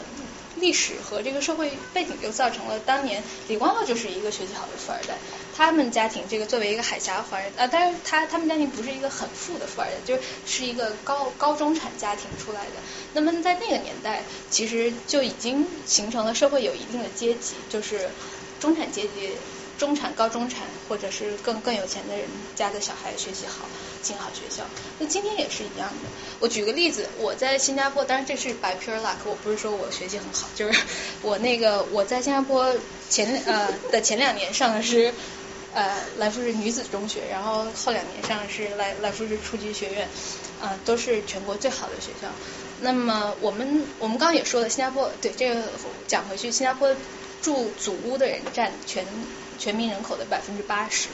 历史和这个社会背景就造成了当年李光耀就是一个学习好的富二代，他们家庭这个作为一个海峡华人啊，但是他他们家庭不是一个很富的富二代，就是是一个高高中产家庭出来的。那么在那个年代，其实就已经形成了社会有一定的阶级，就是中产阶级、中产、高中产，或者是更更有钱的人家的小孩学习好，进好学校。那今天也是一样的。我举个例子，我在新加坡，当然这是 by pure luck，我不是说我学习很好，就是我那个我在新加坡前呃的前两年上的是。呃，来福士女子中学，然后后两年上的是来来福士初级学院，啊、都是全国最好的学校。那么我们我们刚刚也说了，新加坡对这个讲回去，新加坡住祖屋的人占全全民人口的百分之八十。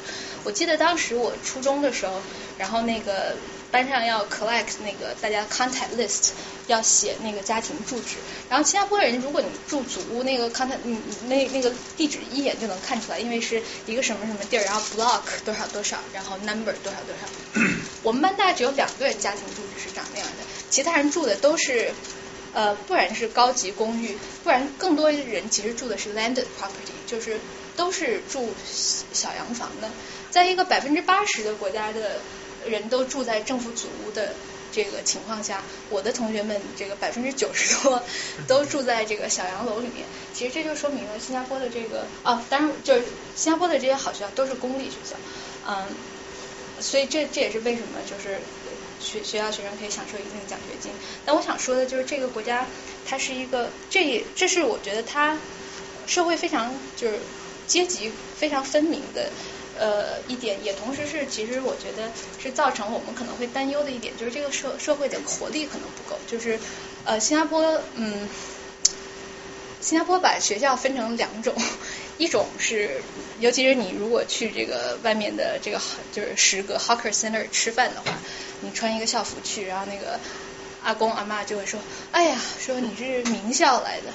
我记得当时我初中的时候，然后那个班上要 collect 那个大家 contact list，要写那个家庭住址。然后新加坡人，如果你住祖屋，那个 contact 嗯那那个地址一眼就能看出来，因为是一个什么什么地儿，然后 block 多少多少，然后 number 多少多少。我们班大概只有两个人家庭住址是长那样的，其他人住的都是。呃，不然是高级公寓，不然更多人其实住的是 landed property，就是都是住小洋房的。在一个百分之八十的国家的人都住在政府祖屋的这个情况下，我的同学们这个百分之九十多 都住在这个小洋楼里面。其实这就说明了新加坡的这个啊，当然就是新加坡的这些好学校都是公立学校，嗯，所以这这也是为什么就是。学学校学生可以享受一定的奖学金，但我想说的就是这个国家，它是一个，这也这是我觉得它社会非常就是阶级非常分明的呃一点，也同时是其实我觉得是造成我们可能会担忧的一点，就是这个社社会的活力可能不够，就是呃新加坡嗯。新加坡把学校分成两种，一种是，尤其是你如果去这个外面的这个就是十个 hawker center 吃饭的话，你穿一个校服去，然后那个阿公阿妈就会说，哎呀，说你是名校来的。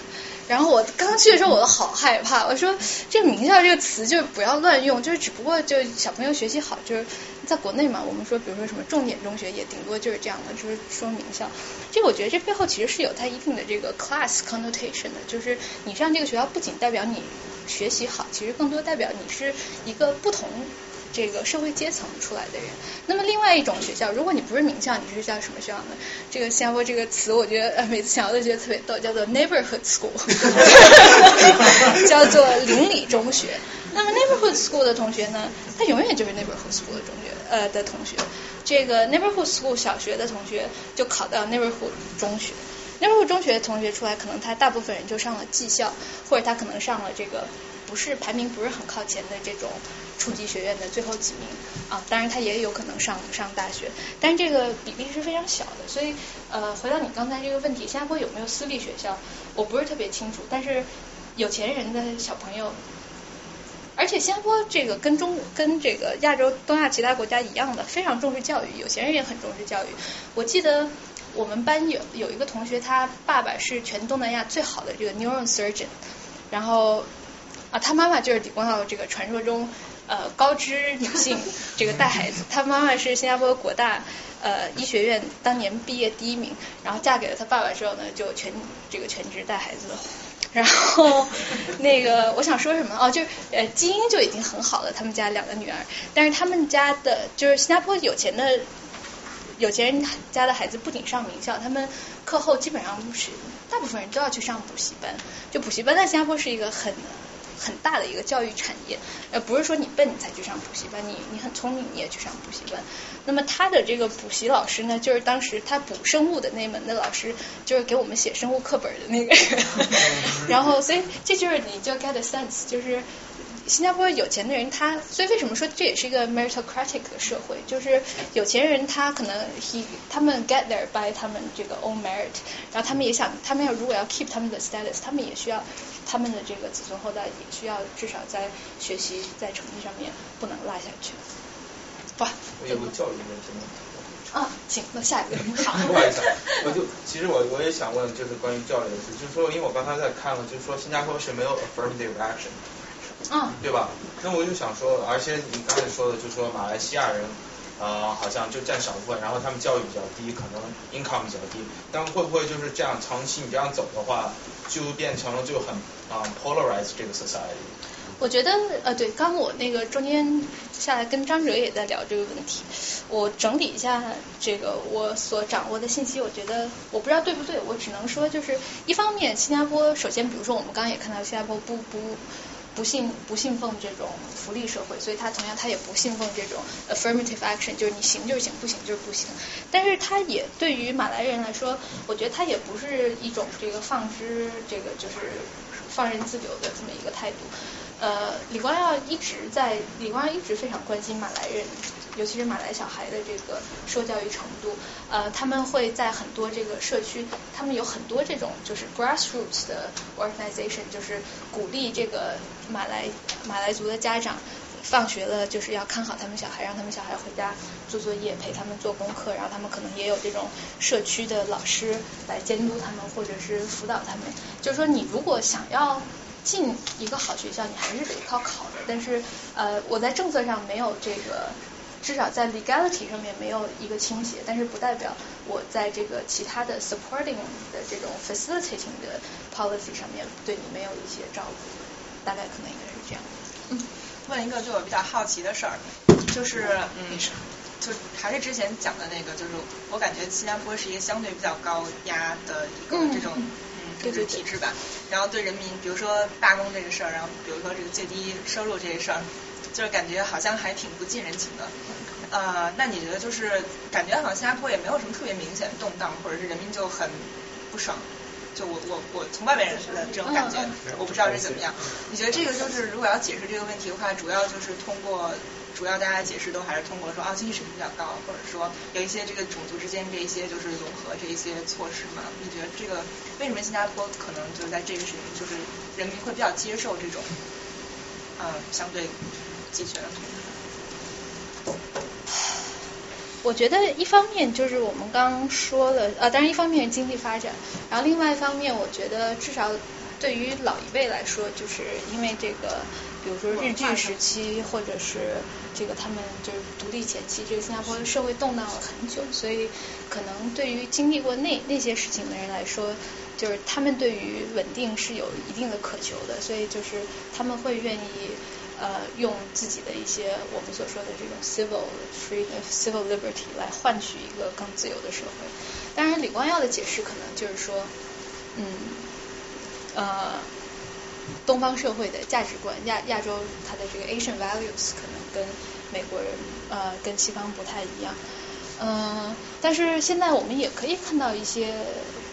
然后我刚去的时候我都好害怕，我说这名校这个词就不要乱用，就是只不过就小朋友学习好，就是在国内嘛，我们说比如说什么重点中学也顶多就是这样的，就是说名校。这我觉得这背后其实是有它一定的这个 class connotation 的，就是你上这个学校不仅代表你学习好，其实更多代表你是一个不同。这个社会阶层出来的人，那么另外一种学校，如果你不是名校，你是叫什么学校呢？这个新加坡这个词，我觉得呃 每次想到都觉得特别逗，叫做 neighborhood school，叫做邻里中学。那么 neighborhood school 的同学呢，他永远就是 neighborhood school 的中学呃的同学。这个 neighborhood school 小学的同学就考到 neighborhood 中学。，neighborhood 中学同学出来，可能他大部分人就上了技校，或者他可能上了这个不是排名不是很靠前的这种初级学院的最后几名啊。当然他也有可能上上大学，但是这个比例是非常小的。所以呃，回到你刚才这个问题，新加坡有没有私立学校？我不是特别清楚，但是有钱人的小朋友。而且新加坡这个跟中跟这个亚洲东亚其他国家一样的，非常重视教育，有钱人也很重视教育。我记得我们班有有一个同学，他爸爸是全东南亚最好的这个 neurosurgeon，然后啊他妈妈就是李光耀这个传说中呃高知女性 这个带孩子，他妈妈是新加坡国大呃医学院当年毕业第一名，然后嫁给了他爸爸之后呢，就全这个全职带孩子了。然后 那个我想说什么哦，就是呃基因就已经很好了，他们家两个女儿，但是他们家的就是新加坡有钱的有钱人家的孩子不仅上名校，他们课后基本上是大部分人都要去上补习班，就补习班在新加坡是一个很。很大的一个教育产业，呃，不是说你笨你才去上补习班，你你很聪明你也去上补习班。那么他的这个补习老师呢，就是当时他补生物的那门的老师，就是给我们写生物课本的那个人。然后，所以这就是你就 get sense，就是新加坡有钱的人，他所以为什么说这也是一个 meritocratic 的社会，就是有钱人他可能 he 他们 get there by 他们这个 own merit，然后他们也想，他们要如果要 keep 他们的 status，他们也需要。他们的这个子孙后代也需要至少在学习在成绩上面不能落下去。哇，我有个教育问题吗？啊，行，那下一个。好，不好意思，我就其实我我也想问，就是关于教育的事，就是说，因为我刚才在看了，就是说新加坡是没有 affirmative action，嗯，对吧？那我就想说，而且你刚才说的，就是说马来西亚人。呃，好像就占少部分，然后他们教育比较低，可能 income 比较低，但会不会就是这样长期你这样走的话，就变成了就很啊 polarize 这个 society？我觉得呃对，刚我那个中间下来跟张哲也在聊这个问题，我整理一下这个我所掌握的信息，我觉得我不知道对不对，我只能说就是一方面新加坡首先比如说我们刚刚也看到新加坡不不。不不信不信奉这种福利社会，所以他同样他也不信奉这种 affirmative action，就是你行就行，不行就是不行。但是他也对于马来人来说，我觉得他也不是一种这个放之这个就是放任自流的这么一个态度。呃，李光耀一直在，李光耀一直非常关心马来人。尤其是马来小孩的这个受教育程度，呃，他们会在很多这个社区，他们有很多这种就是 grassroots 的 organization，就是鼓励这个马来马来族的家长放学了就是要看好他们小孩，让他们小孩回家做作业，陪他们做功课，然后他们可能也有这种社区的老师来监督他们或者是辅导他们。就是说，你如果想要进一个好学校，你还是得靠考的。但是，呃，我在政策上没有这个。至少在 legality 上面没有一个倾斜，但是不代表我在这个其他的 supporting 的这种 facilitating 的 policy 上面对你没有一些照顾，大概可能应该是这样。嗯，问一个对我比较好奇的事儿，就是嗯，就还是之前讲的那个，就是我感觉新加坡是一个相对比较高压的一个这种嗯政治体制吧，然后对人民，比如说罢工这个事儿，然后比如说这个最低收入这个事儿。就是感觉好像还挺不近人情的，呃，那你觉得就是感觉好像新加坡也没有什么特别明显的动荡，或者是人民就很不爽，就我我我从外面人的这种感觉，我不知道是怎么样。你觉得这个就是如果要解释这个问题的话，主要就是通过主要大家解释都还是通过说啊经济水平比较高，或者说有一些这个种族之间这一些就是融合这一些措施嘛？你觉得这个为什么新加坡可能就在这个事情就是人民会比较接受这种嗯相对。我觉得一方面就是我们刚刚说了，呃，当然一方面是经济发展，然后另外一方面，我觉得至少对于老一辈来说，就是因为这个，比如说日据时期，或者是这个他们就是独立前期，这个新加坡社会动荡了很久，所以可能对于经历过那那些事情的人来说，就是他们对于稳定是有一定的渴求的，所以就是他们会愿意。呃，用自己的一些我们所说的这种 civil freedom civil liberty 来换取一个更自由的社会。当然，李光耀的解释可能就是说，嗯，呃，东方社会的价值观，亚亚洲它的这个 Asian values 可能跟美国人呃跟西方不太一样。嗯，但是现在我们也可以看到一些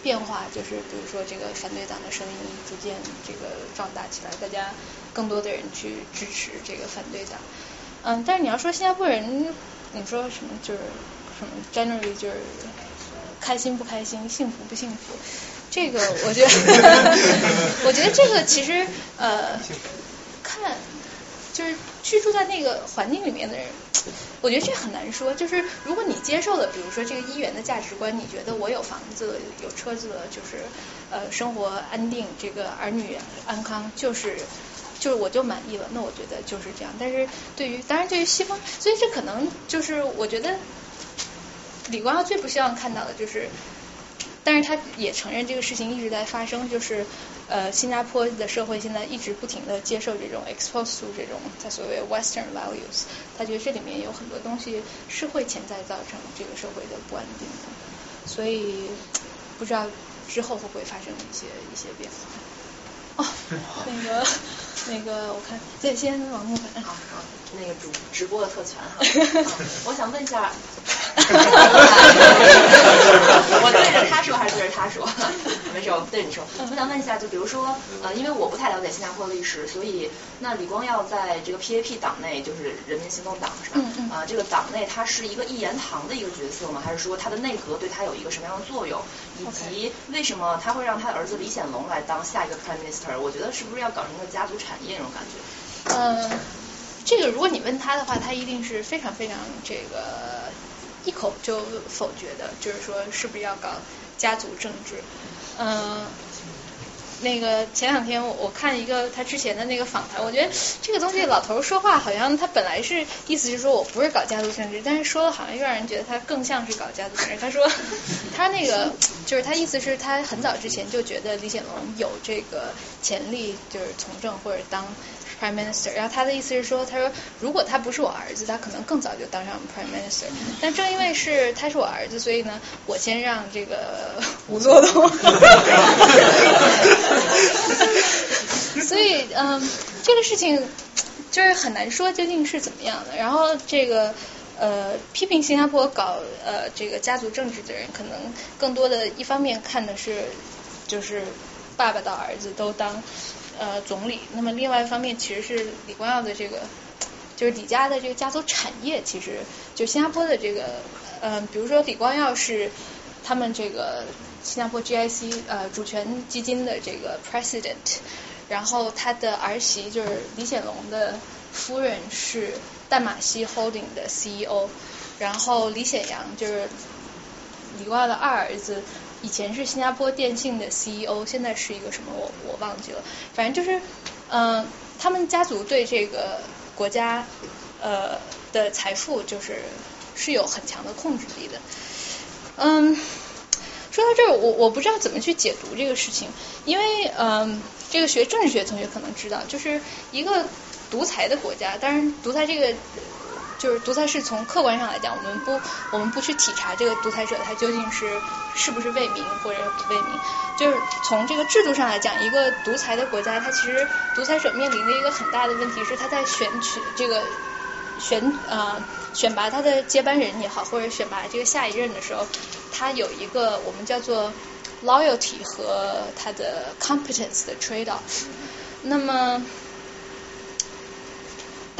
变化，就是比如说这个反对党的声音逐渐这个壮大起来，大家更多的人去支持这个反对党。嗯，但是你要说新加坡人，你说什么就是什么 generally 就是开心不开心，幸福不幸福，这个 我觉得，我觉得这个其实呃看就是居住在那个环境里面的人，我觉得这很难说。就是如果你接受了，比如说这个一元的价值观，你觉得我有房子、有车子，就是呃生活安定，这个儿女安康，就是就是我就满意了。那我觉得就是这样。但是对于当然对于西方，所以这可能就是我觉得李光耀最不希望看到的就是。但是他也承认这个事情一直在发生，就是呃，新加坡的社会现在一直不停的接受这种 expose to 这种他所谓 Western values，他觉得这里面有很多东西是会潜在造成这个社会的不安定的，所以不知道之后会不会发生一些一些变化。哦，那个那个，我看对，先王木凡。好，好，那个主直播的特权哈，我想问一下。我对着他说还是对着他说？没事，我对你说。我想问一下，就比如说，呃，因为我不太了解新加坡的历史，所以那李光耀在这个 PAP 党内，就是人民行动党是吧？嗯啊，这个党内他是一个一言堂的一个角色吗？还是说他的内阁对他有一个什么样的作用？以及为什么他会让他儿子李显龙来当下一个 Prime Minister？我觉得是不是要搞成一个家族产业那种感觉？呃，这个如果你问他的话，他一定是非常非常这个。一口就否决的，就是说是不是要搞家族政治？嗯，那个前两天我我看一个他之前的那个访谈，我觉得这个东西老头说话好像他本来是意思是说我不是搞家族政治，但是说的好像又让人觉得他更像是搞家族政治。他说 他那个就是他意思是，他很早之前就觉得李显龙有这个潜力，就是从政或者当。Prime Minister，然后他的意思是说，他说如果他不是我儿子，他可能更早就当上 Prime Minister。但正因为是他是我儿子，所以呢，我先让这个 吴作栋。所以，嗯，这个事情就是很难说究竟是怎么样的。然后，这个呃，批评新加坡搞呃这个家族政治的人，可能更多的一方面看的是，就是爸爸到儿子都当。呃，总理。那么另外一方面，其实是李光耀的这个，就是李家的这个家族产业，其实就新加坡的这个，嗯，比如说李光耀是他们这个新加坡 GIC 呃主权基金的这个 president，然后他的儿媳就是李显龙的夫人是淡马锡 holding 的 CEO，然后李显阳就是李光耀的二儿子。以前是新加坡电信的 CEO，现在是一个什么我我忘记了，反正就是嗯，他们家族对这个国家呃的财富就是是有很强的控制力的。嗯，说到这儿，我我不知道怎么去解读这个事情，因为嗯，这个学政治学同学可能知道，就是一个独裁的国家，当然独裁这个。就是独裁是从客观上来讲，我们不我们不去体察这个独裁者他究竟是是不是为民或者不为民。就是从这个制度上来讲，一个独裁的国家，它其实独裁者面临的一个很大的问题是，他在选取这个选呃选拔他的接班人也好，或者选拔这个下一任的时候，他有一个我们叫做 loyalty 和他的 competence 的 trade off。那么。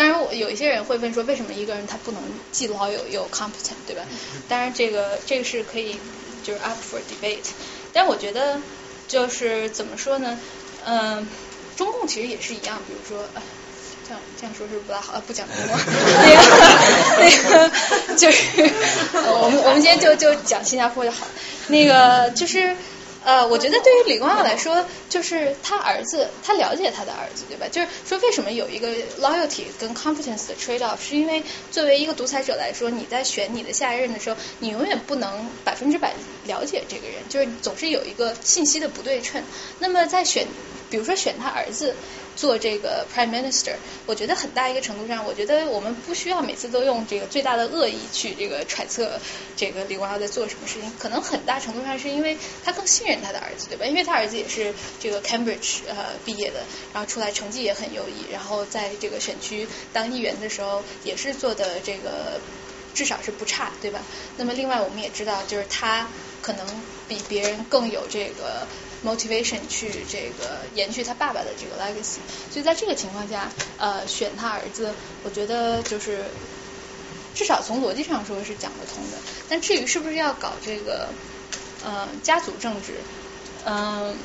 当然，我有一些人会问说，为什么一个人他不能既老有又 competent，对吧？当然，这个这个是可以就是 up for debate。但我觉得就是怎么说呢？嗯，中共其实也是一样，比如说，这样这样说是不大好，不讲中国。那个那个就是，我们我们今天就就讲新加坡就好。那个就是。呃，我觉得对于李光耀来说，就是他儿子，他了解他的儿子，对吧？就是说，为什么有一个 loyalty 跟 competence 的 trade off？是因为作为一个独裁者来说，你在选你的下一任的时候，你永远不能百分之百了解这个人，就是总是有一个信息的不对称。那么在选，比如说选他儿子。做这个 prime minister，我觉得很大一个程度上，我觉得我们不需要每次都用这个最大的恶意去这个揣测这个李光耀在做什么事情。可能很大程度上是因为他更信任他的儿子，对吧？因为他儿子也是这个 Cambridge 呃毕业的，然后出来成绩也很优异，然后在这个选区当议员的时候也是做的这个至少是不差，对吧？那么另外我们也知道，就是他可能比别人更有这个 motivation 去这个延续他爸爸的这个 legacy。所以在这个情况下，呃，选他儿子，我觉得就是至少从逻辑上说是讲得通的。但至于是不是要搞这个呃家族政治，嗯。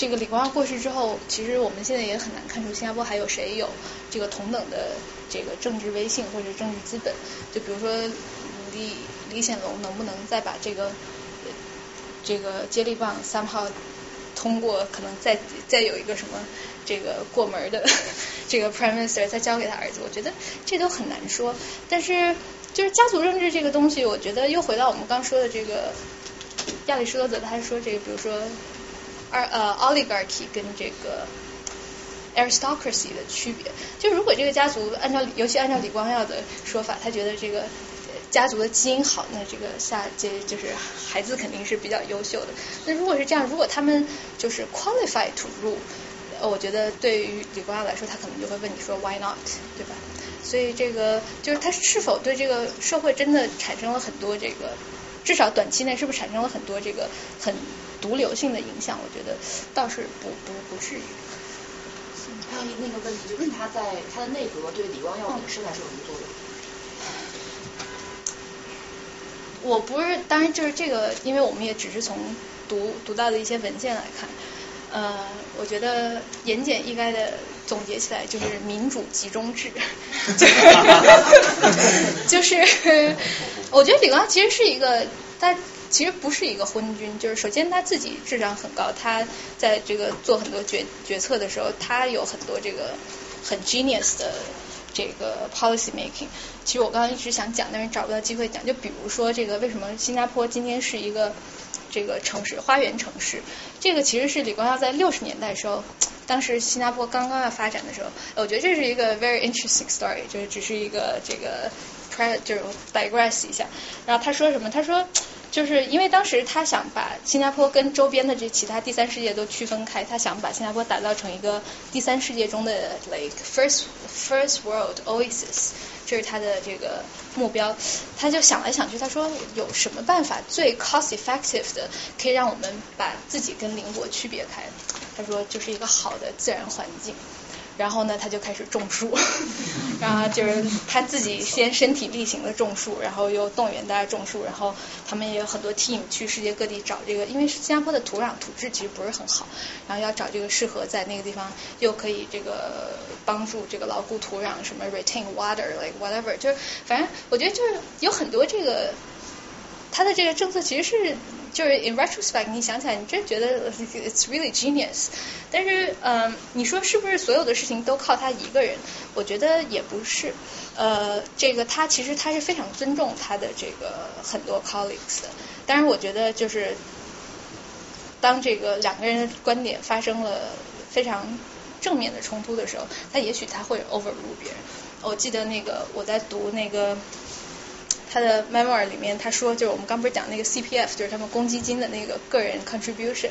这个李光耀过世之后，其实我们现在也很难看出新加坡还有谁有这个同等的这个政治威信或者政治资本。就比如说李李显龙能不能再把这个这个接力棒三号通过，可能再再有一个什么这个过门的 这个 prime minister 再交给他儿子，我觉得这都很难说。但是就是家族政治这个东西，我觉得又回到我们刚说的这个亚里士多德，他说这个，比如说。二呃，oligarchy 跟这个 aristocracy 的区别，就如果这个家族按照，尤其按照李光耀的说法，他觉得这个家族的基因好，那这个下这就是孩子肯定是比较优秀的。那如果是这样，如果他们就是 qualified to rule，我觉得对于李光耀来说，他可能就会问你说 why not，对吧？所以这个就是他是否对这个社会真的产生了很多这个，至少短期内是不是产生了很多这个很。毒瘤性的影响，我觉得倒是不不不至于。还有那个问题，就是他在他的内阁对李光耀本身来说有什么作用？我不是，当然就是这个，因为我们也只是从读读到的一些文件来看，呃，我觉得言简意赅的总结起来就是民主集中制，就是我觉得李光耀其实是一个他。其实不是一个昏君，就是首先他自己智商很高，他在这个做很多决决策的时候，他有很多这个很 genius 的这个 policy making。其实我刚刚一直想讲，但是找不到机会讲。就比如说这个，为什么新加坡今天是一个这个城市花园城市？这个其实是李光耀在六十年代时候，当时新加坡刚刚要发展的时候，我觉得这是一个 very interesting story，就是只是一个这个 pre 就是 digress 一下。然后他说什么？他说。就是因为当时他想把新加坡跟周边的这其他第三世界都区分开，他想把新加坡打造成一个第三世界中的 like first first world oasis，这是他的这个目标。他就想来想去，他说有什么办法最 cost effective 的，可以让我们把自己跟邻国区别开？他说就是一个好的自然环境。然后呢，他就开始种树，然后就是他自己先身体力行的种树，然后又动员大家种树，然后他们也有很多 team 去世界各地找这个，因为新加坡的土壤土质其实不是很好，然后要找这个适合在那个地方又可以这个帮助这个牢固土壤，什么 retain water like whatever，就是反正我觉得就是有很多这个他的这个政策其实是。就是 in retrospect，你想起来，你真觉得 it's really genius。但是，嗯，你说是不是所有的事情都靠他一个人？我觉得也不是。呃，这个他其实他是非常尊重他的这个很多 colleagues 的。当然，我觉得就是当这个两个人的观点发生了非常正面的冲突的时候，他也许他会 overrule 别人。我记得那个我在读那个。他的 memoir 里面他说，就是我们刚不是讲那个 CPF，就是他们公积金的那个个人 contribution。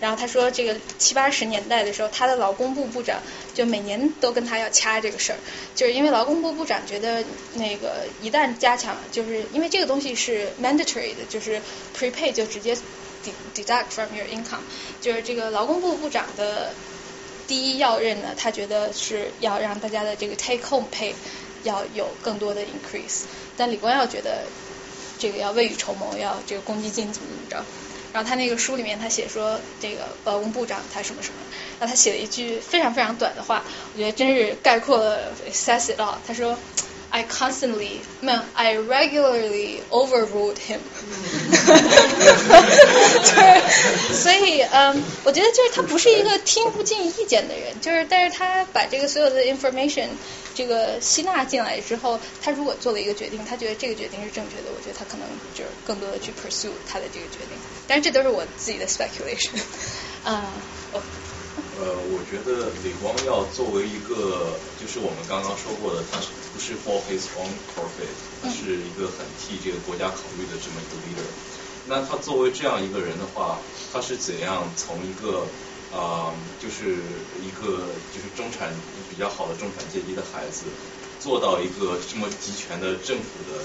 然后他说，这个七八十年代的时候，他的劳工部部长就每年都跟他要掐这个事儿，就是因为劳工部部长觉得那个一旦加强，就是因为这个东西是 mandatory 的，就是 prepay 就直接 deduct from your income，就是这个劳工部部长的第一要任呢，他觉得是要让大家的这个 take home pay 要有更多的 increase。但李光耀觉得这个要未雨绸缪，要这个公积金怎么怎么着。然后他那个书里面他写说，这个劳工部长他什么什么。然后他写了一句非常非常短的话，我觉得真是概括了 says it all。他说。I constantly 没有，I regularly overruled him。就是所以嗯，我觉得就是他不是一个听不进意见的人，就是但是他把这个所有的 information 这个吸纳进来之后，他如果做了一个决定，他觉得这个决定是正确的，我觉得他可能就是更多的去 pursue 他的这个决定。但是这都是我自己的 speculation。啊，哦。呃，我觉得李光耀作为一个，就是我们刚刚说过的，他是不是 for his own profit，他是一个很替这个国家考虑的这么一个 leader。那他作为这样一个人的话，他是怎样从一个啊，就是一个就是中产比较好的中产阶级的孩子，做到一个这么集权的政府的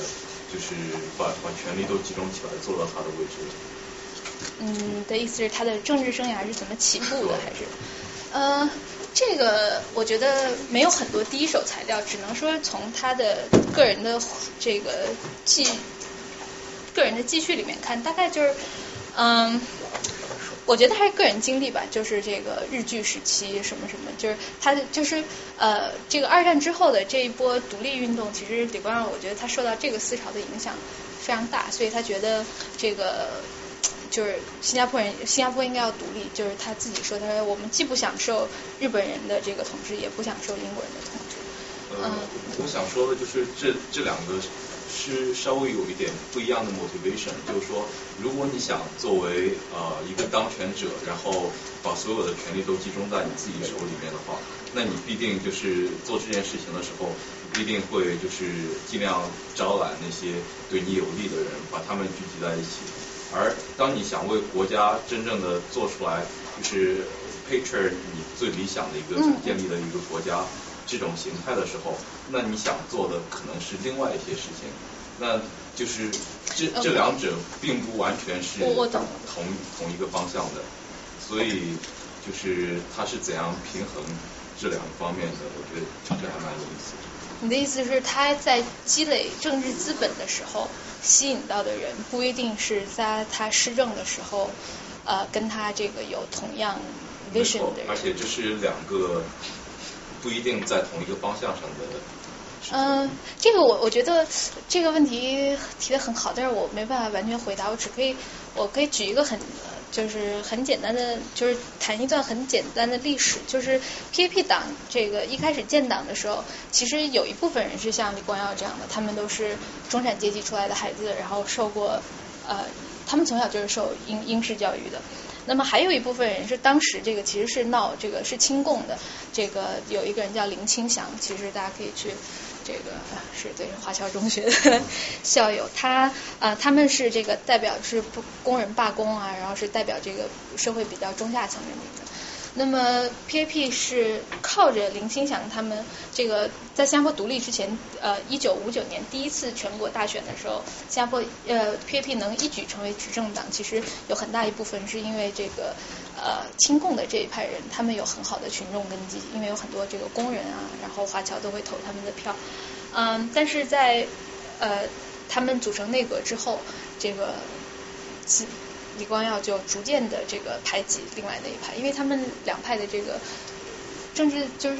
就是把把权力都集中起来做到他的位置。嗯，的意思是他的政治生涯是怎么起步的，还是？呃，这个我觉得没有很多第一手材料，只能说从他的个人的这个记个人的记叙里面看，大概就是嗯。我觉得还是个人经历吧，就是这个日据时期什么什么，就是他就是呃，这个二战之后的这一波独立运动，其实李光耀我觉得他受到这个思潮的影响非常大，所以他觉得这个就是新加坡人，新加坡应该要独立，就是他自己说，他说我们既不享受日本人的这个统治，也不享受英国人的统治。嗯，我想说的就是这这两个。是稍微有一点不一样的 motivation，就是说，如果你想作为呃一个当权者，然后把所有的权利都集中在你自己手里面的话，那你必定就是做这件事情的时候，必定会就是尽量招揽那些对你有利的人，把他们聚集在一起。而当你想为国家真正的做出来，就是 picture 你最理想的一个建立的一个国家。这种形态的时候，那你想做的可能是另外一些事情，那就是这这两者并不完全是同同一个方向的，所以就是他是怎样平衡这两个方面的，我觉得这还蛮有意思。你的意思是他在积累政治资本的时候，吸引到的人不一定是在他施政的时候，呃，跟他这个有同样 vision 的人。而且这是两个。不一定在同一个方向上的。嗯，这个我我觉得这个问题提的很好，但是我没办法完全回答，我只可以我可以举一个很就是很简单的，就是谈一段很简单的历史，就是 PAP 党这个一开始建党的时候，其实有一部分人是像李光耀这样的，他们都是中产阶级出来的孩子，然后受过呃，他们从小就是受英英式教育的。那么还有一部分人是当时这个其实是闹这个是亲共的，这个有一个人叫林清祥，其实大家可以去这个是对华侨中学的 校友，他啊他们是这个代表是不工人罢工啊，然后是代表这个社会比较中下层人民的。那么 PAP 是靠着林清祥他们这个在新加坡独立之前，呃，一九五九年第一次全国大选的时候，新加坡呃 PAP 能一举成为执政党，其实有很大一部分是因为这个呃亲共的这一派人，他们有很好的群众根基，因为有很多这个工人啊，然后华侨都会投他们的票，嗯，但是在呃他们组成内阁之后，这个。李光耀就逐渐的这个排挤另外那一派，因为他们两派的这个政治就是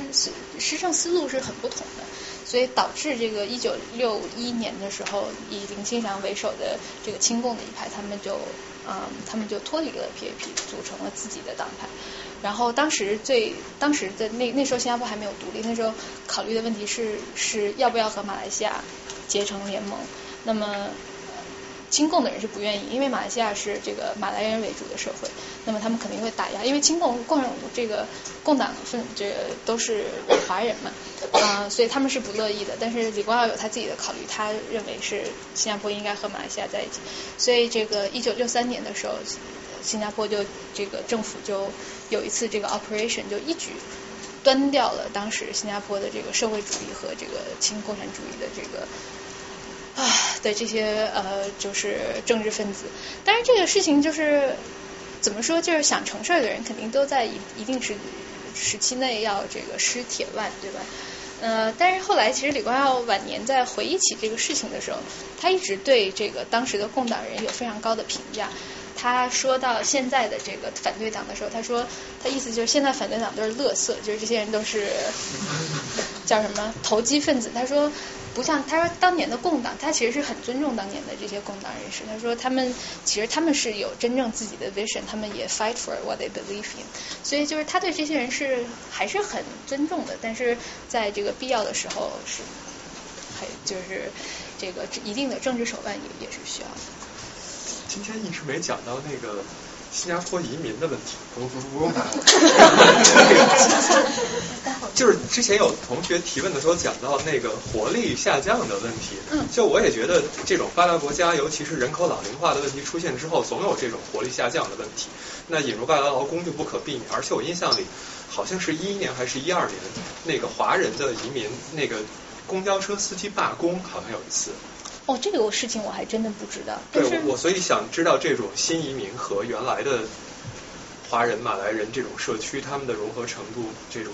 施政思路是很不同的，所以导致这个一九六一年的时候，以林清祥为首的这个亲共的一派，他们就嗯，他们就脱离了 PAP，组成了自己的党派。然后当时最当时的那那时候新加坡还没有独立，那时候考虑的问题是是要不要和马来西亚结成联盟。那么亲共的人是不愿意，因为马来西亚是这个马来人为主的社会，那么他们肯定会打压，因为亲共共这个共党分这个都是华人嘛，啊，所以他们是不乐意的。但是李光耀有他自己的考虑，他认为是新加坡应该和马来西亚在一起，所以这个一九六三年的时候，新加坡就这个政府就有一次这个 operation 就一举端掉了当时新加坡的这个社会主义和这个亲共产主义的这个。啊的这些呃就是政治分子，但是这个事情就是怎么说，就是想成事儿的人肯定都在一一定时时期内要这个施铁腕，对吧？呃，但是后来其实李光耀晚年在回忆起这个事情的时候，他一直对这个当时的共党人有非常高的评价。他说到现在的这个反对党的时候，他说他意思就是现在反对党都是乐色，就是这些人都是叫什么投机分子。他说。不像他说当年的共党，他其实是很尊重当年的这些共党人士。他说他们其实他们是有真正自己的 vision，他们也 fight for what they believe in。所以就是他对这些人是还是很尊重的，但是在这个必要的时候是还就是这个一定的政治手腕也也是需要的。今天一直没讲到那个。新加坡移民的问题，不不不用谈。就是之前有同学提问的时候讲到那个活力下降的问题，就我也觉得这种发达国家，尤其是人口老龄化的问题出现之后，总有这种活力下降的问题。那引入外来劳工就不可避免。而且我印象里，好像是一一年还是一二年，那个华人的移民，那个公交车司机罢工，好像有一次。哦，这个事情我还真的不知道。对，我所以想知道这种新移民和原来的华人、马来人这种社区他们的融合程度，这种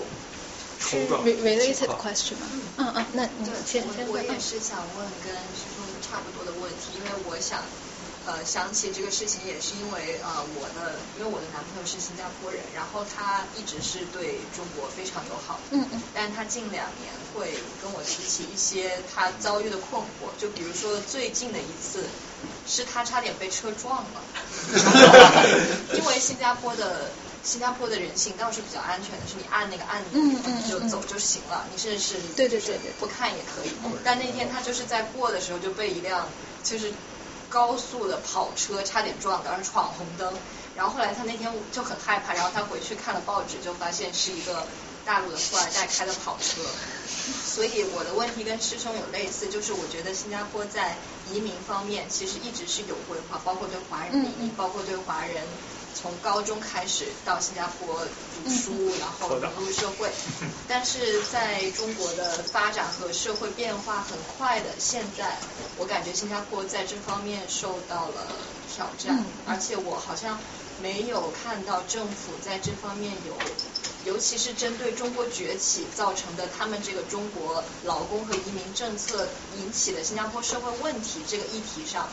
冲撞 related question 吗？嗯嗯，那你先先我也是想问跟师傅差不多的问题，因为我想。呃，想起这个事情也是因为呃，我的因为我的男朋友是新加坡人，然后他一直是对中国非常友好，嗯嗯，但是他近两年会跟我提起一些他遭遇的困惑，就比如说最近的一次是他差点被车撞了，因为新加坡的新加坡的人行道是比较安全的，是你按那个按钮就走就行了，你甚至是对对对对不看也可以，但那天他就是在过的时候就被一辆就是。高速的跑车差点撞到，闯红灯，然后后来他那天就很害怕，然后他回去看了报纸，就发现是一个大陆的富二代开的跑车。所以我的问题跟师兄有类似，就是我觉得新加坡在移民方面其实一直是有规划，包括对华人移民，包括对华人。从高中开始到新加坡读书，然后融入社会，但是在中国的发展和社会变化很快的现在，我感觉新加坡在这方面受到了挑战，而且我好像没有看到政府在这方面有，尤其是针对中国崛起造成的他们这个中国劳工和移民政策引起的新加坡社会问题这个议题上，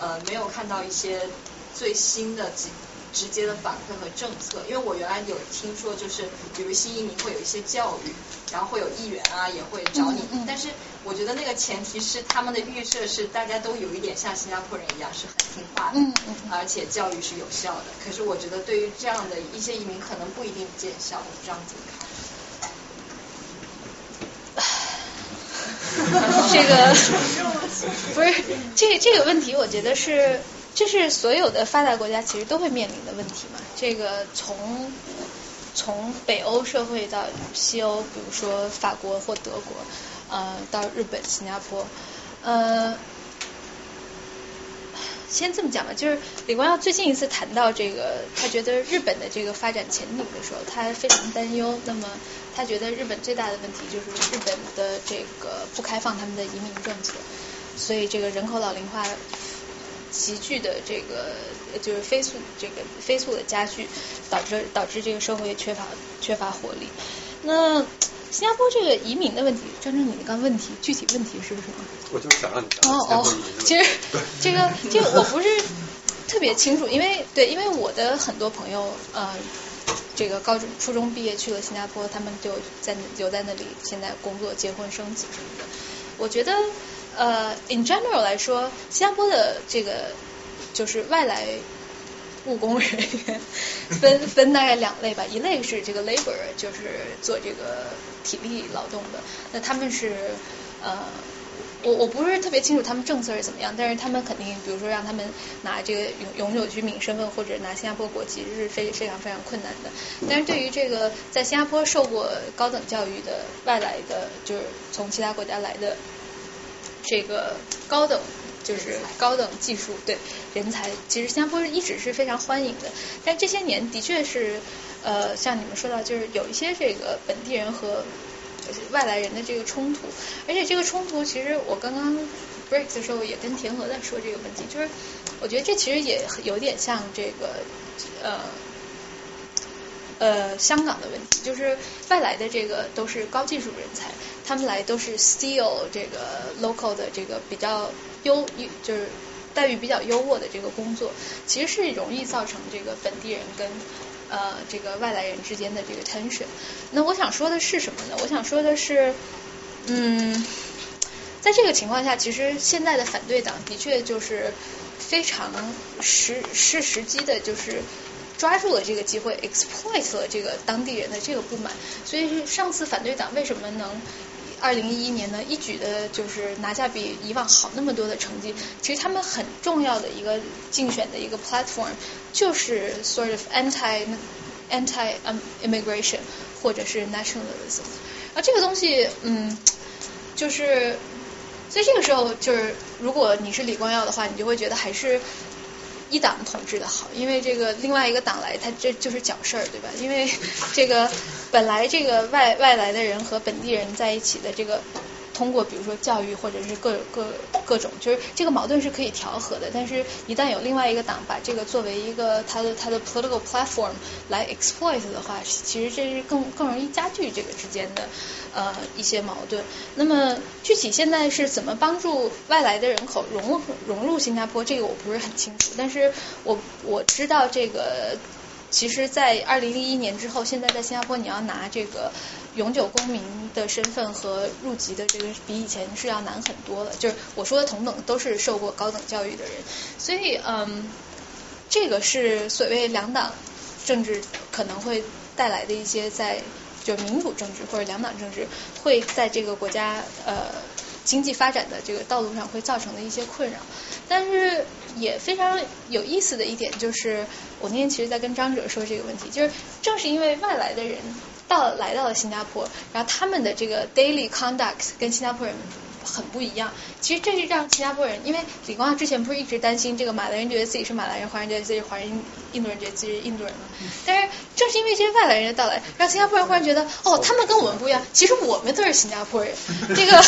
呃，没有看到一些最新的几。直接的反馈和政策，因为我原来有听说，就是比如新移民会有一些教育，然后会有议员啊也会找你，但是我觉得那个前提是他们的预设是大家都有一点像新加坡人一样是很听话的，而且教育是有效的。可是我觉得对于这样的一些移民可能不一定见效，我不知道怎么看。这个 不是这这个问题，我觉得是。这是所有的发达国家其实都会面临的问题嘛？这个从从北欧社会到西欧，比如说法国或德国，呃，到日本、新加坡，呃，先这么讲吧。就是李光耀最近一次谈到这个，他觉得日本的这个发展前景的时候，他非常担忧。那么他觉得日本最大的问题就是日本的这个不开放他们的移民政策，所以这个人口老龄化。急剧的这个就是飞速这个飞速的加剧，导致导致这个社会缺乏缺乏活力。那新加坡这个移民的问题，张正，你那刚问题具体问题是什么？我就是想让你讲。哦哦，其实这个这个我不是特别清楚，因为对，因为我的很多朋友呃，这个高中初中毕业去了新加坡，他们就在留在那里，现在工作、结婚、生子什么的。我觉得。呃，in general 来说，新加坡的这个就是外来务工人员分分大概两类吧，一类是这个 labor，就是做这个体力劳动的，那他们是呃，我我不是特别清楚他们政策是怎么样，但是他们肯定，比如说让他们拿这个永永久居民身份或者拿新加坡国籍这是非非常非常困难的。但是对于这个在新加坡受过高等教育的外来的，就是从其他国家来的。这个高等就是高等技术对人才，其实新加坡一直是非常欢迎的。但这些年的确是呃，像你们说到，就是有一些这个本地人和外来人的这个冲突，而且这个冲突其实我刚刚 break 的时候也跟田禾在说这个问题，就是我觉得这其实也有点像这个呃呃香港的问题，就是外来的这个都是高技术人才。他们来都是 steal 这个 local 的这个比较优就是待遇比较优渥的这个工作，其实是容易造成这个本地人跟呃这个外来人之间的这个 tension。那我想说的是什么呢？我想说的是，嗯，在这个情况下，其实现在的反对党的确就是非常实是时机的，就是。抓住了这个机会，exploit 了这个当地人的这个不满，所以是上次反对党为什么能二零一一年呢一举的就是拿下比以往好那么多的成绩？其实他们很重要的一个竞选的一个 platform 就是 sort of anti anti immigration 或者是 nationalism，而这个东西嗯就是所以这个时候就是如果你是李光耀的话，你就会觉得还是。一党统治的好，因为这个另外一个党来，他这就是搅事儿，对吧？因为这个本来这个外外来的人和本地人在一起的这个通过比如说教育或者是各各各种，就是这个矛盾是可以调和的。但是，一旦有另外一个党把这个作为一个他的他的 political platform 来 exploit 的话，其实这是更更容易加剧这个之间的呃一些矛盾。那么具体现在是怎么帮助外来的人口融融入新加坡？这个我不是很清楚，但是我我知道这个。其实，在二零一一年之后，现在在新加坡，你要拿这个永久公民的身份和入籍的这个，比以前是要难很多了。就是我说的同等，都是受过高等教育的人。所以，嗯，这个是所谓两党政治可能会带来的一些在就民主政治或者两党政治会在这个国家呃经济发展的这个道路上会造成的一些困扰。但是也非常有意思的一点就是，我那天其实，在跟张哲说这个问题，就是正是因为外来的人到来到了新加坡，然后他们的这个 daily conduct 跟新加坡人。很不一样，其实这是让新加坡人，因为李光耀之前不是一直担心这个马来人觉得自己是马来人，华人觉得自己是华人，印度人觉得自己是印度人吗？但是正是因为这些外来人的到来，让新加坡人忽然觉得，哦，他们跟我们不一样，其实我们都是新加坡人。这个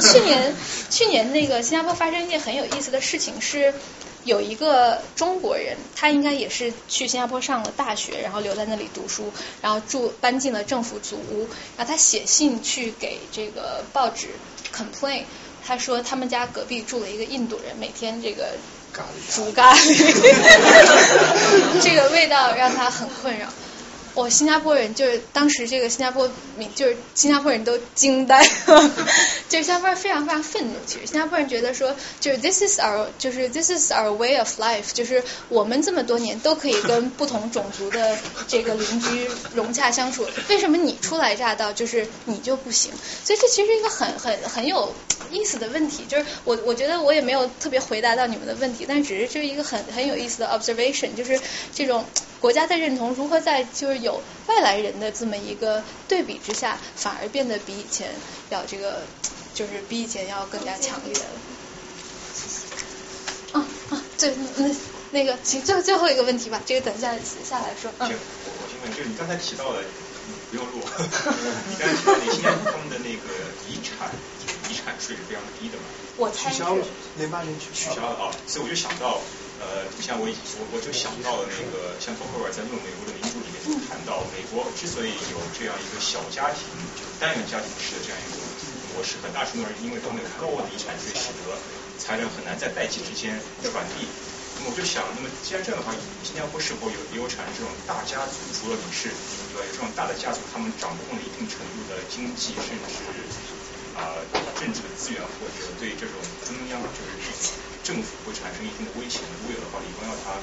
去年去年那个新加坡发生一件很有意思的事情，是有一个中国人，他应该也是去新加坡上了大学，然后留在那里读书，然后住搬进了政府组屋，然后他写信去给这个报纸。complain，他说他们家隔壁住了一个印度人，每天这个煮咖喱，这个味道让他很困扰。我新加坡人就是当时这个新加坡民就是新加坡人都惊呆了，就是新加坡人非常非常愤怒。其实新加坡人觉得说，就是 this is our 就是 this is our way of life，就是我们这么多年都可以跟不同种族的这个邻居融洽相处，为什么你初来乍到就是你就不行？所以这其实一个很很很有意思的问题，就是我我觉得我也没有特别回答到你们的问题，但只是这是一个很很有意思的 observation，就是这种。国家的认同如何在就是有外来人的这么一个对比之下，反而变得比以前要这个，就是比以前要更加强烈了。啊啊，对，那那个，请最最后一个问题吧，这个等下下来说。行，我我先问，就是你刚才提到的，不用录。你刚才提到那些他们的那个遗产，遗产税是非常低的嘛？我取消了，零八年取取消了啊，所以我就想到。呃，像我我我就想到了那个，像托克尔在《论美国的民主》里面谈到，美国之所以有这样一个小家庭，就是单元家庭式的这样一个模式，很大程度上是因为他们有高额的遗产税，使得财产很难在代际之间传递。那么我就想，那么既然这样的话，新加坡是否有也有产生这种大家族，除了李氏，对吧？有这种大的家族，他们掌控了一定程度的经济，甚至啊政治的资源，或者对这种中央就是。政府会产生一定的威胁，如果有的话，李光耀他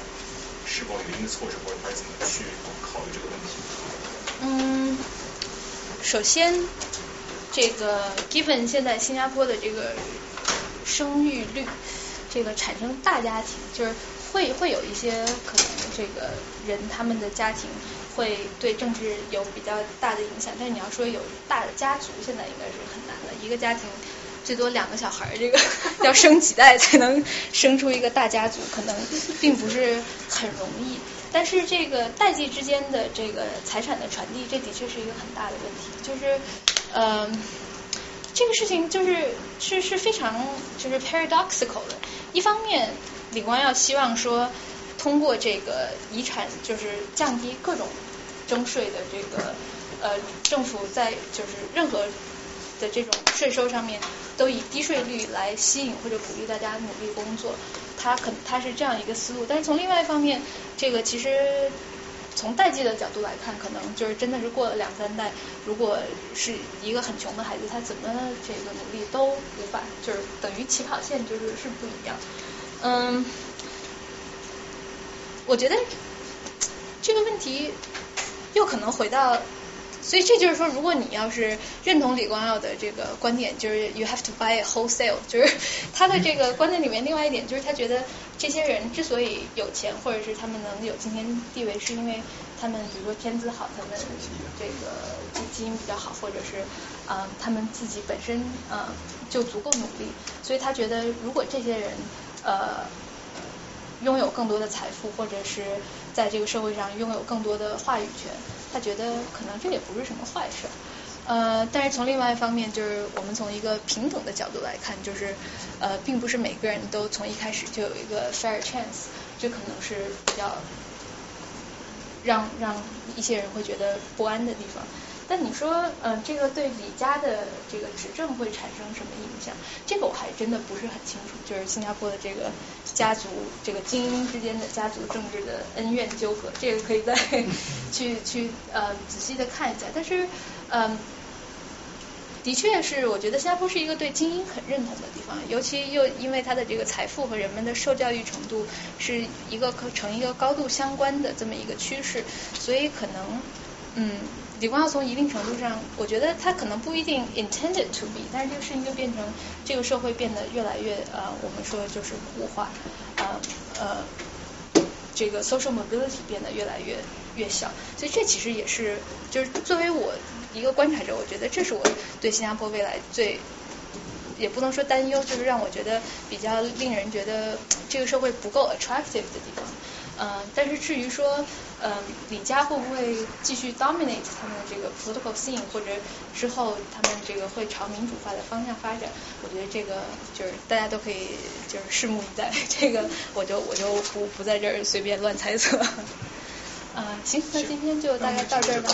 是否有一定的措施，或者他怎么去考虑这个问题？嗯，首先，这个 given 现在新加坡的这个生育率，这个产生大家庭，就是会会有一些可能这个人他们的家庭会对政治有比较大的影响，但是你要说有大的家族，现在应该是很难的，一个家庭。最多两个小孩，这个 要生几代才能生出一个大家族，可能并不是很容易。但是这个代际之间的这个财产的传递，这的确是一个很大的问题。就是，呃，这个事情就是是是非常就是 paradoxical 的。一方面，李光耀希望说通过这个遗产，就是降低各种征税的这个呃政府在就是任何。的这种税收上面，都以低税率来吸引或者鼓励大家努力工作，他可他是这样一个思路。但是从另外一方面，这个其实从代际的角度来看，可能就是真的是过了两三代，如果是一个很穷的孩子，他怎么这个努力都无法，就是等于起跑线就是是不一样。嗯，我觉得这个问题又可能回到。所以这就是说，如果你要是认同李光耀的这个观点，就是 you have to buy wholesale，就是他的这个观点里面另外一点，就是他觉得这些人之所以有钱，或者是他们能有今天地位，是因为他们比如说天资好，他们这个基因比较好，或者是啊他们自己本身呃就足够努力，所以他觉得如果这些人呃拥有更多的财富，或者是在这个社会上拥有更多的话语权。他觉得可能这也不是什么坏事，呃，但是从另外一方面，就是我们从一个平等的角度来看，就是呃，并不是每个人都从一开始就有一个 fair chance，这可能是比较让让一些人会觉得不安的地方。但你说，嗯，这个对李家的这个执政会产生什么影响？这个我还真的不是很清楚。就是新加坡的这个家族，这个精英之间的家族政治的恩怨纠葛，这个可以再 去去呃仔细的看一下。但是，嗯。的确是，我觉得新加坡是一个对精英很认同的地方，尤其又因为它的这个财富和人们的受教育程度是一个成一个高度相关的这么一个趋势，所以可能，嗯，李光耀从一定程度上，我觉得他可能不一定 intended to be，但是这个事情就变成这个社会变得越来越呃，我们说就是固化，呃呃，这个 social mobility 变得越来越越小，所以这其实也是就是作为我。一个观察者，我觉得这是我对新加坡未来最，也不能说担忧，就是让我觉得比较令人觉得这个社会不够 attractive 的地方。嗯，但是至于说，嗯，李家会不会继续 dominate 他们的这个 political scene，或者之后他们这个会朝民主化的方向发展，我觉得这个就是大家都可以就是拭目以待。这个我就我就不不在这儿随便乱猜测。啊，行，那今天就大概到这儿吧。